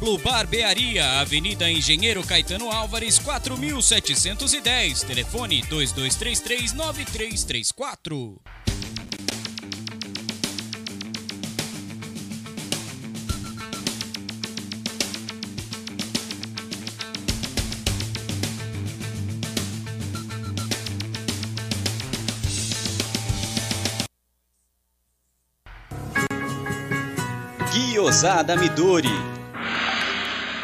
Pablo Barbearia, Avenida Engenheiro Caetano Álvares, 4710. Telefone 2233 9334. Guiosada Midori.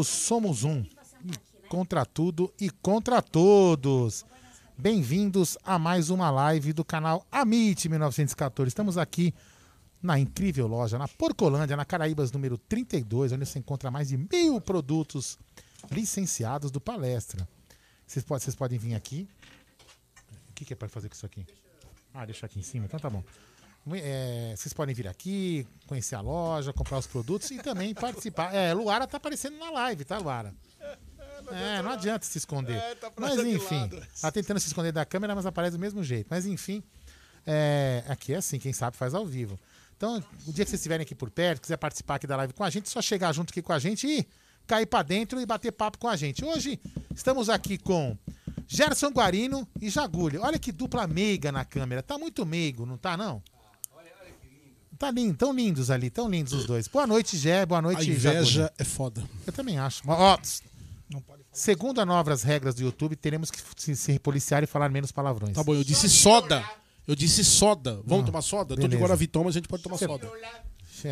Somos um. Contra tudo e contra todos. Bem-vindos a mais uma live do canal Amit 1914. Estamos aqui na incrível loja, na Porcolândia, na Caraíbas número 32, onde você encontra mais de mil produtos licenciados do Palestra. Vocês, vocês podem vir aqui. O que, que é para fazer com isso aqui? Ah, deixa aqui em cima, então tá bom. É, vocês podem vir aqui, conhecer a loja, comprar os produtos e também participar. É, Luara tá aparecendo na live, tá, Luara? É, não adianta se esconder. É, tá mas enfim, tá tentando se esconder da câmera, mas aparece do mesmo jeito. Mas enfim, é, aqui é assim, quem sabe faz ao vivo. Então, o dia que vocês estiverem aqui por perto, quiser participar aqui da live com a gente, é só chegar junto aqui com a gente e cair para dentro e bater papo com a gente. Hoje estamos aqui com Gerson Guarino e Jagulho. Olha que dupla meiga na câmera. Tá muito meigo, não tá não? Tá lindo, tão lindos ali, tão lindos os dois. Boa noite, Gé, boa noite, A inveja é foda. Eu também acho. Ó, segundo as novas regras do YouTube, teremos que se, se policiar e falar menos palavrões. Tá bom, eu disse soda. Eu disse soda. Vamos Ah, tomar soda? Tô beleza. de Guaravitão, mas a gente pode tomar soda.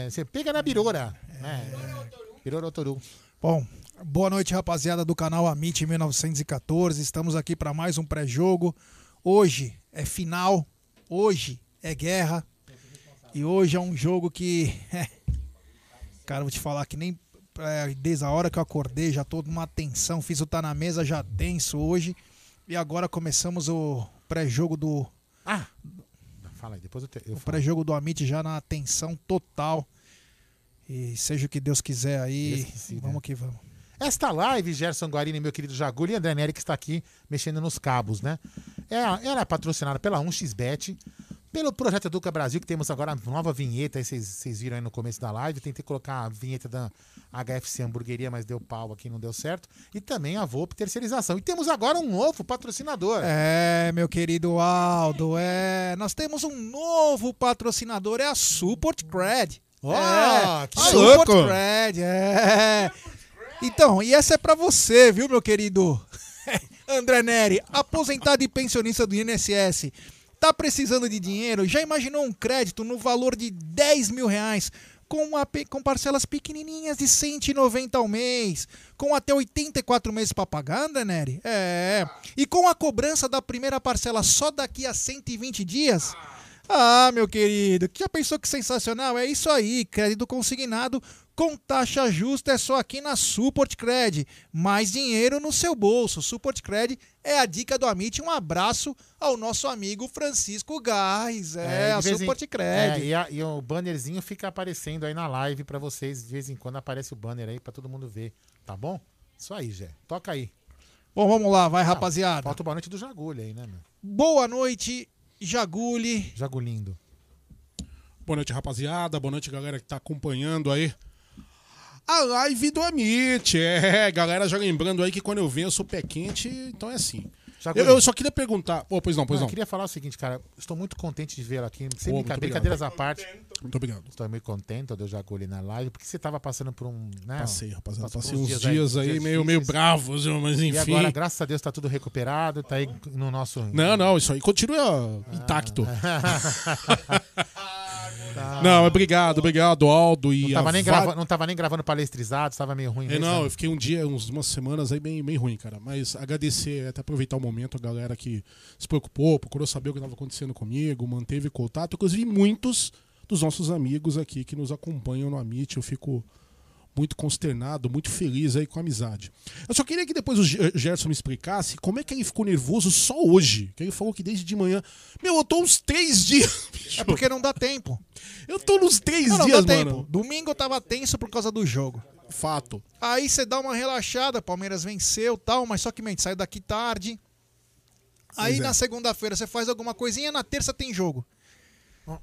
Você pega na biroura. né? Biroura Toru. Bom, boa noite, rapaziada do canal Amit 1914. Estamos aqui para mais um pré-jogo. Hoje é final, hoje é guerra. E hoje é um jogo que. Cara, vou te falar que nem. é, desde a hora que eu acordei, já tô numa tensão, fiz o Tá na Mesa já tenso hoje. E agora começamos o pré-jogo do Ah! Fala aí, depois eu, te, eu o pré-jogo do Amit já na tensão total. E seja o que Deus quiser aí, esqueci, né? vamos que vamos. Esta live, Gerson Guarini, meu querido Jagulho e André Neri, que está aqui mexendo nos cabos, né? É, ela é patrocinada pela 1xBet, pelo Projeto Educa Brasil, que temos agora a nova vinheta, vocês viram aí no começo da live. Tentei colocar a vinheta da HFC Hamburgueria, mas deu pau aqui, não deu certo. E também a VOP Terceirização. E temos agora um novo patrocinador. É, meu querido Aldo, é. Nós temos um novo patrocinador, é a Support Cred. Ó, é, que Support louco! Cred, é. Então, e essa é pra você, viu, meu querido André Neri, aposentado e pensionista do INSS. Tá precisando de dinheiro? Já imaginou um crédito no valor de 10 mil reais? Com, uma com parcelas pequenininhas de 190 ao mês, com até 84 meses para pagar, André Neri? É. E com a cobrança da primeira parcela só daqui a 120 dias? Ah, meu querido, já pensou que sensacional? É isso aí, crédito consignado com taxa justa é só aqui na Support Cred. Mais dinheiro no seu bolso. Support Cred é a dica do Amit. Um abraço ao nosso amigo Francisco Gás. É, de a vez em- Support É, Cred. e, a- e o bannerzinho fica aparecendo aí na live pra vocês. De vez em quando aparece o banner aí pra todo mundo ver. Tá bom? Isso aí, Jé. Toca aí. Bom, vamos lá, vai, rapaziada. Falta o boa noite do Jagulho aí, né, meu? Boa noite, Jaguli. Jagulindo. Boa noite, rapaziada. Boa noite, galera que tá acompanhando aí. A live do Amit. É, galera já lembrando aí que quando eu venho eu sou pé quente, então é assim. Eu, eu só queria perguntar. Pô, pois não, pois Não, não. eu queria falar o seguinte, cara. Estou muito contente de vê-lo aqui. Sem obrigado. brincadeiras à parte. Muito obrigado. Estou muito contente do Jagulho na live, porque você estava passando por um. Né, Passei, rapaziada. Passei uns dias, dias aí, dias meio, meio bravos, mas enfim. E agora, graças a Deus, tá tudo recuperado. Tá aí no nosso. Não, não, isso aí continua intacto. Não, obrigado, obrigado, Aldo. E Não tava, nem va- grava- não tava nem gravando palestrizado, estava meio ruim É, mesmo. não, né? eu fiquei um dia, uns, umas semanas aí bem, bem ruim, cara. Mas agradecer, até aproveitar o momento, a galera que se preocupou, procurou saber o que estava acontecendo comigo, manteve contato. Inclusive, muitos dos nossos amigos aqui que nos acompanham no Amit. Eu fico muito consternado, muito feliz aí com a amizade. Eu só queria que depois o Ge- Gerson me explicasse como é que ele ficou nervoso só hoje. Que ele falou que desde de manhã. Meu, eu tô uns três dias. bicho. É porque não dá tempo. Eu tô nos três Não, não dias, dá mano. tempo. Domingo eu tava tenso por causa do jogo. Fato. Aí você dá uma relaxada, Palmeiras venceu tal, mas só que, mente, saiu daqui tarde. Aí é. na segunda-feira você faz alguma coisinha, na terça tem jogo.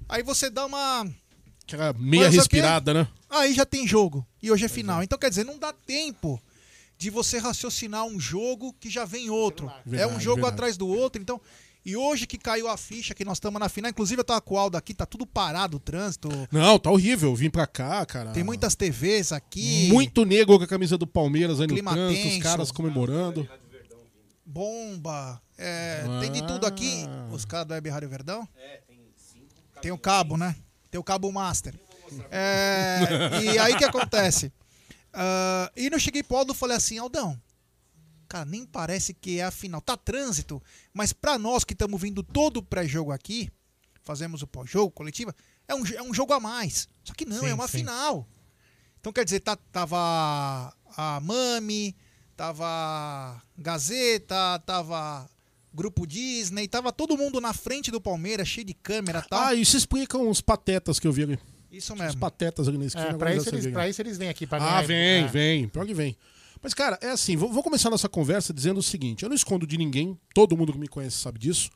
Aí você dá uma. Aquela meia Mas respirada, né? Aí já tem jogo. E hoje é final. Então quer dizer, não dá tempo de você raciocinar um jogo que já vem outro. é um Verdade, jogo verdade. atrás do outro. Então. E hoje que caiu a ficha, que nós estamos na final, inclusive eu tava com o Aldo aqui, tá tudo parado o trânsito. Não, tá horrível. Eu vim pra cá, cara. Tem muitas TVs aqui. Muito negro com a camisa do Palmeiras aí no Clima trânsito, os tenso. caras comemorando. bomba, é, tem de tudo aqui. Ah. Os caras do Web Rádio Verdão? tem o cabo, né? Tem o cabo master. É, e aí o que acontece? Ah, e eu cheguei pro Aldo e falei assim, Aldão, cara, nem parece que é a final. Tá trânsito, mas pra nós que estamos vindo todo o pré-jogo aqui, fazemos o pós-jogo, coletiva, é um, é um jogo a mais. Só que não, Sim, é uma sim. final. Então quer dizer, tá, tava a Mami, tava Gazeta, tava Grupo Disney, tava todo mundo na frente do Palmeiras, cheio de câmera e tal. Ah, isso explica uns patetas que eu vi ali. Isso Os mesmo. patetas ali na esquina. É, pra, isso eles, pra isso eles vêm aqui. Pra Ah, vem, é. vem. Pior que vem. Mas, cara, é assim, vou, vou começar nossa conversa dizendo o seguinte: eu não escondo de ninguém, todo mundo que me conhece sabe disso.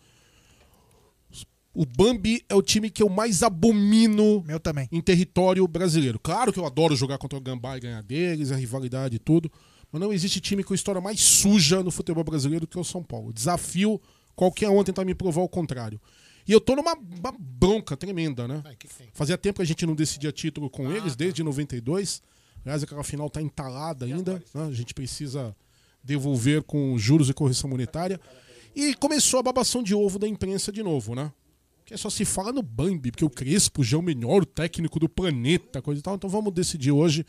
O Bambi é o time que eu mais abomino Meu também. em território brasileiro. Claro que eu adoro jogar contra o Gambá e ganhar deles, a rivalidade e tudo. Mas não existe time com história mais suja no futebol brasileiro do que o São Paulo. Desafio qualquer um a tentar me provar o contrário. E eu tô numa uma bronca tremenda, né? Que? Fazia tempo que a gente não decidia título com eles, desde 92. Aliás, aquela final tá entalada ainda. né? A gente precisa devolver com juros e correção monetária. E começou a babação de ovo da imprensa de novo, né? Que só se fala no Bambi, porque o Crespo já é o melhor técnico do planeta, coisa e tal. Então vamos decidir hoje.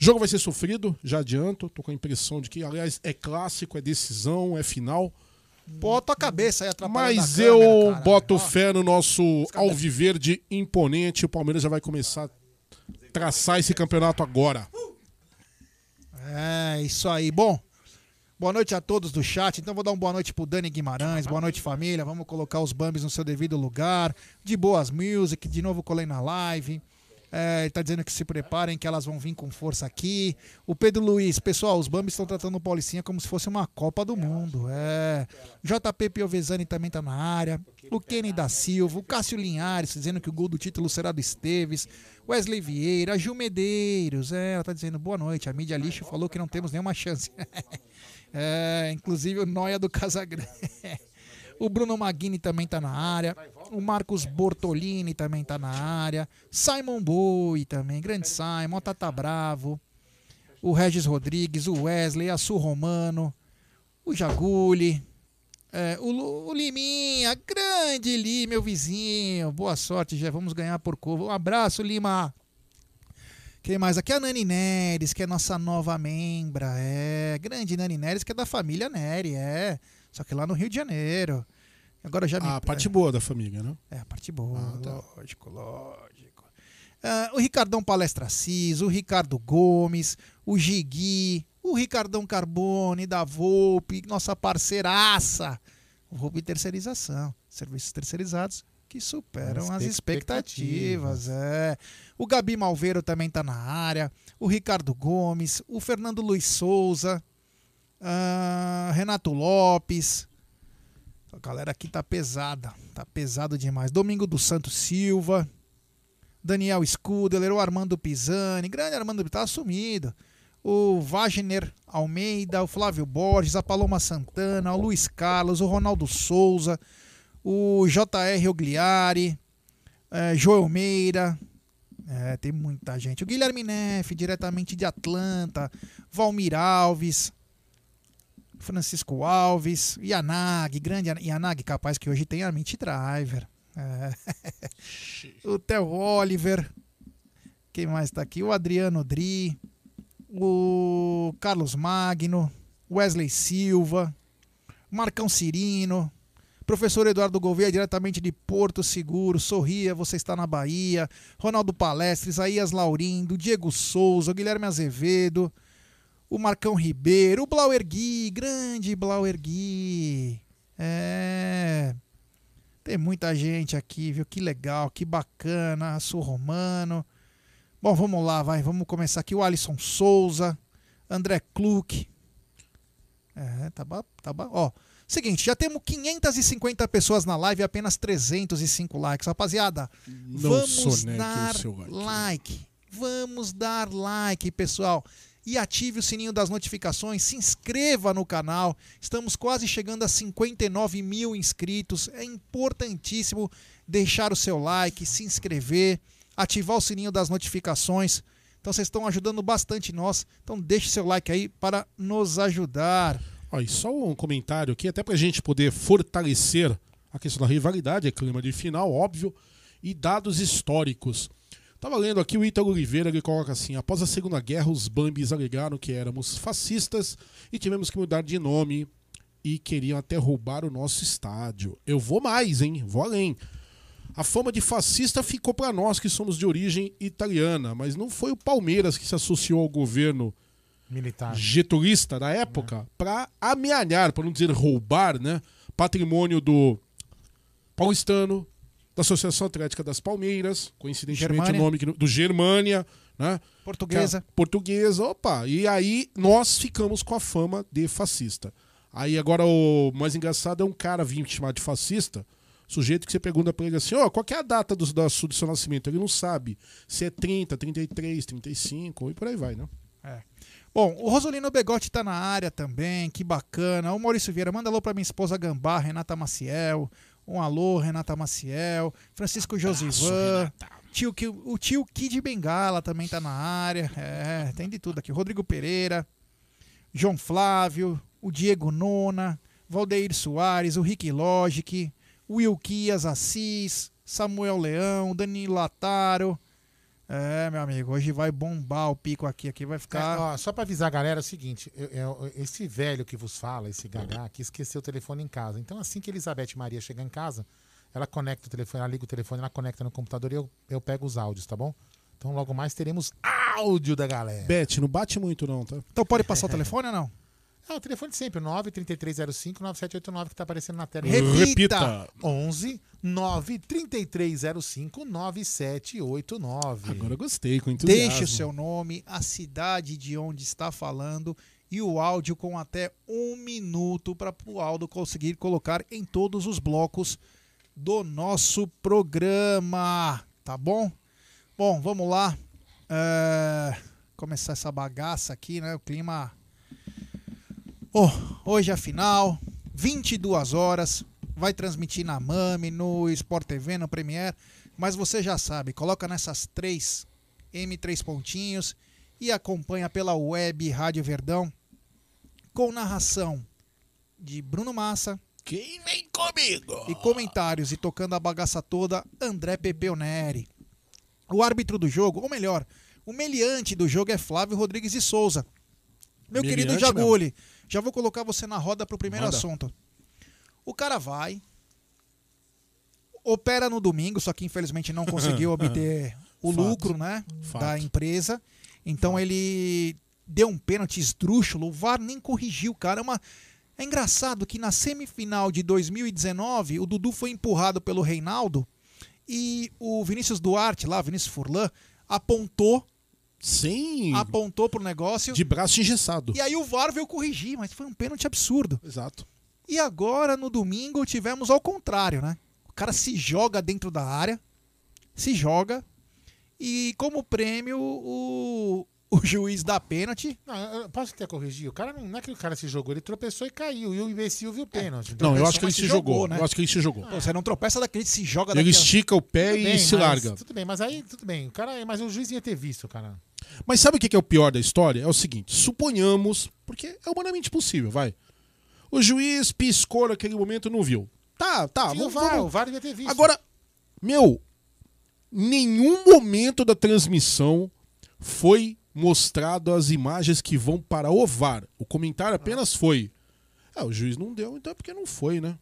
O jogo vai ser sofrido, já adianto. Tô com a impressão de que, aliás, é clássico, é decisão, é final. Bota a cabeça aí atrapalhando Mas a eu câmera, caralho. boto Ó, fé no nosso alviverde imponente. O Palmeiras já vai começar a traçar esse campeonato agora. É, isso aí. Bom, boa noite a todos do chat. Então vou dar uma boa noite pro Dani Guimarães. Boa noite, família. Vamos colocar os Bambis no seu devido lugar. De boas music. De novo colei na live. É, ele tá dizendo que se preparem, que elas vão vir com força aqui. O Pedro Luiz, pessoal, os Bambis estão tratando o Paulicinha como se fosse uma Copa do Mundo. É. JP Piovesani também tá na área. O Kenny da Silva, o Cássio Linhares dizendo que o gol do título será do Esteves. Wesley Vieira, Gil Medeiros. É, ela tá dizendo boa noite. A mídia lixo falou que não temos nenhuma chance. é, inclusive o Noia do Casagrande. O Bruno Maguini também tá na área. O Marcos Bortolini também tá na área. Simon Boi também. Grande Simon. O Tata Bravo. O Regis Rodrigues. O Wesley. A Su Romano. O Jaguli. É, o, o Liminha. Grande Li, meu vizinho. Boa sorte, já vamos ganhar por curva. Um abraço, Lima. Quem mais? Aqui é a Nani Neres, que é nossa nova membra. É, grande Nani Neres, que é da família Neri, é. Só que lá no Rio de Janeiro. Agora já me. A parte boa da família, né? É, a parte boa, Ah, tá. lógico, lógico. Ah, o Ricardão Palestra Cis, o Ricardo Gomes, o Gigui, o Ricardão Carbone da Volpe, nossa parceiraça. Volpe Terceirização, serviços terceirizados que superam as expectativas. É. O Gabi Malveiro também tá na área, o Ricardo Gomes, o Fernando Luiz Souza, ah, Renato Lopes, a galera aqui tá pesada, tá pesado demais. Domingo do Santo Silva, Daniel Scudeler, o Armando Pisani, grande Armando tá sumido. O Wagner Almeida, o Flávio Borges, a Paloma Santana, o Luiz Carlos, o Ronaldo Souza, o JR Ogliari, eh, Joel Meira, é, tem muita gente. O Guilherme Neff, diretamente de Atlanta, Valmir Alves, Francisco Alves, Yanag, grande Yana- Yanag, capaz que hoje tem a Mint Driver. É. o Theo Oliver. Quem mais tá aqui? O Adriano Dri. O Carlos Magno. Wesley Silva. Marcão Cirino. Professor Eduardo Gouveia, diretamente de Porto Seguro. Sorria, você está na Bahia. Ronaldo Palestre, Isaías Laurindo. Diego Souza. Guilherme Azevedo o Marcão Ribeiro, o Blauer Gui, grande Blauer Gui. É. Tem muita gente aqui, viu? Que legal, que bacana. Sul Romano. Bom, vamos lá, vai. Vamos começar aqui. O Alisson Souza, André Kluck. É, tá bom, tá bom. Ó, seguinte, já temos 550 pessoas na live e apenas 305 likes. Rapaziada, Não vamos dar like. Vamos dar like, pessoal. E ative o sininho das notificações, se inscreva no canal. Estamos quase chegando a 59 mil inscritos. É importantíssimo deixar o seu like, se inscrever, ativar o sininho das notificações. Então vocês estão ajudando bastante nós. Então deixe seu like aí para nos ajudar. Ó, e só um comentário aqui, até pra gente poder fortalecer a questão da rivalidade, é clima de final, óbvio, e dados históricos. Tava lendo aqui o Ítalo Oliveira, ele coloca assim: após a Segunda Guerra, os Bambis alegaram que éramos fascistas e tivemos que mudar de nome e queriam até roubar o nosso estádio. Eu vou mais, hein? Vou além. A fama de fascista ficou para nós que somos de origem italiana, mas não foi o Palmeiras que se associou ao governo Militar. getulista da época para amealhar, para não dizer roubar, né, patrimônio do paulistano, da Associação Atlética das Palmeiras, coincidentemente Germânia. o nome que, do Germânia, né? Portuguesa. é Portuguesa, opa. E aí nós ficamos com a fama de fascista. Aí agora o mais engraçado é um cara vir te chamar de fascista, sujeito que você pergunta pra ele assim, ó, qual que é a data do, da, do seu nascimento? Ele não sabe se é 30, 33, 35 e por aí vai, né? Bom, o Rosolino Begotti tá na área também, que bacana. O Maurício Vieira, manda alô pra minha esposa Gambá, Renata Maciel. Um alô, Renata Maciel. Francisco Josivan. Tio, o tio Kid Bengala também tá na área. É, tem de tudo aqui. Rodrigo Pereira, João Flávio, o Diego Nona, Valdeir Soares, o Rick Logic, o Wilquias Assis, Samuel Leão, Danilo Lataro. É, meu amigo, hoje vai bombar o pico aqui, aqui vai É, ficar. ó, só pra avisar a galera é o seguinte: eu- eu- esse velho que vos fala, esse gagá, que esqueceu o telefone em casa. Então, assim que Elizabeth Maria chegar em casa, ela conecta o telefone, ela liga o telefone, ela conecta no computador e eu, eu pego os áudios, tá bom? Então, logo mais teremos áudio da galera. Bete, não bate muito não, tá? Então pode passar o telefone ou não? É o telefone sempre, 93305 9789 que tá aparecendo na tela. Repita. 11 93305 9789. Agora eu gostei, com entusiasmo. Deixe o seu nome, a cidade de onde está falando e o áudio com até um minuto para o Aldo conseguir colocar em todos os blocos do nosso programa. Tá bom? Bom, vamos lá. É, Começar essa bagaça aqui, né? O clima. Oh, hoje é a final, 22 horas. Vai transmitir na Mami, no Sport TV, no Premiere. Mas você já sabe, coloca nessas três M3 pontinhos e acompanha pela web Rádio Verdão com narração de Bruno Massa. Quem vem comigo? E comentários e tocando a bagaça toda, André Pepeoneri. O árbitro do jogo, ou melhor, o meliante do jogo é Flávio Rodrigues de Souza. Meu querido Meliante Jaguli, já vou colocar você na roda para o primeiro Manda. assunto. O cara vai, opera no domingo, só que infelizmente não conseguiu obter o Fato. lucro né, Fato. da empresa. Então ele deu um pênalti esdrúxulo, o VAR nem corrigiu, cara. É, uma... é engraçado que na semifinal de 2019, o Dudu foi empurrado pelo Reinaldo e o Vinícius Duarte, lá, Vinícius Furlan, apontou, Sim. apontou pro negócio. De braço engessado. E aí o VAR veio corrigir, mas foi um pênalti absurdo. Exato. E agora, no domingo, tivemos ao contrário, né? O cara se joga dentro da área, se joga, e como prêmio, o, o juiz dá pênalti. Não, eu posso até corrigir? O cara não, não é que o cara se jogou, ele tropeçou e caiu. E o imbecil viu o pênalti. Não, eu acho que ele se jogou. jogou, né? Eu acho que ele se jogou. Pô, você não tropeça daquele que se joga Ele daquele. estica o pé Tudo e bem, se mas- larga. Tudo bem, mas aí tudo bem. O cara, mas o juiz ia ter visto, cara. Mas sabe o que é o pior da história? É o seguinte: suponhamos, porque é humanamente possível, vai. O juiz piscou naquele momento e não viu. Tá, tá, o vamos, VAR, vamos- o VAR devia ter visto. Agora, meu, nenhum momento da transmissão foi mostrado as imagens que vão para o VAR. O comentário apenas foi. Ah, o juiz não deu, então é porque não foi, né?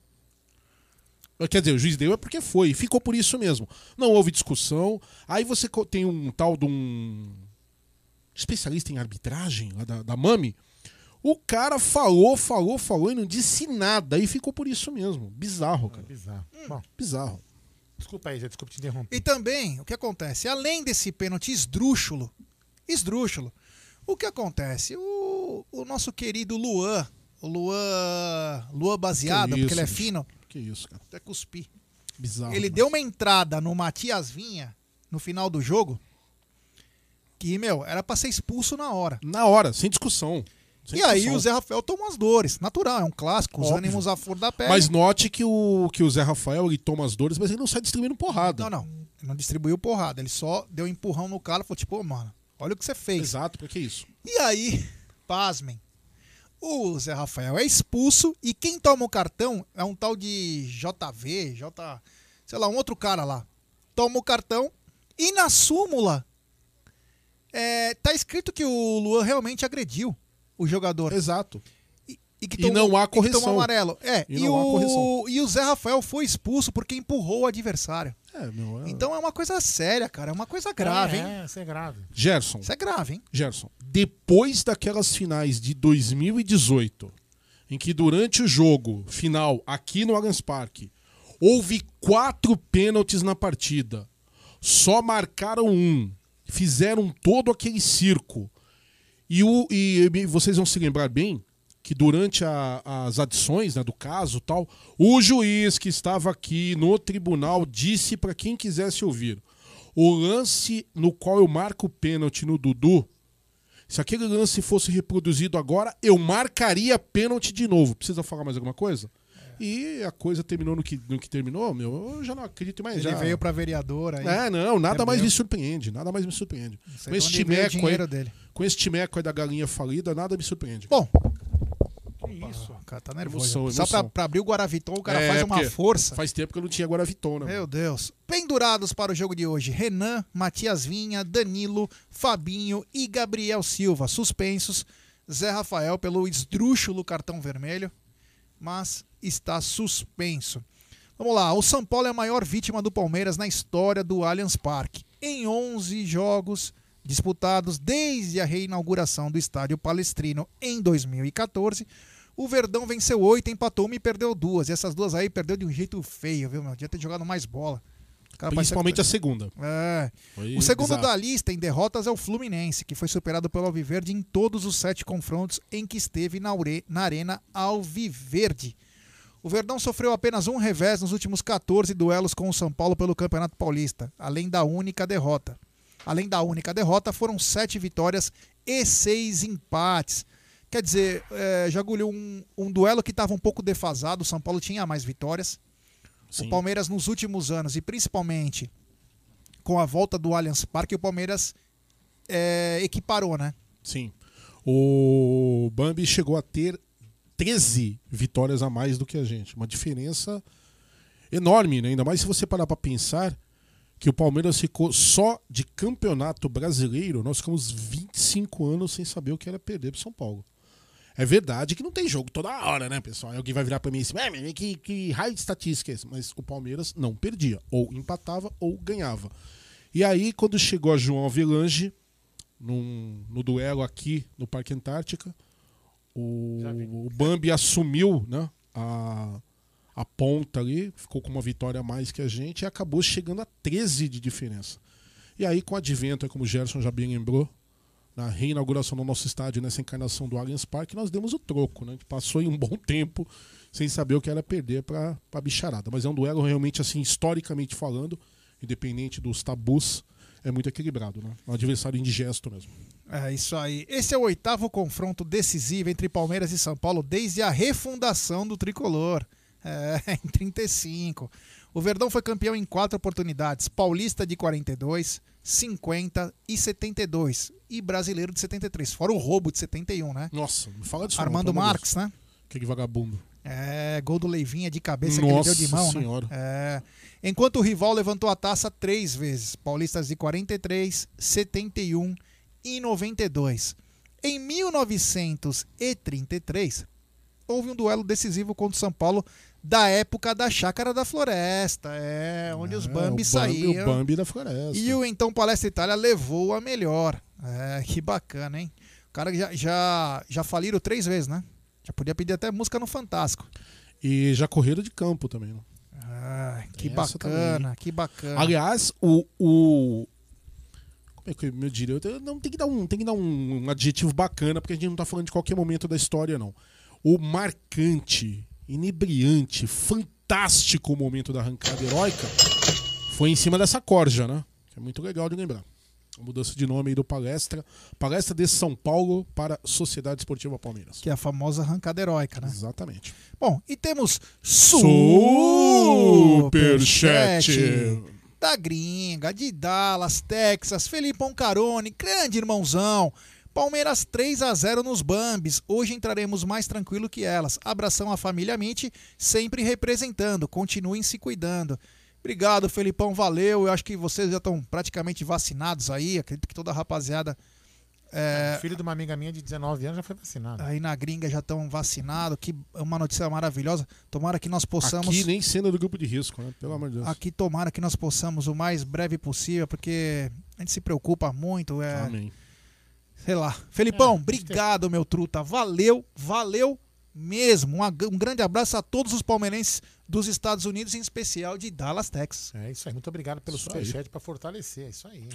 Quer dizer, o juiz deu é porque foi. Ficou por isso mesmo. Não houve discussão. Aí você tem um tal de um especialista em arbitragem lá da, da Mami. O cara falou, falou, falou e não disse nada. E ficou por isso mesmo. Bizarro, cara. Bizarro. Bom, Bizarro. desculpa aí, já desculpa te interromper. E também, o que acontece? Além desse pênalti esdrúxulo, esdrúxulo, o que acontece? O, o nosso querido Luan, o Luan, Luan baseado, Que porque ele é fino, Que isso, cara. até cuspi. Bizarro. Ele mano. deu uma entrada no Matias Vinha no final do jogo que, meu, era pra ser expulso na hora. Na hora, sem discussão. Sem e aí discussão. o Zé Rafael tomou as dores. Natural, é um clássico, os Óbvio. ânimos à flor da pele. Mas note que o, que o Zé Rafael ele toma as dores, mas ele não sai distribuindo porrada. Não, não. Ele não distribuiu porrada. Ele só deu um empurrão no cara e falou, tipo, ô, mano, olha o que você fez. Exato, porque isso. E aí, pasmem, o Zé Rafael é expulso e quem toma o cartão é um tal de JV, J, sei lá, um outro cara lá. Toma o cartão e na súmula é, tá escrito que o Luan realmente agrediu o jogador. Exato. E, e que E não há e que tomou correção. amarelo. É, E e, o, correção. e o Zé Rafael foi expulso porque empurrou o adversário. É, meu. é- Então é uma coisa séria, cara. É uma coisa grave, é, hein? É, isso é grave. Gerson, Isso é grave, hein? Gerson, depois daquelas finais de 2018, em que durante o jogo final aqui no Allianz Parque houve quatro pênaltis na partida, só marcaram um, fizeram todo aquele circo. E, o, e vocês vão se lembrar bem que durante a- as adições né, do caso tal, o juiz que estava aqui no tribunal disse para quem quisesse ouvir: o lance no qual eu marco o pênalti no Dudu, se aquele lance fosse reproduzido agora, eu marcaria pênalti de novo. Precisa falar mais alguma coisa? E a coisa terminou no que, no que terminou, meu, eu já não acredito mais. Ele já. veio pra vereador aí. É, não, nada Perdeu. mais me surpreende, nada mais me surpreende. Com esse timeco aí, dele. com esse timeco aí da galinha falida, nada me surpreende. Bom, Que isso? o cara tá nervoso. Emoção, Só pra, emoção. pra abrir o Guaraviton, o cara É, faz uma força. Faz tempo que eu não tinha Guaraviton, né? Meu mano? Deus. Pendurados para o jogo de hoje: Renan, Matias Vinha, Danilo, Fabinho e Gabriel Silva. Suspensos. Zé Rafael pelo esdrúxulo cartão vermelho, mas está suspenso. Vamos lá. O São Paulo é a maior vítima do Palmeiras na história do Allianz Parque. Em 11 jogos, disputados desde a reinauguração do estádio palestrino em 2014. O Verdão venceu oito, empatou uma e perdeu duas. E essas duas aí perdeu de um jeito feio, viu, meu? Devia ter jogado mais bola. Cara, Principalmente a parecia segunda. É. Foi O segundo bizarro. da lista em derrotas é o Fluminense, que foi superado pelo Alviverde em todos os sete confrontos em que esteve na, na Arena Alviverde. O Verdão sofreu apenas um revés nos últimos 14 duelos com o São Paulo pelo Campeonato Paulista, além da única derrota. Além da única derrota, foram sete vitórias e seis empates. Quer dizer, é, Jagulho, um, um duelo que estava um pouco defasado, o São Paulo tinha mais vitórias. Sim. O Palmeiras nos últimos anos, e principalmente com a volta do Allianz Parque, o Palmeiras é, equiparou, né? Sim. O Bambi chegou a ter 13 vitórias a mais do que a gente. Uma diferença enorme, né? Ainda mais se você parar pra pensar que o Palmeiras ficou só de campeonato brasileiro, nós ficamos 25 anos sem saber o que era perder pro São Paulo. É verdade que não tem jogo toda hora, né, pessoal? Aí alguém vai virar pra mim e dizer, "É, que, que raio de estatística é esse? Mas o Palmeiras não perdia. Ou empatava ou ganhava. E aí, quando chegou a João Avelange, num, no duelo aqui no Parque Antártica, o, o Bambi assumiu né, a, a ponta ali, ficou com uma vitória a mais que a gente e acabou chegando a 13 de diferença. E aí, com o advento, como o Gerson já bem lembrou, na reinauguração do nosso estádio, nessa encarnação do Allianz Parque, nós demos o troco, né? Que passou em um bom tempo sem saber o que era perder para a bicharada. Mas é um duelo realmente, assim, historicamente falando, independente dos tabus, é muito equilibrado, né? Um adversário indigesto mesmo. É isso aí. Esse é o oitavo confronto decisivo entre Palmeiras e São Paulo desde a refundação do tricolor. É, em 35. O Verdão foi campeão em quatro oportunidades: Paulista de 42, 50 e 72. E Brasileiro de 73. Fora o roubo de 71, né? Nossa, me fala disso. não, Armando Marques, né? Aquele vagabundo. É, gol do Leivinha de cabeça que ele Nossa deu de mão, Senhora. né? É. Enquanto o rival levantou a taça três vezes, Paulistas de 43, 71 e 92. Em 1933, houve um duelo decisivo contra o São Paulo da época da Chácara da Floresta, é, onde os É, Bambi o saíam. O Bambi da Floresta. E o então Palestra Itália levou a melhor. É, que bacana, hein? O cara já, já, já faliram três vezes, né? Já podia pedir até música no Fantástico. E já correram de campo também. Né? Ah, que Tem bacana, que bacana. Aliás, o, o. Como é? Eu- Não, tem que dar, um, tem que dar um, um adjetivo bacana, porque a gente não tá falando de qualquer momento da história, não. O marcante, inebriante, fantástico momento da arrancada heróica foi em cima dessa corja, né? Que é muito legal de lembrar. A mudança de nome aí do Palestra. Palestra de São Paulo para Sociedade Esportiva Palmeiras. Que é a famosa arrancada heróica, né? Exatamente. Bom, e temos Superchat. Superchat da gringa, de Dallas, Texas, Felipão Carone, grande irmãozão. Palmeiras 3 a 0 nos Bambis. Hoje entraremos mais tranquilo que elas. Abração à família Amit, sempre representando. Continuem se cuidando. Obrigado, Felipão, valeu. Eu acho que vocês já estão praticamente vacinados aí. Acredito que toda a rapaziada é, O filho de uma amiga minha de 19 anos já foi vacinado. aí na gringa já estão vacinados. Que é uma notícia maravilhosa. Tomara que nós possamos. Aqui nem sendo do grupo de risco, né? Pelo amor de Deus. Aqui tomara que nós possamos o mais breve possível, porque a gente se preocupa muito. É, Amém. sei lá. Felipão, É, obrigado, meu truta. Valeu, valeu mesmo. Um, um grande abraço a todos os palmeirenses dos Estados Unidos, em especial de Dallas, Texas. É isso aí. Muito obrigado pelo superchat pra fortalecer. É isso aí.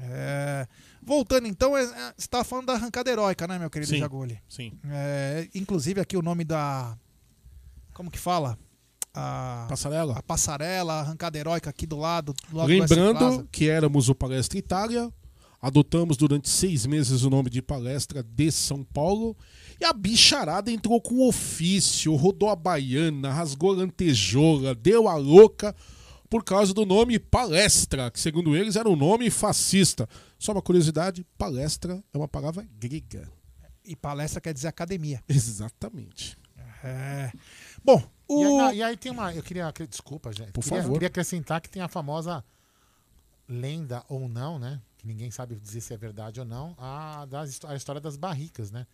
É, Voltando então, é, é, você estava falando da arrancada heróica, né, meu querido Sim. Jaguli? Sim. É, inclusive aqui o nome da. Como que fala? A, Passarela. a passarela, a arrancada heróica aqui do lado. do Lembrando que éramos o Palestra Itália, adotamos durante seis meses o nome de Palestra de São Paulo e a bicharada entrou com ofício, rodou a baiana, rasgou a lantejola, deu a louca por causa do nome Palestra, que segundo eles era um nome fascista. Só uma curiosidade, palestra é uma palavra grega. E palestra quer dizer academia. Exatamente. É. Bom, E aí, o. não, e aí tem uma. Eu queria. Desculpa, gente. Por queria, favor. queria acrescentar que tem a famosa lenda ou não, né? Que ninguém sabe dizer se é verdade ou não. A, das, a história das barricas, né?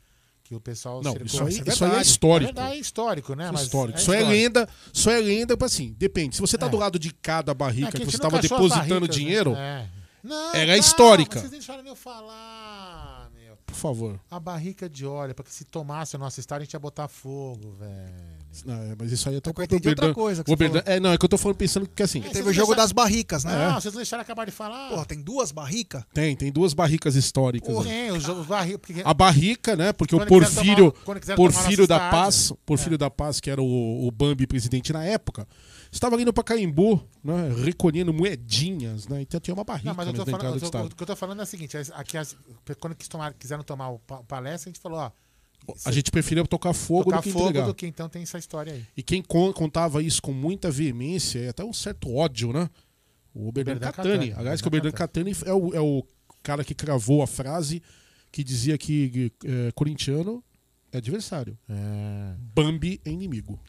Que o pessoal Não, isso aí, Isso é isso aí é verdade. É histórico. verdade, é histórico, né? Isso é histórico. é Só é histórico. lenda, só é lenda, assim, depende. Se você tá É. do lado de cada É barrica que que você estava depositando né? dinheiro, É. Não, Era calma, histórica. Vocês deixaram eu falar, meu. Por favor. A barrica de óleo, porque se tomasse a nossa história, a gente ia botar fogo, velho. Não, é, mas isso aí eu tô É que eu entendi outra coisa que o Berdan- É, não, é que eu tô falando pensando que assim. É, Teve o jogo das barricas, né? Não, vocês não deixaram acabar de falar. Porra, tem duas barricas? Tem, tem duas barricas históricas. aí. Tem, os, os barricas. Porque... A barrica, né? Porque o Quando quiser Porfírio, tomar- Porfírio da. Paz, Porfírio da Paz, que era o, o Bambi presidente na época, estava ali no Pacaembu, né? Recolhendo moedinhas, né? Então tinha uma barrica Não, mas eu né, tô falando, do eu tô- o que eu tô falando é o seguinte: aqui, as- quando quis tomar, quiseram tomar o pa- palestra, a gente falou, ó. A gente preferia tocar fogo tocar do que fogo entregar. do que então tem essa história aí. E quem con- contava isso com muita veemência e até um certo ódio, né? O Berdan Catani. Aliás, que o Berdan Catani é o, é o cara que cravou a frase que dizia que é, corintiano é adversário. É. Bambi é inimigo.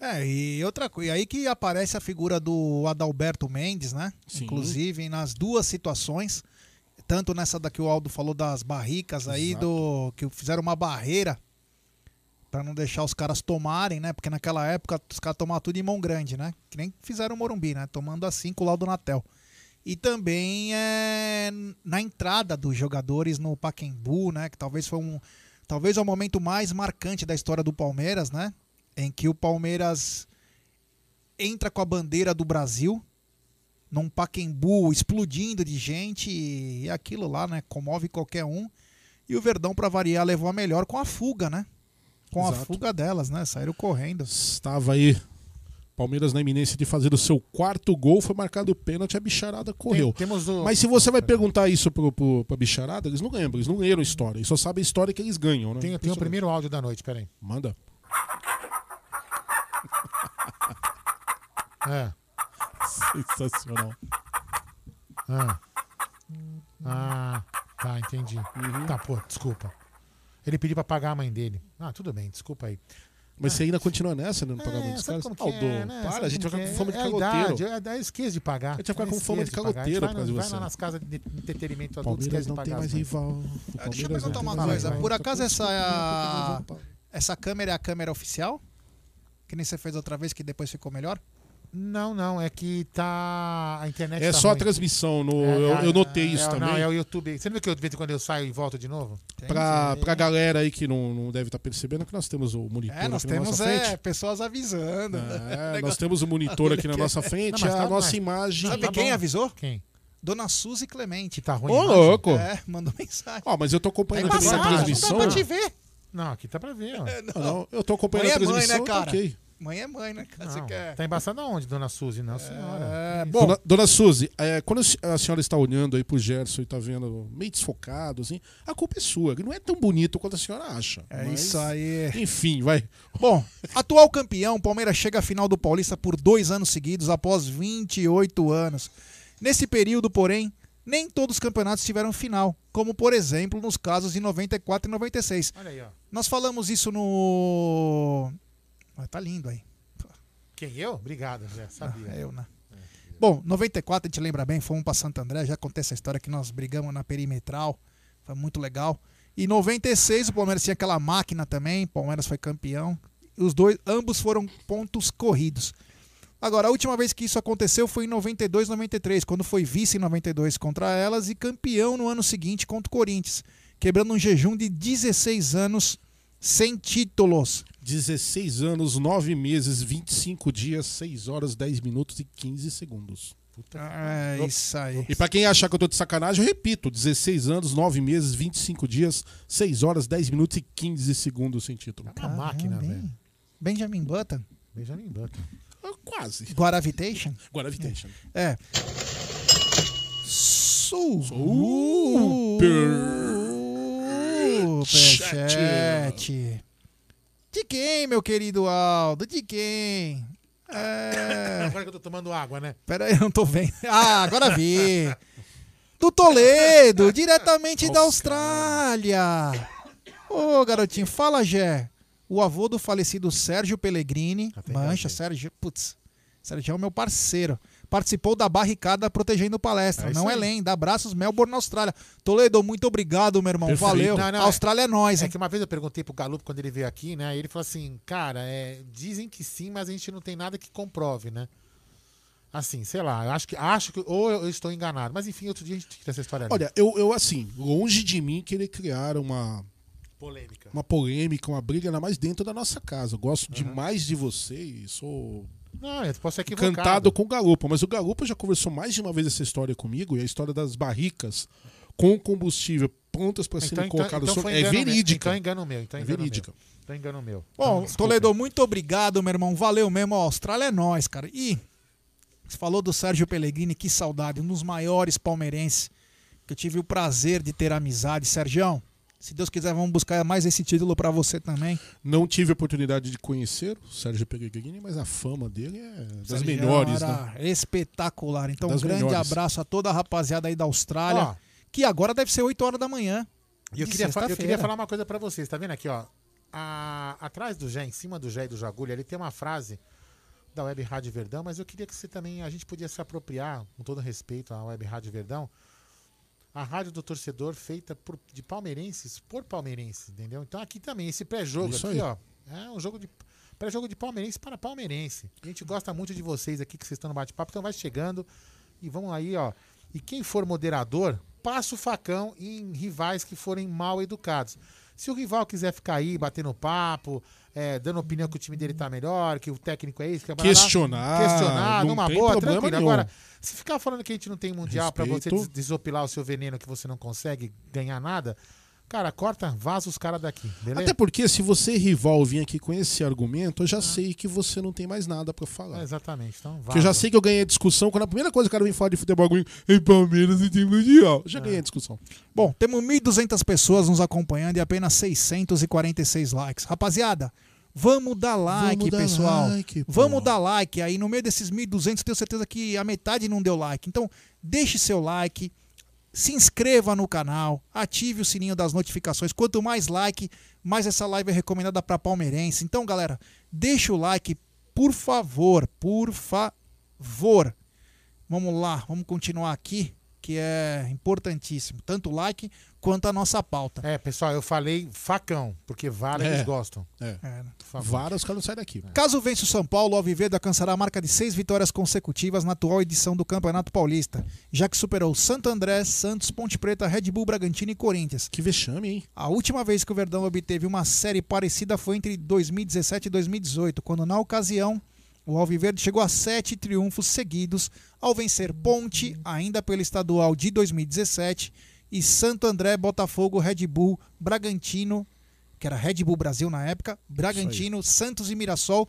É, e outra coisa, aí que aparece a figura do Adalberto Mendes, né? Sim. Inclusive nas duas situações, tanto nessa da que o Aldo falou das barricas aí, Exato. do que fizeram uma barreira pra não deixar os caras tomarem, né? Porque naquela época os caras tomavam tudo em mão grande, né? Que nem fizeram o Morumbi, né? Tomando assim com o Laudo Natel. E também é, na entrada dos jogadores no Paquembu, né? Que talvez foi um, talvez é o momento mais marcante da história do Palmeiras, né? Em que o Palmeiras entra com a bandeira do Brasil num Paquembu explodindo de gente e aquilo lá, né? Comove qualquer um. E o Verdão, pra variar, levou a melhor com a fuga, né? Com a Exato. fuga delas, né? Saíram correndo. Estava aí. Palmeiras na iminência de fazer o seu quarto gol, foi marcado o pênalti, a bicharada correu. Tem- o- Mas se você vai perguntar isso pro, pro, pra bicharada, eles não lembram, eles não leram história. Eles só sabem a história que eles ganham, né? Tem, tem o primeiro áudio da noite, peraí. Manda. É. Sensacional. Ah. Ah, tá, entendi. Uhum. Tá, pô, desculpa. Ele pediu pra pagar a mãe dele. Ah, tudo bem, desculpa aí. Mas você ainda continua nessa, né? No pagamento É, dos sabe caras? Aldo, é, né? para, Sabe a gente vai ficar com fome é? de É a caloteiro. idade, é, daí eu esqueço de pagar. A gente vai ficar com fome de pagar. Caloteiro vai por causa de vai você. lá nas casas de entretenimento adulto, esquece de não pagar. tem mais rival. O Deixa eu perguntar não uma coisa. Por acaso essa, é a- essa câmera é a câmera oficial? Que nem você fez outra vez, que depois ficou melhor? Não, não, é que tá. A internet É tá só a ruim. transmissão. No, É, eu, é, eu notei é, isso é, também. Não, é o YouTube. Você não viu que eu, de vez em quando eu saio e volto de novo? Pra, pra galera aí que não, não deve estar percebendo que nós temos o monitor É, nós aqui na temos nossa é, frente. pessoas avisando. É, nós temos o monitor aqui na nossa frente, Não, mas a tá- nossa mas- imagem. Sabe tá quem bom. avisou? Quem? Dona Suzy Clemente. Tá ruim. Ô, a louco! É, mandou mensagem. Ó, mas eu tô acompanhando Tá aqui na embaçado, transmissão. Não dá pra te ver. Não, aqui tá pra ver, ó. Não, eu tô acompanhando a é mãe, transmissão, né, tá cara? ok. Mãe é mãe, né? cara? Você Não, quer... Tá embaçado aonde, dona Suzy? Não, senhora. É, bom, Dona, dona Suzy, é, quando a senhora está olhando aí pro Gerson e tá vendo meio desfocado, assim, a culpa é sua. Não é tão bonito quanto a senhora acha. é mas, isso aí. Enfim, vai. Bom, atual campeão, Palmeiras chega à final do Paulista por dois anos seguidos, após 28 anos. Nesse período, porém, nem todos os campeonatos tiveram final, como por exemplo nos casos de 94 e 96. Olha aí, ó. Nós falamos isso no. Ah, tá lindo aí. Quem, eu? Obrigado, já sabia. É eu, né? Bom, 94 a gente lembra bem, fomos pra Santo André, já contei essa história que nós brigamos na perimetral, foi muito legal. E 96 o Palmeiras tinha aquela máquina também, o Palmeiras foi campeão. Os dois, ambos foram pontos corridos. Agora, a última vez que isso aconteceu foi em 92, 93, quando foi vice em 92 contra elas e campeão no ano seguinte contra o Corinthians, quebrando um jejum de 16 anos sem títulos. 16 anos, 9 meses, 25 dias, 6 horas, 10 minutos e 15 segundos. É isso aí. E pra quem achar que eu tô de sacanagem, eu repito: 16 anos, 9 meses, 25 dias, 6 horas, 10 minutos e 15 segundos sem título. Uma máquina, Caramba, velho. Benjamin Button, Benjamin Button. Ah, Quase. Guaravitation. Guaravitation. É. Superchat. De quem, meu querido Aldo? De quem? É. Agora que eu tô tomando água, né? Pera aí, eu não tô vendo. Ah, agora vi. Do Toledo, diretamente da Austrália. Ô, garotinho, fala, Gé. O avô do falecido Sérgio Pellegrini, mancha. Sérgio, putz, Sérgio é o meu parceiro. Participou da barricada protegendo palestra. É não é lenda. Abraços, Melbourne, na Austrália. Toledo, muito obrigado, meu irmão. Perfeito. Valeu. Não, não, Austrália é nós, É hein? que uma vez eu perguntei pro Galupo quando ele veio aqui, né? E ele falou assim, cara, é, dizem que sim, mas a gente não tem nada que comprove, né? Assim, sei lá, eu acho que, acho que. Ou eu estou enganado. Mas enfim, outro dia a gente tira essa história ali. Olha, eu, eu assim, longe de mim querer criar uma, polêmica. uma polêmica, uma briga, ainda mais dentro da nossa casa. Eu gosto demais de você e sou Não, eu posso ser equivocado. encantado com o Galupa. Mas o Galupa já conversou mais de uma vez essa história comigo, e a história das barricas com combustível prontas para serem colocadas foi sobre. É engano meu. verídica. Então engano meu. Então É engano verídica. Meu. Então engano meu. Bom, Então, Toledo, muito obrigado, meu irmão. Valeu mesmo. A Austrália é nós, cara. E você falou do Sérgio Pellegrini, que saudade. Um dos maiores palmeirenses que eu tive o prazer de ter amizade. Sérgio, se Deus quiser, vamos buscar mais esse título pra você também. Não tive a oportunidade de conhecer o Sérgio Pellegrini, mas a fama dele é das Sérgio melhores, era né? Espetacular. Então, Das um grande melhores. abraço a toda a rapaziada aí da Austrália, Ó, que agora deve ser 8 horas da manhã. E eu queria, eu queria falar uma coisa pra vocês, tá vendo aqui, ó? A- atrás do Jé, em cima do Jé e do Jagulho, ali tem uma frase da Web Rádio Verdão, mas eu queria que você também, a gente podia se apropriar, com todo respeito à Web Rádio Verdão, a rádio do torcedor feita por, de palmeirenses por palmeirenses, entendeu? Então aqui também, esse pré-jogo aqui, aí. ó, é um jogo de pré-jogo de palmeirense para palmeirense. A gente gosta muito de vocês aqui que vocês estão no bate-papo, então vai chegando e vamos aí, ó. E quem for moderador, passa o facão em rivais que forem mal educados. Se o rival quiser ficar aí batendo papo, é, dando opinião que o time dele tá melhor, que o técnico é isso, que é blá, Questionar, questionar, não numa tem boa, tranquilo. nenhum. Agora, se ficar falando que a gente não tem mundial pra você desopilar o seu veneno que você não consegue ganhar nada, cara, corta, vaza os caras daqui, beleza? Até porque se você, rival, vir aqui com esse argumento, eu já sei que você não tem mais nada pra falar. É, exatamente, então Porque eu já vaza. sei que eu ganhei a discussão quando a primeira coisa que o cara vem falar de futebol comigo, em Palmeiras e tem mundial. Já ganhei a discussão. Bom, temos 1.200 pessoas nos acompanhando e apenas 646 likes. Rapaziada, vamos dar like, Vamos dar pessoal. like, vamos dar like. Aí no meio desses 1.200, tenho certeza que a metade não deu like. Então, deixe seu like, se inscreva no canal, ative o sininho das notificações. Quanto mais like, mais essa live é recomendada para palmeirense. Então, galera, deixa o like, por favor, por favor. Vamos lá, vamos continuar aqui, que é importantíssimo. Tanto o like quanto a nossa pauta. É, pessoal, eu falei facão, porque vara É. eles gostam. É. É, né? Vara, os caras não saem daqui. Caso vença o São Paulo, o Alviverde alcançará a marca de seis vitórias consecutivas na atual edição do Campeonato Paulista, já que superou Santo André, Santos, Ponte Preta, Red Bull, Bragantino e Corinthians. Que vexame, hein? A última vez que o Verdão obteve uma série parecida foi entre 2017 e 2018, quando na ocasião o Alviverde chegou a sete triunfos seguidos ao vencer Ponte, ainda pelo estadual de 2017, e Santo André, Botafogo, Red Bull, Bragantino, que era Red Bull Brasil na época, Bragantino, Santos e Mirassol,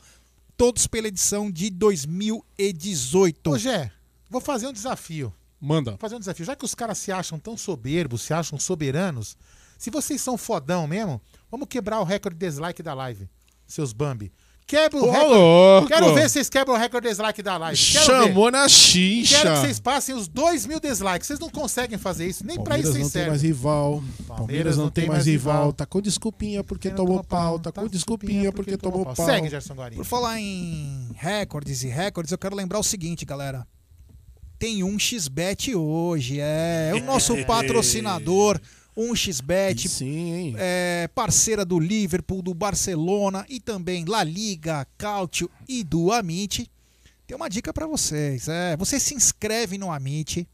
todos pela edição de 2018. Ô, Gé, vou fazer um desafio. Manda. Vou fazer um desafio. Já que os caras se acham tão soberbos, se acham soberanos, se vocês são fodão mesmo, vamos quebrar o recorde de dislike da live, seus Bambi. Quebra o recorde. louco! Quero ver se vocês quebram o recorde de dislike da live. Quero ver. Chamou na xixa. Quero que vocês passem os 2 mil dislikes. Vocês não conseguem fazer isso, nem pra isso Palmeiras vocês não tem mais rival. Palmeiras não tem mais rival. Tá com desculpinha porque tomou tomou pau. Tá com desculpinha porque tomou pau. Segue, Gerson Guarini. Por falar em recordes e recordes, eu quero lembrar o seguinte, galera. Tem um xbet hoje, é, é o nosso patrocinador, um xbet, Sim, é, parceira do Liverpool, do Barcelona e também La Liga, Cautio e do Amit. Tem uma dica pra vocês, é, você se inscreve no Amit,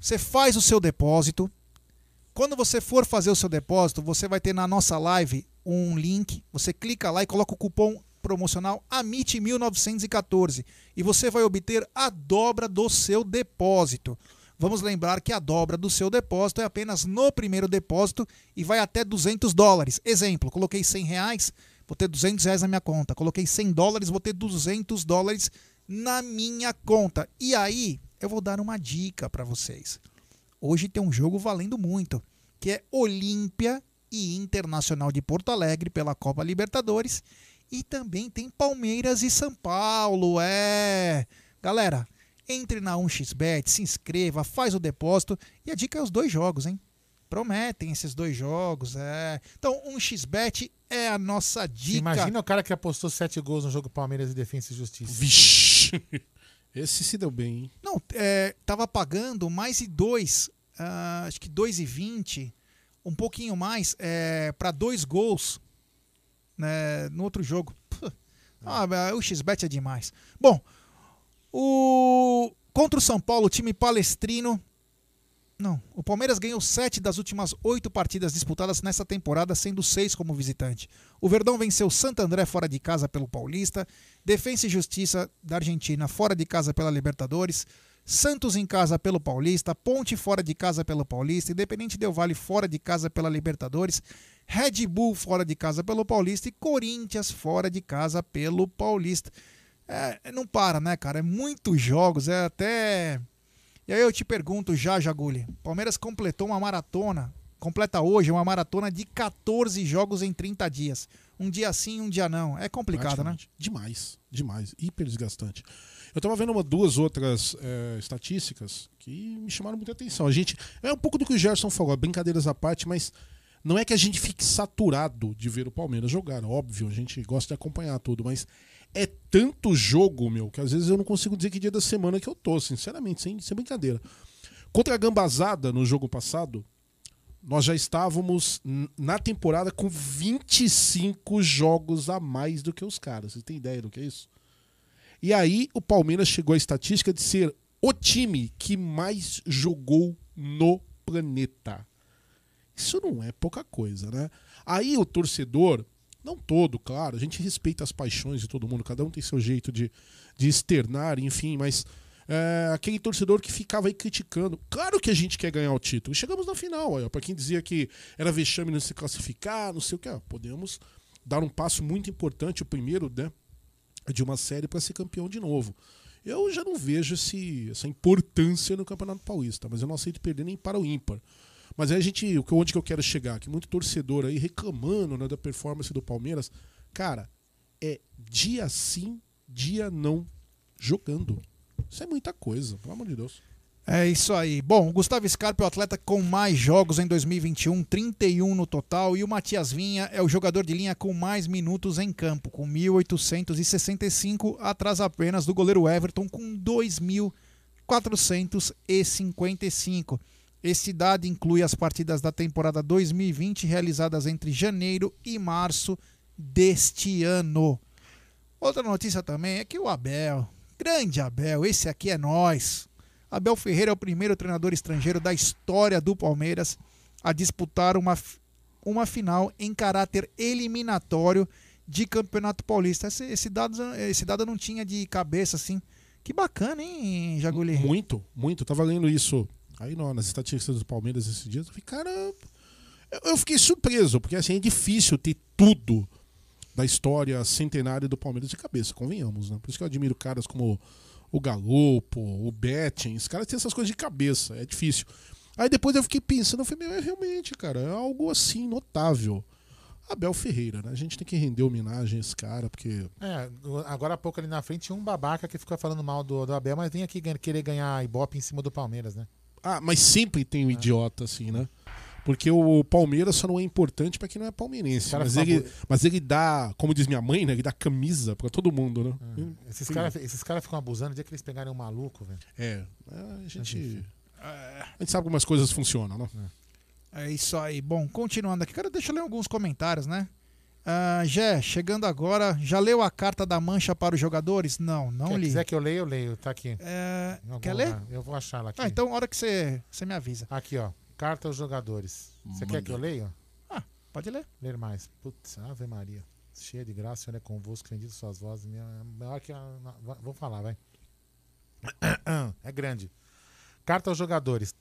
você faz o seu depósito. Quando você for fazer o seu depósito, você vai ter na nossa live um link. Você clica lá e coloca o cupom promocional AMIT1914 e você vai obter a dobra do seu depósito. Vamos lembrar que a dobra do seu depósito é apenas no primeiro depósito e vai até 200 dólares. Exemplo, coloquei 100 reais, vou ter 200 reais na minha conta. Coloquei 100 dólares, vou ter 200 dólares na minha conta. E aí, eu vou dar uma dica para vocês. Hoje tem um jogo valendo muito, que é Olímpia e Internacional de Porto Alegre pela Copa Libertadores. E também tem Palmeiras e São Paulo. É. Galera, entre na 1xBet, se inscreva, faz o depósito. E a dica é os dois jogos, hein? Prometem esses dois jogos. É. Então, 1xBet é a nossa dica. Imagina o cara que apostou 7 gols no jogo Palmeiras e Defensa e Justiça. Vixe. Esse se deu bem, hein? Não, é, tava pagando mais de dois, ah, acho que 2,20, um pouquinho mais, é, para dois gols né, no outro jogo. Puh. Ah, o XBet é demais. Bom, O contra o São Paulo, o time palestrino. Não, o Palmeiras ganhou sete das últimas oito partidas disputadas nessa temporada, sendo seis como visitante. O Verdão venceu Santo André fora de casa pelo Paulista, Defensa e Justiça da Argentina fora de casa pela Libertadores, Santos em casa pelo Paulista, Ponte fora de casa pelo Paulista, Independente Del Vale fora de casa pela Libertadores, Red Bull fora de casa pelo Paulista e Corinthians fora de casa pelo Paulista. É, não para, né, cara? É muitos jogos, é até. E aí eu te pergunto já, Jaguli. Palmeiras completou uma maratona, completa hoje uma maratona de 14 jogos em 30 dias. Um dia sim, um dia não. É complicado, né? Demais, demais. Hiper desgastante. Eu tava vendo uma, duas outras é, estatísticas que me chamaram muita atenção. A gente. É um pouco do que o Gerson falou, brincadeiras à parte, mas não é que a gente fique saturado de ver o Palmeiras jogar. Óbvio, a gente gosta de acompanhar tudo, mas é tanto jogo, meu, que às vezes eu não consigo dizer que dia da semana que eu tô, sinceramente, sem, sem brincadeira. Contra a Gambazada no jogo passado, nós já estávamos na temporada com 25 jogos a mais do que os caras. Você tem ideia do que é isso? E aí o Palmeiras chegou à estatística de ser o time que mais jogou no planeta. Isso não é pouca coisa, né? Aí o torcedor, não todo, claro, a gente respeita as paixões de todo mundo, cada um tem seu jeito de, de externar, enfim, mas é, aquele torcedor que ficava aí criticando. Claro que a gente quer ganhar o título. Chegamos na final, para quem dizia que era vexame não se classificar, não sei o que, podemos dar um passo muito importante, o primeiro, né, de uma série para ser campeão de novo. Eu já não vejo esse, essa importância no Campeonato Paulista, mas eu não aceito perder nem para o ímpar. Mas aí a gente, onde que eu quero chegar? Que muito torcedor aí reclamando né, da performance do Palmeiras. Cara, é dia sim, dia não jogando. Isso é muita coisa, pelo amor de Deus. É isso aí. Bom, Gustavo Scarpa é o atleta com mais jogos em 2021, 31 no total, e o Matias Vinha é o jogador de linha com mais minutos em campo, com 1.865, atrás apenas do goleiro Everton, com 2.455. Esse dado inclui as partidas da temporada 2020 realizadas entre janeiro e março deste ano. Outra notícia também é que o Abel, grande Abel, esse aqui é nós. Abel Ferreira é o primeiro treinador estrangeiro da história do Palmeiras a disputar uma, uma final em caráter eliminatório de Campeonato Paulista. Esse, esse, dado, esse dado eu não tinha de cabeça assim. Que bacana, hein, Jaguli? Muito, muito. Tava lendo isso aí no- nas estatísticas do Palmeiras esses dias. Eu falei, cara. Eu, fiquei surpreso, porque assim, é difícil ter tudo da história centenária do Palmeiras de cabeça, convenhamos, né? Por isso que eu admiro caras como o Galopo, o Betting. Os caras têm essas coisas de cabeça, é difícil. Aí depois eu fiquei pensando, eu falei, meu, é realmente, cara, é algo assim notável. Abel Ferreira, né? A gente tem que render homenagem a esse cara, porque. É, agora há pouco ali na frente tinha um babaca que ficou falando mal do, do Abel, mas vem aqui querer ganhar Ibope em cima do Palmeiras, né? Ah, mas sempre tem um idiota assim, né? Porque o Palmeiras só não é importante pra quem não é palmeirense. Cara Mas ele, mas ele dá, como diz minha mãe, né? Ele dá camisa pra todo mundo, né? Esses caras esses cara ficam abusando, o dia que eles pegarem um maluco, velho. É, a gente. A gente sabe como as coisas funcionam, né? É isso aí. Bom, continuando aqui, cara, deixa eu ler alguns comentários, né? Ah, Jé, chegando agora, já leu a carta da mancha para os jogadores? Não, não Se li. quiser que eu leia, eu leio. Tá aqui. É, quer ler? lugar. Eu vou achar ela aqui. Ah, então, hora que você, você me avisa. Aqui, ó. Carta aos jogadores. Você quer que eu leia? Pode ler. Ler mais. Putz, Ave Maria. Cheia de graça, Senhor é convosco, bendito suas vozes. Minha, maior que a, vou falar, vai. É grande. Carta aos jogadores.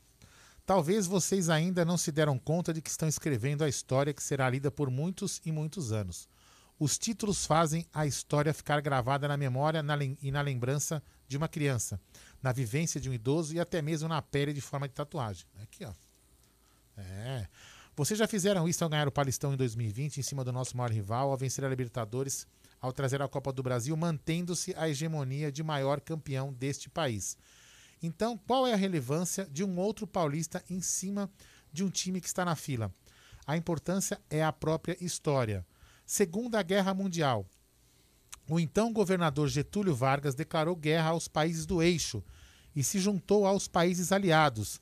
Talvez vocês ainda não se deram conta de que estão escrevendo a história que será lida por muitos e muitos anos. Os títulos fazem a história ficar gravada na memória na e na lembrança de uma criança, na vivência de um idoso e até mesmo na pele de forma de tatuagem. Aqui, ó. É. Vocês já fizeram isso ao ganhar o Palestão em 2020 em cima do nosso maior rival, ao vencer a Libertadores, ao trazer a Copa do Brasil, mantendo-se a hegemonia de maior campeão deste país. Então, qual é a relevância de um outro paulista em cima de um time que está na fila? A importância é a própria história. Segunda Guerra Mundial. O então governador Getúlio Vargas declarou guerra aos países do eixo e se juntou aos países aliados.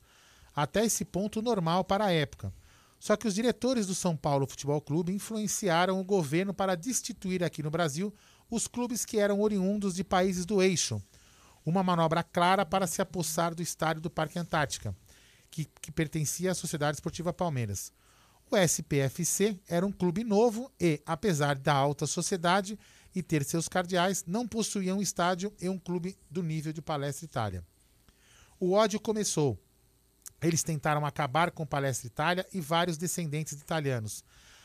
Até esse ponto normal para a época. Só que os diretores do São Paulo Futebol Clube influenciaram o governo para destituir aqui no Brasil os clubes que eram oriundos de países do eixo. Uma manobra clara para se apossar do estádio do Parque Antártica, que, que pertencia à Sociedade Esportiva Palmeiras. O SPFC era um clube novo e, apesar da alta sociedade e ter seus cardeais, não possuía um estádio e um clube do nível de Palestra Itália. O ódio começou. Eles tentaram acabar com Palestra Itália e vários descendentes de italianos.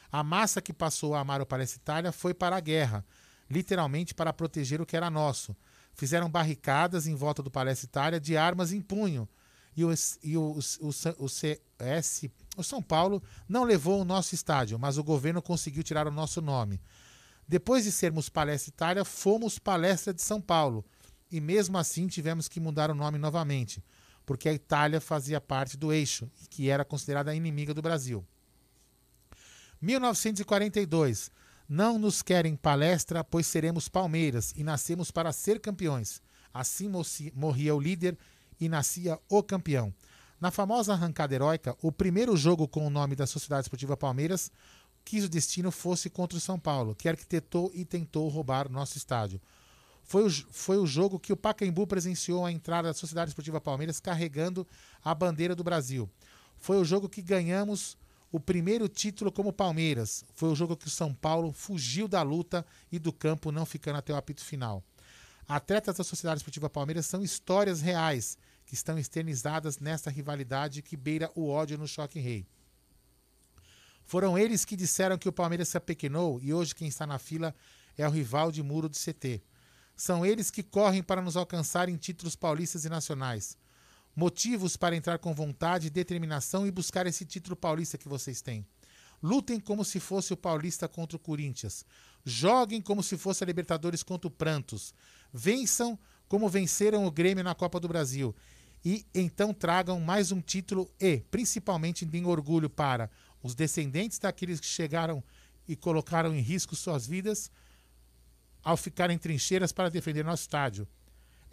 A massa que passou a amar o Palestra Itália foi para a guerra, literalmente para proteger o que era nosso. Fizeram barricadas em volta do Palestra Itália de armas em punho. E o, e o, o, o CS, o São Paulo, não levou o nosso estádio, mas o governo conseguiu tirar o nosso nome. Depois de sermos Palestra Itália, fomos Palestra de São Paulo. E mesmo assim tivemos que mudar o nome novamente, porque a Itália fazia parte do eixo, que era considerada inimiga do Brasil. 1942. Não nos querem palestra, pois seremos Palmeiras e nascemos para ser campeões. Assim morria o líder e nascia o campeão. Na famosa arrancada heróica, o primeiro jogo com o nome da Sociedade Esportiva Palmeiras quis o destino fosse contra o São Paulo, que arquitetou e tentou roubar nosso estádio. Foi o, foi o jogo que o Pacaembu presenciou a entrada da Sociedade Esportiva Palmeiras carregando a bandeira do Brasil. Foi o jogo que ganhamos o primeiro título como Palmeiras. Foi o jogo que o São Paulo fugiu da luta e do campo, não ficando até o apito final. Atletas da Sociedade Esportiva Palmeiras são histórias reais que estão externizadas nesta rivalidade que beira o ódio no choque rei. Foram eles que disseram que o Palmeiras se apequenou e hoje quem está na fila é o rival de muro de CT. São eles que correm para nos alcançar em títulos paulistas e nacionais. Motivos para entrar com vontade, determinação e buscar esse título paulista que vocês têm. Lutem como se fosse o Paulista contra o Corinthians. Joguem como se fosse a Libertadores contra o Prantos. Vençam como venceram o Grêmio na Copa do Brasil. E então tragam mais um título e, principalmente, deem orgulho para os descendentes daqueles que chegaram e colocaram em risco suas vidas ao ficarem em trincheiras para defender nosso estádio.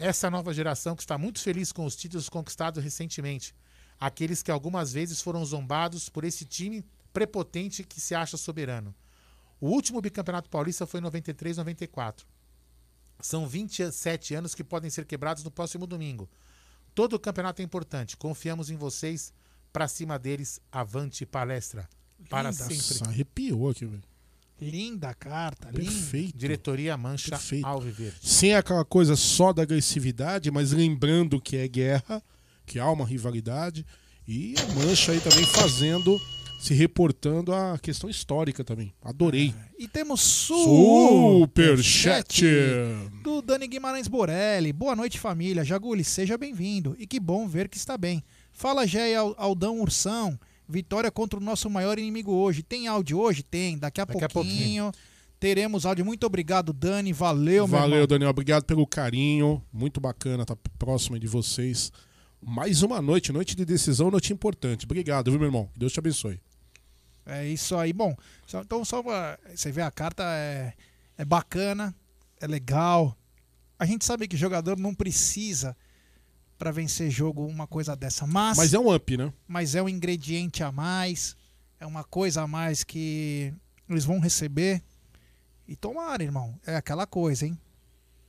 Essa nova geração que está muito feliz com os títulos conquistados recentemente. Aqueles que algumas vezes foram zombados por esse time prepotente que se acha soberano. O último bicampeonato paulista foi em 93, 94. São 27 anos que podem ser quebrados no próximo domingo. Todo o campeonato é importante. Confiamos em vocês. Para cima deles, avante palestra. Para Linda, sempre. Nossa, arrepiou aqui, velho. Linda carta, linda. Perfeito. Diretoria Mancha Perfeito. Alviverde. Sem aquela coisa só da agressividade, mas lembrando que é guerra, que há uma rivalidade. E a Mancha aí também fazendo, se reportando a questão histórica também. Adorei. E temos Superchat. do Dani Guimarães Borelli. Boa noite, família. Jaguli, seja bem-vindo. E que bom ver que está bem. Fala, Gé Aldão Ursão. Vitória contra o nosso maior inimigo hoje. Tem áudio hoje? Tem. Daqui a, Daqui a pouquinho, teremos áudio. Muito obrigado, Dani. Valeu, meu Valeu, irmão. Daniel. Obrigado pelo carinho. Muito bacana estar próximo de vocês. Mais uma noite, noite de decisão, noite importante. Obrigado, viu, meu irmão? Deus te abençoe. É isso aí. Bom, então só pra você ver a carta é, é bacana, é legal. A gente sabe que jogador não precisa para vencer jogo uma coisa dessa, mas, Mas é um up, né? mas é um ingrediente a mais, é uma coisa a mais que eles vão receber. E tomara, irmão, é aquela coisa, hein?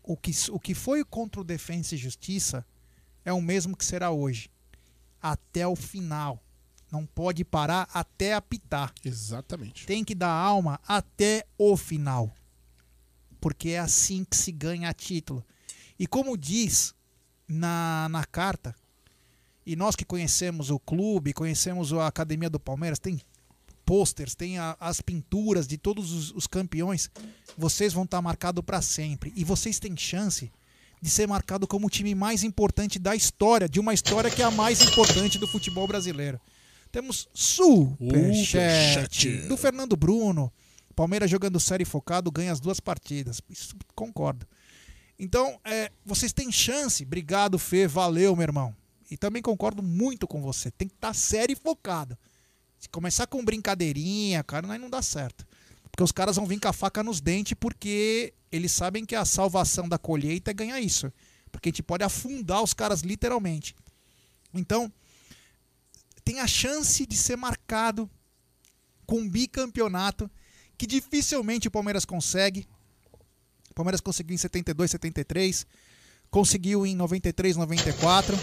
O que, o que foi contra o Defensa e Justiça é o mesmo que será hoje. Até o final. Não pode parar até apitar Exatamente. tem que dar alma até o final. Porque é assim que se ganha título. E como diz na, na carta, e nós que conhecemos o clube, conhecemos a Academia do Palmeiras, tem posters, tem a- as pinturas de todos os, os campeões, vocês vão estar marcados para sempre. E vocês têm chance de ser marcado como o time mais importante da história, de uma história que é a mais importante do futebol brasileiro. Temos superchat do Fernando Bruno. Palmeiras jogando sério e focado ganha as duas partidas. Isso concordo. Então, é, vocês têm chance. Obrigado, Fê. Valeu, meu irmão. E também concordo muito com você. Tem que estar sério e focado. Se começar com brincadeirinha, cara, aí não dá certo. Porque os caras vão vir com a faca nos dentes porque eles sabem que a salvação da colheita é ganhar isso. Porque a gente pode afundar os caras literalmente. Então, tem a chance de ser marcado com um bicampeonato que dificilmente o Palmeiras consegue. O Palmeiras conseguiu em 72, 73. Conseguiu em 93, 94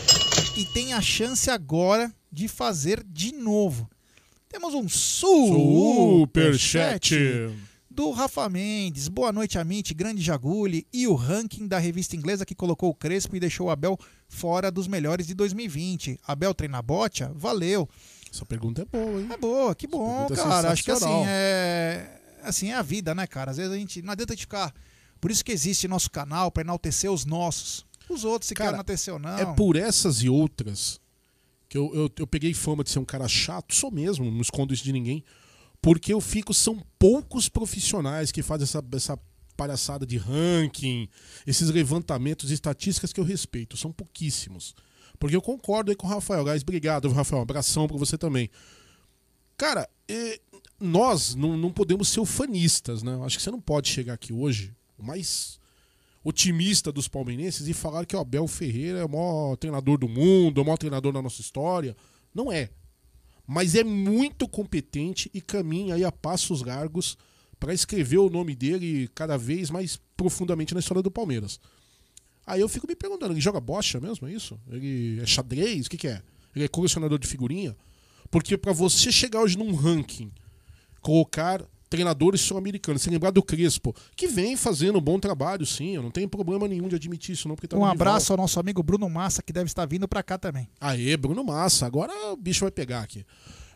e tem a chance agora de fazer de novo. Temos um superchat do Rafa Mendes. Boa noite, Amit, grande Jaguli e o ranking da revista inglesa que colocou o Crespo e deixou o Abel fora dos melhores de 2020. Abel treina bote? Valeu. Essa pergunta é boa, hein? É boa, que bom, é cara. Acho que assim, é assim é a vida, né, cara? Às vezes a gente não adianta a gente ficar. Por isso que existe nosso canal pra enaltecer os nossos. Os outros se Cara, quer enaltecer ou não. É por essas e outras que eu, eu, eu peguei fama de ser um cara chato, sou mesmo, não escondo isso de ninguém. Porque eu fico, são poucos profissionais que fazem essa, essa palhaçada de ranking, esses levantamentos estatísticas que eu respeito, são pouquíssimos. Porque eu concordo aí com o Rafael. Guys, obrigado, Rafael. Um abração pra você também. Cara, eh, nós não, não podemos ser ufanistas, né? Acho que você não pode chegar aqui hoje, o mais otimista dos palmeirenses, e falar que o Abel Ferreira é o maior treinador do mundo, é o maior treinador da nossa história. Não é. Mas é muito competente e caminha aí a passos largos para escrever o nome dele cada vez mais profundamente na história do Palmeiras. Aí eu fico me perguntando, ele joga bocha mesmo, é isso? Ele é xadrez? O que, que é? Ele é colecionador de figurinha? Porque para você chegar hoje num ranking, colocar treinadores sul-americanos, se lembrar do Crespo, que vem fazendo um bom trabalho, sim, eu não tenho problema nenhum de admitir isso não, porque tá Um no rival. abraço ao nosso amigo Bruno Massa, que deve estar vindo pra cá também. Aê, Bruno Massa, agora o bicho vai pegar aqui.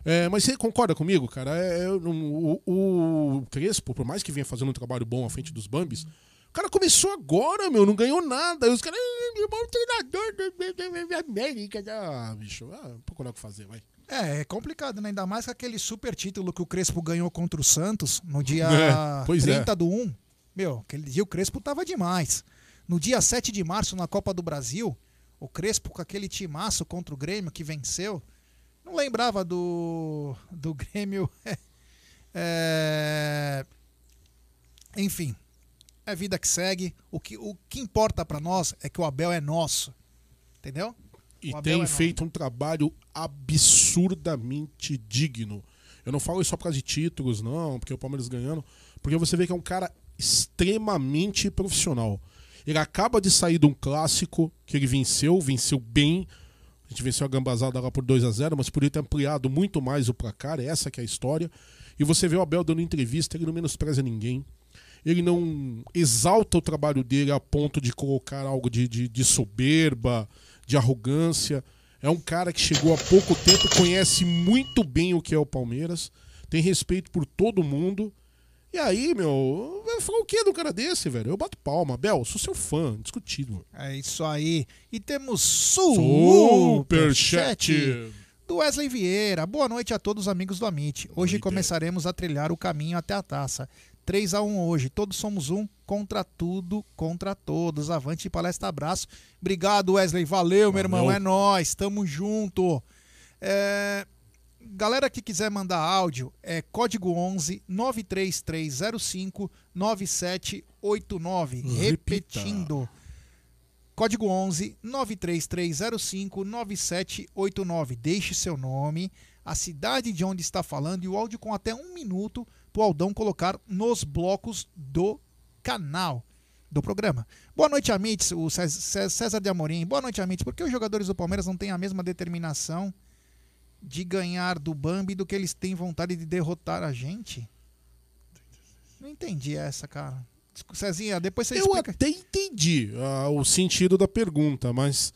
É, mas você concorda comigo, cara? É, é, o, o Crespo, por mais que venha fazendo um trabalho bom à frente dos Bambis, o cara começou agora, meu, não ganhou nada. Os caras, "Ah, meu bom treinador da América. Ah, bicho, ah, procurar o que fazer, vai. É, é complicado, né? Ainda mais com aquele super título que o Crespo ganhou contra o Santos no dia É, pois é. 30 do 1. Meu, aquele dia o Crespo tava demais. No dia 7 de março, na Copa do Brasil, o Crespo com aquele timaço contra o Grêmio que venceu. Não lembrava do, do Grêmio. É, Enfim, é vida que segue. O que, o que importa pra nós é que o Abel é nosso. Entendeu? E tem é feito um trabalho absurdamente digno. Eu não falo isso só por causa de títulos, não, porque o Palmeiras ganhando. Porque você vê que é um cara extremamente profissional. Ele acaba de sair de um clássico que ele venceu, venceu bem. A gente venceu a gambazada lá por 2 a 0 mas podia ter ampliado muito mais o placar, essa que é a história. E você vê o Abel dando entrevista, ele não menospreza ninguém. Ele não exalta o trabalho dele a ponto de colocar algo de, de, de soberba, de arrogância. É um cara que chegou há pouco tempo, conhece muito bem o que é o Palmeiras, tem respeito por todo mundo. E aí, meu, vai falar o que um cara desse, velho? Eu bato palma. Bel, sou seu fã, discutível. É isso aí. E temos Superchat. superchat do Wesley Vieira. Boa noite a todos os amigos do Amit. Hoje começaremos a trilhar o caminho até a taça. 3 a 1 hoje. Todos somos um contra tudo, contra todos. Avante palestra, abraço. Obrigado, Wesley. Valeu, meu irmão. É nóis. Tamo junto. É, Galera que quiser mandar áudio, é código 11 93305 9789. Repita. Repetindo. Código 11 93305 9789. Deixe seu nome, a cidade de onde está falando e o áudio com até um minuto para o Aldão colocar nos blocos do canal do programa. Boa noite, Amites, o Cés- César de Amorim. Boa noite, Amites. Por que os jogadores do Palmeiras não têm a mesma determinação de ganhar do Bambi do que eles têm vontade de derrotar a gente? Não entendi essa, cara. Cezinha, depois você Eu explica. até entendi ah, o sentido da pergunta, mas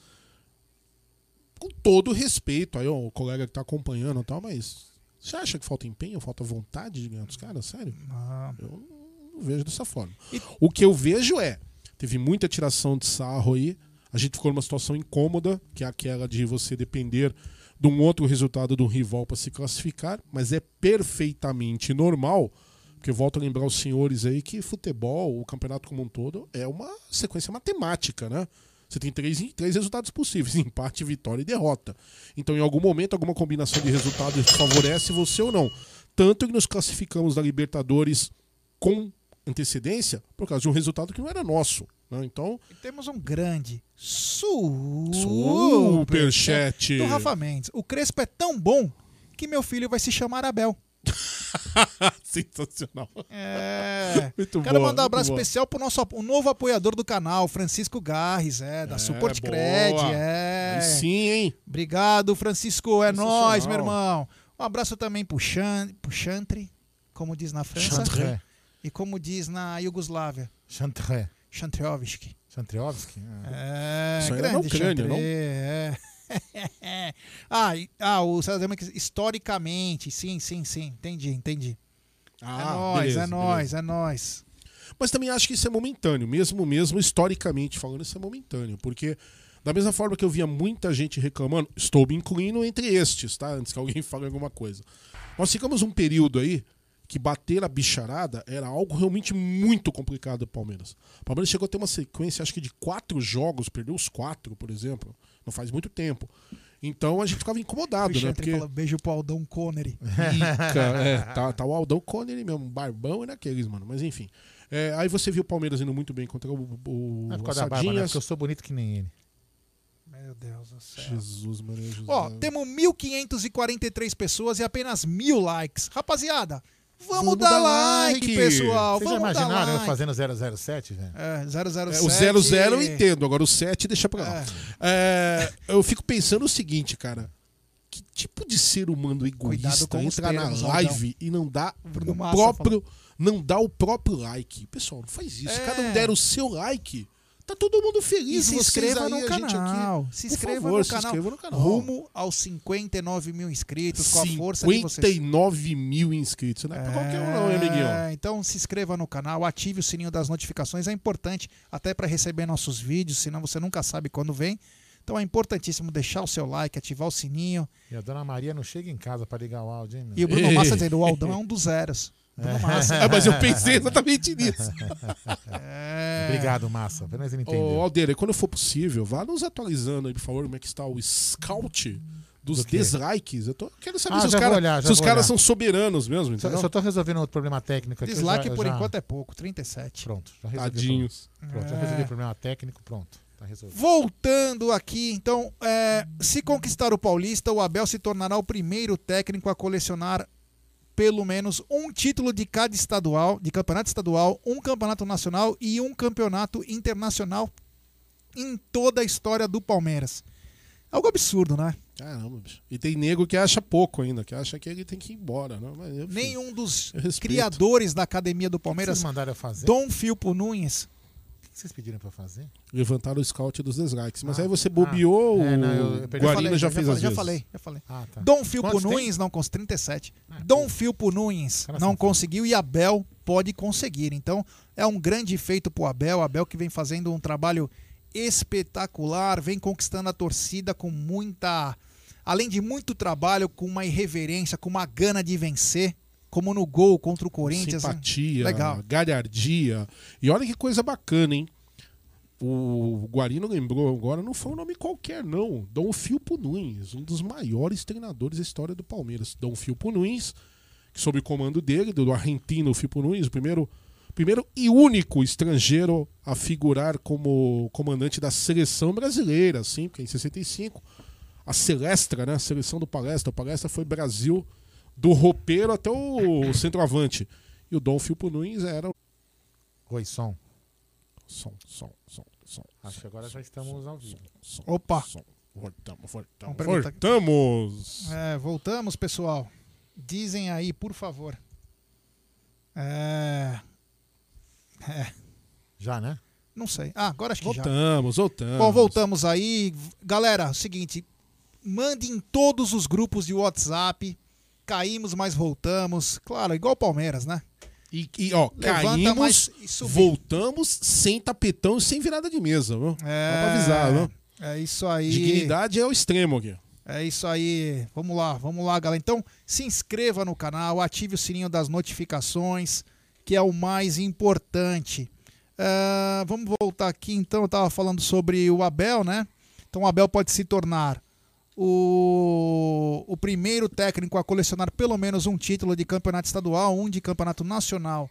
com todo respeito aí, ó, o colega que tá acompanhando e tal, mas você acha que falta empenho, falta vontade de ganhar dos caras? Sério? Ah, Eu não vejo dessa forma. E- O que eu vejo é, teve muita tiração de sarro aí, a gente ficou numa situação incômoda, que é aquela de você depender de um outro resultado do rival para se classificar, mas é perfeitamente normal, porque eu volto a lembrar os senhores aí que futebol, o campeonato como um todo, é uma sequência matemática, né? Você tem três, três resultados possíveis: empate, vitória e derrota. Então, em algum momento, alguma combinação de resultados favorece você ou não. Tanto que nos classificamos da Libertadores com antecedência por causa de um resultado que não era nosso. Né? Então, e temos um grande superchat superchat. do Rafa Mendes. O Crespo é tão bom que meu filho vai se chamar Abel. Sensacional. É. Muito Quero boa, mandar um abraço boa. especial pro nosso o novo apoiador do canal, Francisco Garres, é, da É, Support boa. Cred. É. Sim, hein? Obrigado, Francisco. É nóis, meu irmão. Um abraço também pro, Chan, pro Chantre, como diz na França. Chantre. E como diz na Iugoslávia, Chantre. Chantriovski. Chantriovski. Ah. É, na grande Ucrânia, Chantre, não? É. ah, ah, o César que historicamente, sim, sim, sim, entendi, entendi. é nóis, beleza, é nóis, beleza. é nóis. Mas também acho que isso é momentâneo, mesmo mesmo historicamente falando, isso é momentâneo, porque da mesma forma que eu via muita gente reclamando, estou me incluindo entre estes, tá? Antes que alguém fale alguma coisa. Nós ficamos um período aí que bater a bicharada era algo realmente muito complicado do Palmeiras. O Palmeiras chegou a ter uma sequência, acho que de quatro jogos, perdeu os quatro, por exemplo, não faz muito tempo. Então a gente ficava incomodado, né? Porque fala beijo pro Aldão Connery. Ica, é, tá, tá o Aldão Connery mesmo, um barbão e naqueles, mano. Mas enfim. É, aí você viu o Palmeiras indo muito bem contra o, o, é barba, né? Porque eu sou bonito que nem ele. Meu Deus do céu. Jesus, mano. Jesus. Ó, temos 1.543 pessoas e apenas mil likes. Rapaziada, vamos, Vamos dar dar like, like. pessoal. Vocês já imaginaram eu like. fazendo 007, velho? É, 007. É, o 00 eu entendo, agora o 7 deixa pra lá. É, eu fico pensando o seguinte, cara. Que tipo de ser humano egoísta com os entra na live e não dá o próprio não dá o próprio like? Pessoal, não faz isso. É. Cada um der o seu like, tá todo mundo feliz. E se inscreva aí, no gente aqui. canal. Se inscreva favor, no se canal. inscreva no canal. Rumo aos 59 mil inscritos com a força de vocês. 59 mil inscritos. Não é pra qualquer um, não, hein, amiguinho? É, então se inscreva no canal, ative o sininho das notificações, é importante até para receber nossos vídeos, senão você nunca sabe quando vem. Então é importantíssimo deixar o seu like, ativar o sininho. E a dona Maria não chega em casa pra ligar o áudio, hein? meu? E o Bruno Massa dizendo, o Aldão é um dos zeros. Bruno Massa. É, mas eu pensei exatamente nisso. É. Obrigado, Massa. Apenas ele entendeu. Ô, Aldeira, quando for possível, vá nos atualizando aí, por favor, como é que está o scout dos Do dislikes. Eu tô, quero saber Ah, se os já vou caras olhar, já se os vou caras olhar. são soberanos mesmo, Só, entendeu? só tô resolvendo outro problema técnico aqui. Dislike já- por já- enquanto é pouco, 37. Pronto, já resolvi. Tadinhos. Pronto, já É. resolvi o problema técnico, pronto. Tá. Voltando aqui, então, é, se conquistar o Paulista, o Abel se tornará o primeiro técnico a colecionar pelo menos um título de cada estadual, de campeonato estadual, um campeonato nacional e um campeonato internacional em toda a história do Palmeiras. Algo absurdo, né? Caramba, bicho. E tem nego que acha pouco ainda, que acha que ele tem que ir embora. Não? Mas, enfim, Nenhum dos criadores da academia do Palmeiras? Dom Filpo Nunes, vocês pediram pra fazer? Levantaram o scout dos dislikes. Mas Ah, aí você bobeou, ah, é, o não, eu- eu Guarina falei, já fez falei, as já vezes. falei, já falei. Ah, tá. Dom Filpo Quantos tem? Nunes não conseguiu. 37. Ah, Dom pô. Filpo Nunes Cara não conseguiu e Abel pode conseguir. Então é um grande feito pro Abel. Abel que vem fazendo um trabalho espetacular, vem conquistando a torcida com muita. Além de muito trabalho, com uma irreverência, com uma gana de vencer, como no gol contra o Corinthians. né? Simpatia, Legal. galhardia. E olha que coisa bacana, hein? O Guarino lembrou agora, não foi um nome qualquer, não. Dom Filpo Nunes, um dos maiores treinadores da história do Palmeiras. Dom Filpo Nunes, que sob o comando dele, do argentino Filpo Nunes, o primeiro, primeiro e único estrangeiro a figurar como comandante da seleção brasileira, assim, porque em 65, a Celestra, né? A seleção do Palestra. O Palestra foi Brasil do roupeiro até o centroavante. E o Dom Filpo Nunes era. Oi, som. Som, som, som, som. Acho que agora já estamos ao vivo. som, Opa. som. Voltamos, voltamos. Voltamos! É, voltamos, pessoal. Dizem aí, por favor. É, Já, né? não sei. Ah, agora acho que já. Voltamos, voltamos. Bom, voltamos aí. Galera, é seguinte, mande em todos os grupos de WhatsApp. Caímos, mas voltamos. Claro, igual o Palmeiras, né? E, e, ó, Levanta caímos, voltamos sem tapetão e sem virada de mesa, viu? É, Só pra avisar, viu? É isso aí. Dignidade é o extremo aqui. É isso aí. Vamos lá, vamos lá, galera. Então, se inscreva no canal, ative o sininho das notificações, que é o mais importante. Ah, vamos voltar aqui, então. Eu tava falando sobre o Abel, né? Então, o Abel pode se tornar o, o primeiro técnico a colecionar pelo menos um título de campeonato estadual, um de campeonato nacional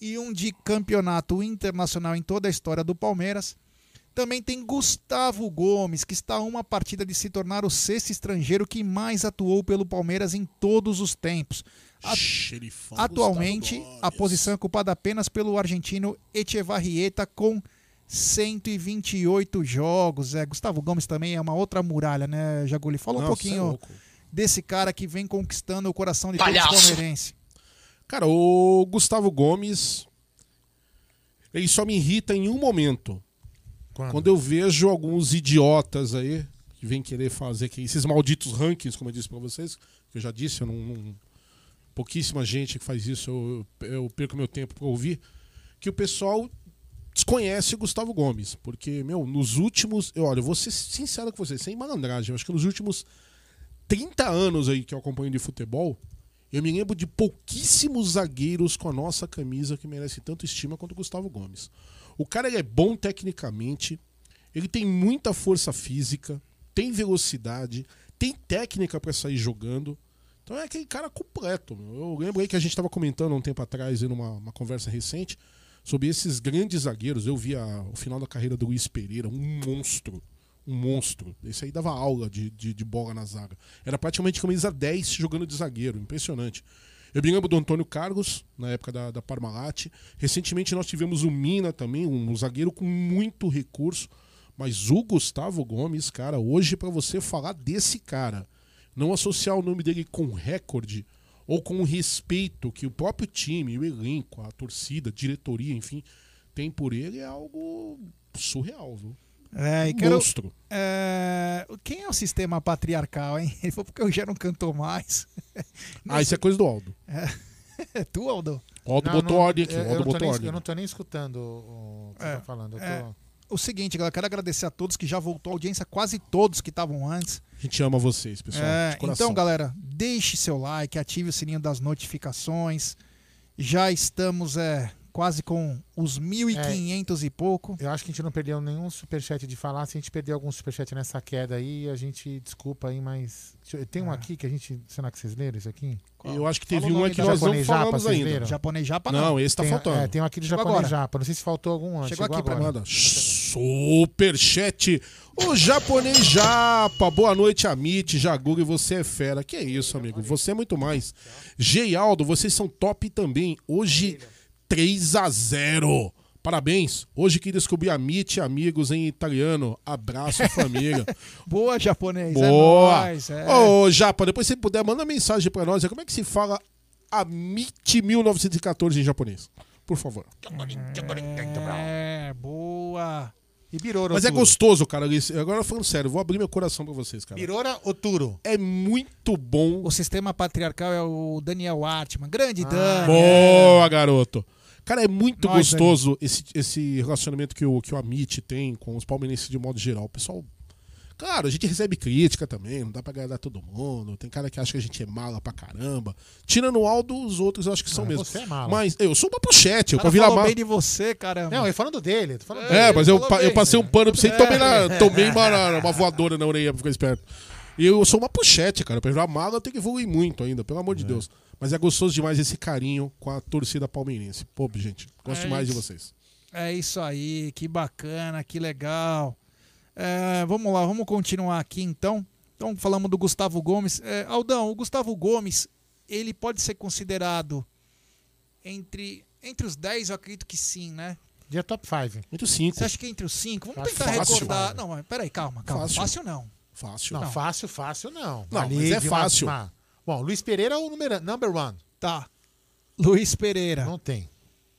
e um de campeonato internacional em toda a história do Palmeiras. Também tem Gustavo Gomes, que está a uma partida de se tornar o sexto estrangeiro que mais atuou pelo Palmeiras em todos os tempos. A- Xerifão Atualmente, a posição é ocupada apenas pelo argentino Echevarrieta com 128 jogos. É, Gustavo Gomes também é uma outra muralha, né, Jaguli? Fala um cê é pouquinho louco. desse cara que vem conquistando o coração de todos os palmeirenses. Cara, o Gustavo Gomes. Ele só me irrita em um momento. Quando? Quando eu vejo alguns idiotas aí que vêm querer fazer que esses malditos rankings, como eu disse pra vocês, que eu já disse, eu não, não- pouquíssima gente que faz isso, eu, eu perco meu tempo pra ouvir, que o pessoal desconhece Gustavo Gomes, porque, meu, nos últimos, eu, olha, eu vou ser sincero com vocês, sem malandragem, acho que nos últimos 30 anos aí que eu acompanho de futebol, eu me lembro de pouquíssimos zagueiros com a nossa camisa que merecem tanto estima quanto o Gustavo Gomes. O cara é bom tecnicamente, ele tem muita força física, tem velocidade, tem técnica pra sair jogando. Então é aquele cara completo. meu. Eu lembro aí que a gente estava comentando um tempo atrás, numa uma conversa recente, sobre esses grandes zagueiros. Eu vi a- o final da carreira do Luiz Pereira, um monstro. Um monstro. Esse aí dava aula de, de, de bola na zaga. Era praticamente camisa 10 jogando de zagueiro. Impressionante. Eu me lembro do Antônio Carlos, na época da, da Parmalat. Recentemente nós tivemos o Mina também, um, zagueiro com muito recurso. Mas o Gustavo Gomes, cara, hoje para você falar desse cara, não associar o nome dele com recorde ou com o respeito que o próprio time, o elenco, a torcida, a diretoria, enfim, tem por ele é algo surreal, viu? É, e quero, monstro. é, quem é o sistema patriarcal, hein? Ele falou porque eu já não cantou mais. Ah, isso é coisa do Aldo. É tu, Aldo? O Aldo Não, botou não, ordem aqui. eu- eu Aldo não tô botou nem- ordem. Eu não tô nem escutando o que É, você tá falando. Eu tô... O seguinte, galera, quero agradecer a todos que já voltou a audiência, quase todos que estavam antes. A gente ama vocês, pessoal. É, de coração. então, galera, deixe seu like, ative o sininho das notificações. Já estamos é, quase com os 1.500 e pouco. Eu acho que a gente não perdeu nenhum superchat de falar. Se a gente perder algum superchat nessa queda aí, a gente desculpa aí, mas. Tem um Ah. aqui que a gente. Será que vocês leram isso aqui? Eu acho que teve um aqui que nós não japonês japa, falamos ainda. leram? Japonês japa não. Não, esse tá tem, faltando. É, tem um aqui do Chegou japonês agora. japa. Não sei se faltou algum antes. Chegou aqui pra agora. Manda. Superchat. O japonês japa. Boa noite, Amit, Jaguri, você é fera. Que é isso, amigo? Você é muito mais. Geialdo, vocês são top também. Hoje, 3 a 0 Parabéns. Hoje que descobri Amit, amigos em italiano. Abraço, família. Boa, japonês. Boa. É nóis, é. Ô, Japa, depois se puder, manda mensagem pra nós. Como é que se fala Amit 1914 em japonês? Por favor. É, boa. E Birora Mas é gostoso, cara. Agora falando sério, vou abrir meu coração pra vocês, cara. Birora Oturo. É muito bom. O sistema patriarcal é o Daniel Artman. Grande Ah, Dani. Boa, garoto. Cara, é muito Nós, gostoso esse, esse relacionamento que o, que o Amit tem com os palmeirenses de modo geral. O pessoal. Claro, a gente recebe crítica também, não dá pra agradar todo mundo. Tem cara que acha que a gente é mala pra caramba. Tirando o Aldo, os outros eu acho que são Ah, mesmo. você é mala. Mas eu sou uma pochete, eu pra virar mala. bem de você, caramba. Não, eu falando dele. Tô falando É, dele. mas eu, pa- eu passei um pano pra você e tomei, na, tomei uma, uma voadora na orelha pra ficar esperto. E eu sou uma pochete, cara. Pra virar mala eu tenho que evoluir muito ainda, pelo amor de Deus. Mas é gostoso demais esse carinho com a torcida palmeirense. Pô, gente, gosto É demais de vocês. É isso aí, que bacana, que legal. É, vamos lá, vamos continuar aqui então. Então falamos do Gustavo Gomes. É, Aldão, o Gustavo Gomes, ele pode ser considerado entre, entre os 10, eu acredito que sim, né? Dia top 5. Muito cinco. Você acha que é entre os 5? Vamos Acho tentar fácil. recordar. Não, mas peraí, calma, calma. Fácil. Fácil, não. Fácil. Não, Não. fácil, fácil não. Não, Ali mas é uma- fácil. uma- Bom, Luiz Pereira é o número, number one. Tá. Luiz Pereira. Não tem.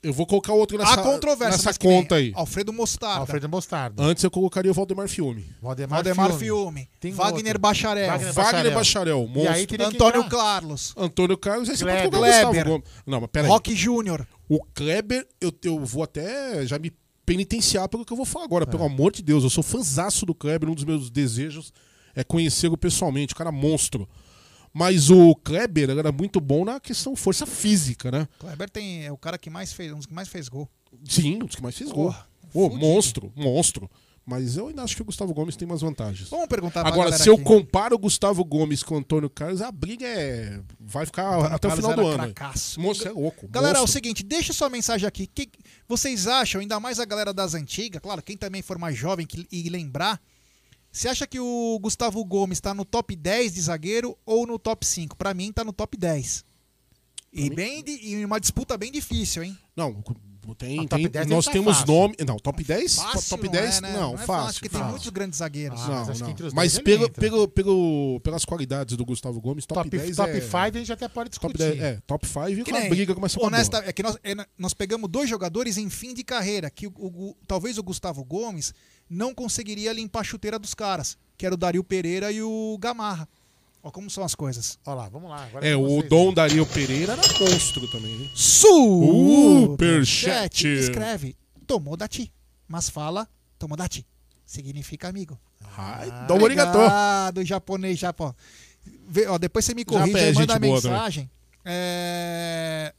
Eu vou colocar outro nessa, Há controvérsia, nessa mas que nem conta aí. Alfredo Mostarda. Alfredo Mostarda. Antes eu colocaria o Valdemar Filme. Valdemar, Valdemar Fiume. Filme. Tem Wagner outro. Bacharel. Wagner Wagner Bacharel. E aí monstro. teria que Antônio entrar- Carlos. Antônio Carlos, aí você pode Kleber. colocar o Gustavo Kleber. Gomes. Não, mas peraí. Rock Júnior. O Kleber, eu, eu vou até já me penitenciar pelo que eu vou falar É. agora. Pelo amor de Deus, eu sou fanzaço do Kleber. Um dos meus desejos é conhecê-lo pessoalmente. O cara é monstro. Mas o Kleber era muito bom na questão força física, né? Kleber tem, é o cara que mais fez, um dos que mais fez gol. Sim, um dos que mais fez gol. Pô, fudido. monstro, monstro. Mas eu ainda acho que o Gustavo Gomes tem umas vantagens. Vamos perguntar pra Agora, se eu aqui. comparo o Gustavo Gomes com o Antônio Carlos, a briga é. Vai ficar até o Carlos final era do ano. cracaço. Moço, é louco. Galera, é o monstro. seguinte, deixa sua mensagem aqui. que vocês acham, ainda mais a galera das antigas, claro, quem também for mais jovem que- e lembrar, você acha que o Gustavo Gomes está no top 10 de zagueiro ou no top 5? Pra mim, tá no top 10. E, bem e uma disputa bem difícil, hein? Não, tem. Top tem 10 nós tá temos fácil. nome. Não, top 10? Fácil top não 10? é, né? Não, é fácil. porque tem fácil. muitos grandes zagueiros. Ah, Não, mas acho que não. Mas ele pelo, pelo, pelo, pelas qualidades do Gustavo Gomes, top, Top, 10 top é... 5 a gente até pode Top discutir. 10, é, top 5 Que com a briga começa a honesta, é que nós, é, nós pegamos dois jogadores em fim de carreira, que o, o- talvez o Gustavo Gomes não conseguiria limpar a chuteira dos caras, que era o Dario Pereira e o Gamarra. Ó como são as coisas. Olha lá, vamos lá. É, o vocês, Dom né? Dario Pereira era monstro também, hein? Superchat. Escreve, tomou dati, mas fala tomodati. Significa amigo. Ai, um arigatô. Obrigado, japonês, Japão. Vê, ó, depois você me corrige é e manda também. mensagem. É,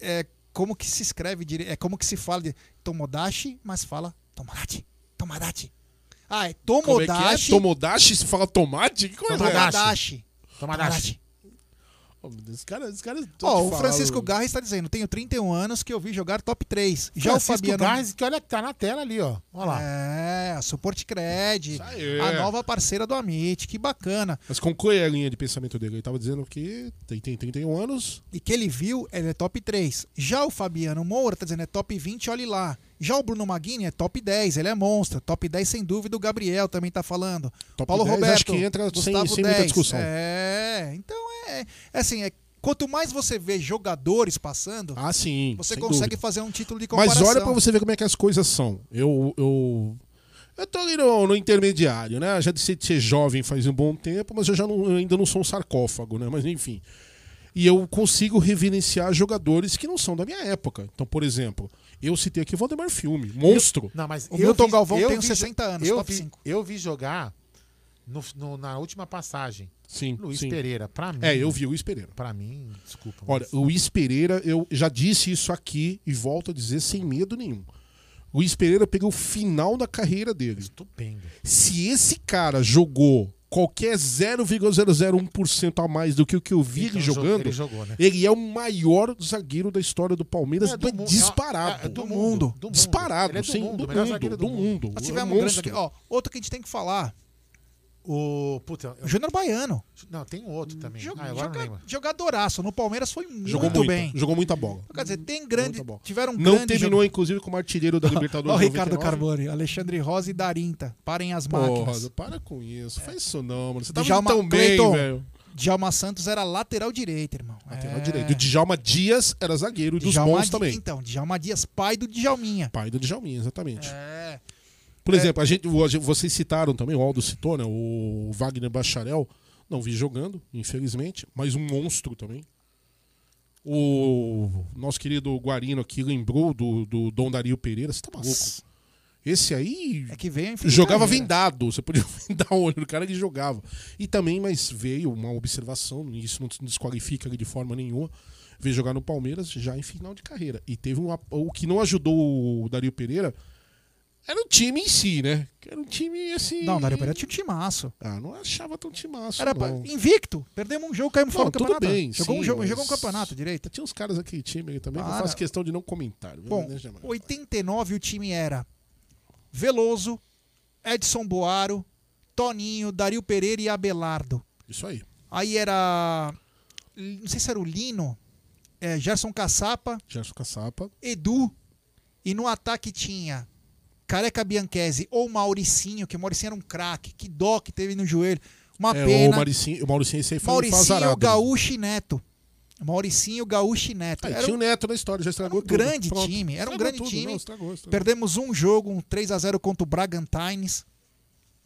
é como que se escreve, é como que se fala de tomodachi, mas fala tomodachi, tomodachi. Ah, é Como é que é? tomodachi, Tomodachi? Se fala tomate? Que coisa é? tomodachi. Tomadashi. Esse cara, esse cara Ó, o Francisco Garra está dizendo, tenho 31 anos que eu vi jogar top 3. Já Francisco o Fabiano... Garres, que olha que tá na tela ali, ó. Olha lá. É, a Support Cred, Isso aí. a nova parceira do Amit, que bacana. Mas conclui a linha de pensamento dele. Ele tava dizendo que tem, tem 31 anos. E que ele viu, ele é top 3. Já o Fabiano Moura tá dizendo é top 20, olhe lá. Já o Bruno Maguini é top 10, ele é monstro. Top 10 sem dúvida, o Gabriel também tá falando. Top Paulo 10 Roberto, acho que entra sem, Gustavo sem muita 10. discussão. É, então é, é assim, é, quanto mais você vê jogadores passando, Ah, sim. você sem consegue dúvida. fazer um título de Mas comparação. olha pra você ver como é que as coisas são. Eu. eu... Eu tô ali no, no intermediário, né? Já de ser, de ser jovem faz um bom tempo, mas eu já não- eu ainda não sou um sarcófago, né? Mas enfim. E eu consigo reverenciar jogadores que não são da minha época. Então, por exemplo, eu citei aqui o Valdemar Filme, monstro. Não, mas O eu Milton vi- Galvão eu tem vi- 60 anos, eu top vi, 5. Eu vi jogar no- no- na última passagem. Sim, Luiz sim. Pereira, pra mim. É, eu vi o Luiz Pereira. Pra mim, desculpa. Olha, o Luiz Pereira, eu já disse isso aqui e volto a dizer sem medo nenhum. O Luiz Pereira pegou o final da carreira dele. Estupendo. Se esse cara jogou qualquer 0,001% a mais do que o que eu vi Então, ele jo- jogando, Ele jogou, né? ele é o maior zagueiro da história do Palmeiras, É, do disparado. é, é do Do mundo. mundo. do mundo. Disparado, Ele é do sem, mundo, do, mundo, do mundo. Nós É tivemos um grande zagueiro. Ó, outro que a gente tem que falar, O. Puta, eu- Júnior Baiano. não, tem outro também. Jog- ah, joga- jogadoraço. No Palmeiras foi muito, Jogou muito, bem. jogou muita bola. Quer dizer, tem grande. Tiveram Não grande terminou, inclusive, como artilheiro da Libertadores. Ó, Ricardo 99. Carboni, Alexandre Rosa e Darinta. Parem as Porra, máquinas. para com isso. Faz isso não, mano. Você tava Djalma tão bem, velho. Djalma Santos era lateral direito, irmão. Lateral É. direito. O Djalma Dias era zagueiro dos Djalma bons Di- também. Então, Djalma Dias, pai do Djalminha. Pai do Djalminha, exatamente. É. Por exemplo, a gente, vocês citaram também, o Aldo citou, né? O Wagner Bacharel. Não vi jogando, infelizmente, mas um monstro também. O nosso querido Guarino aqui lembrou do, do Dom Dario Pereira. Você tá maluco? Esse aí É jogava carreira. vendado. Você podia vendar o olho do cara que jogava. E também, mas veio uma observação, e isso não desqualifica ele de forma nenhuma. Veio jogar no Palmeiras já em final de carreira. E teve uma, o que não ajudou o Dario Pereira era o time em si, né? Era um time assim. Não, Dario Pereira tinha um timaço. Ah, não achava tão timaço. Era não. invicto. Perdemos um jogo, caímos fora do tudo campeonato. bem, jogou, um sim, jogo, mas- jogou um campeonato direito. Tinha uns caras aqui, time aí também, que eu Para. faço questão de não comentar. Bom, mais. 89 o time era Veloso, Edson Boaro, Toninho, Dario Pereira e Abelardo. Isso aí. Aí era. Não sei se era o Lino, é, Gerson Caçapa, Gerson Caçapa. Edu. E no ataque tinha Careca Bianchese ou Mauricinho, que o Mauricinho era um craque. Que dó que teve no joelho. Uma É, o pena. Mauricinho, o Mauricinho esse aí foi, Mauricinho. Gaúcho e Neto. Mauricinho, Gaúcho e Neto. Aí, Era tinha um- o Neto na história, já estragou um tudo. grande Pronto. time, era um Estragou grande tudo, time. não, estragou, estragou. Perdemos um jogo, um 3x0 contra o Bragantines.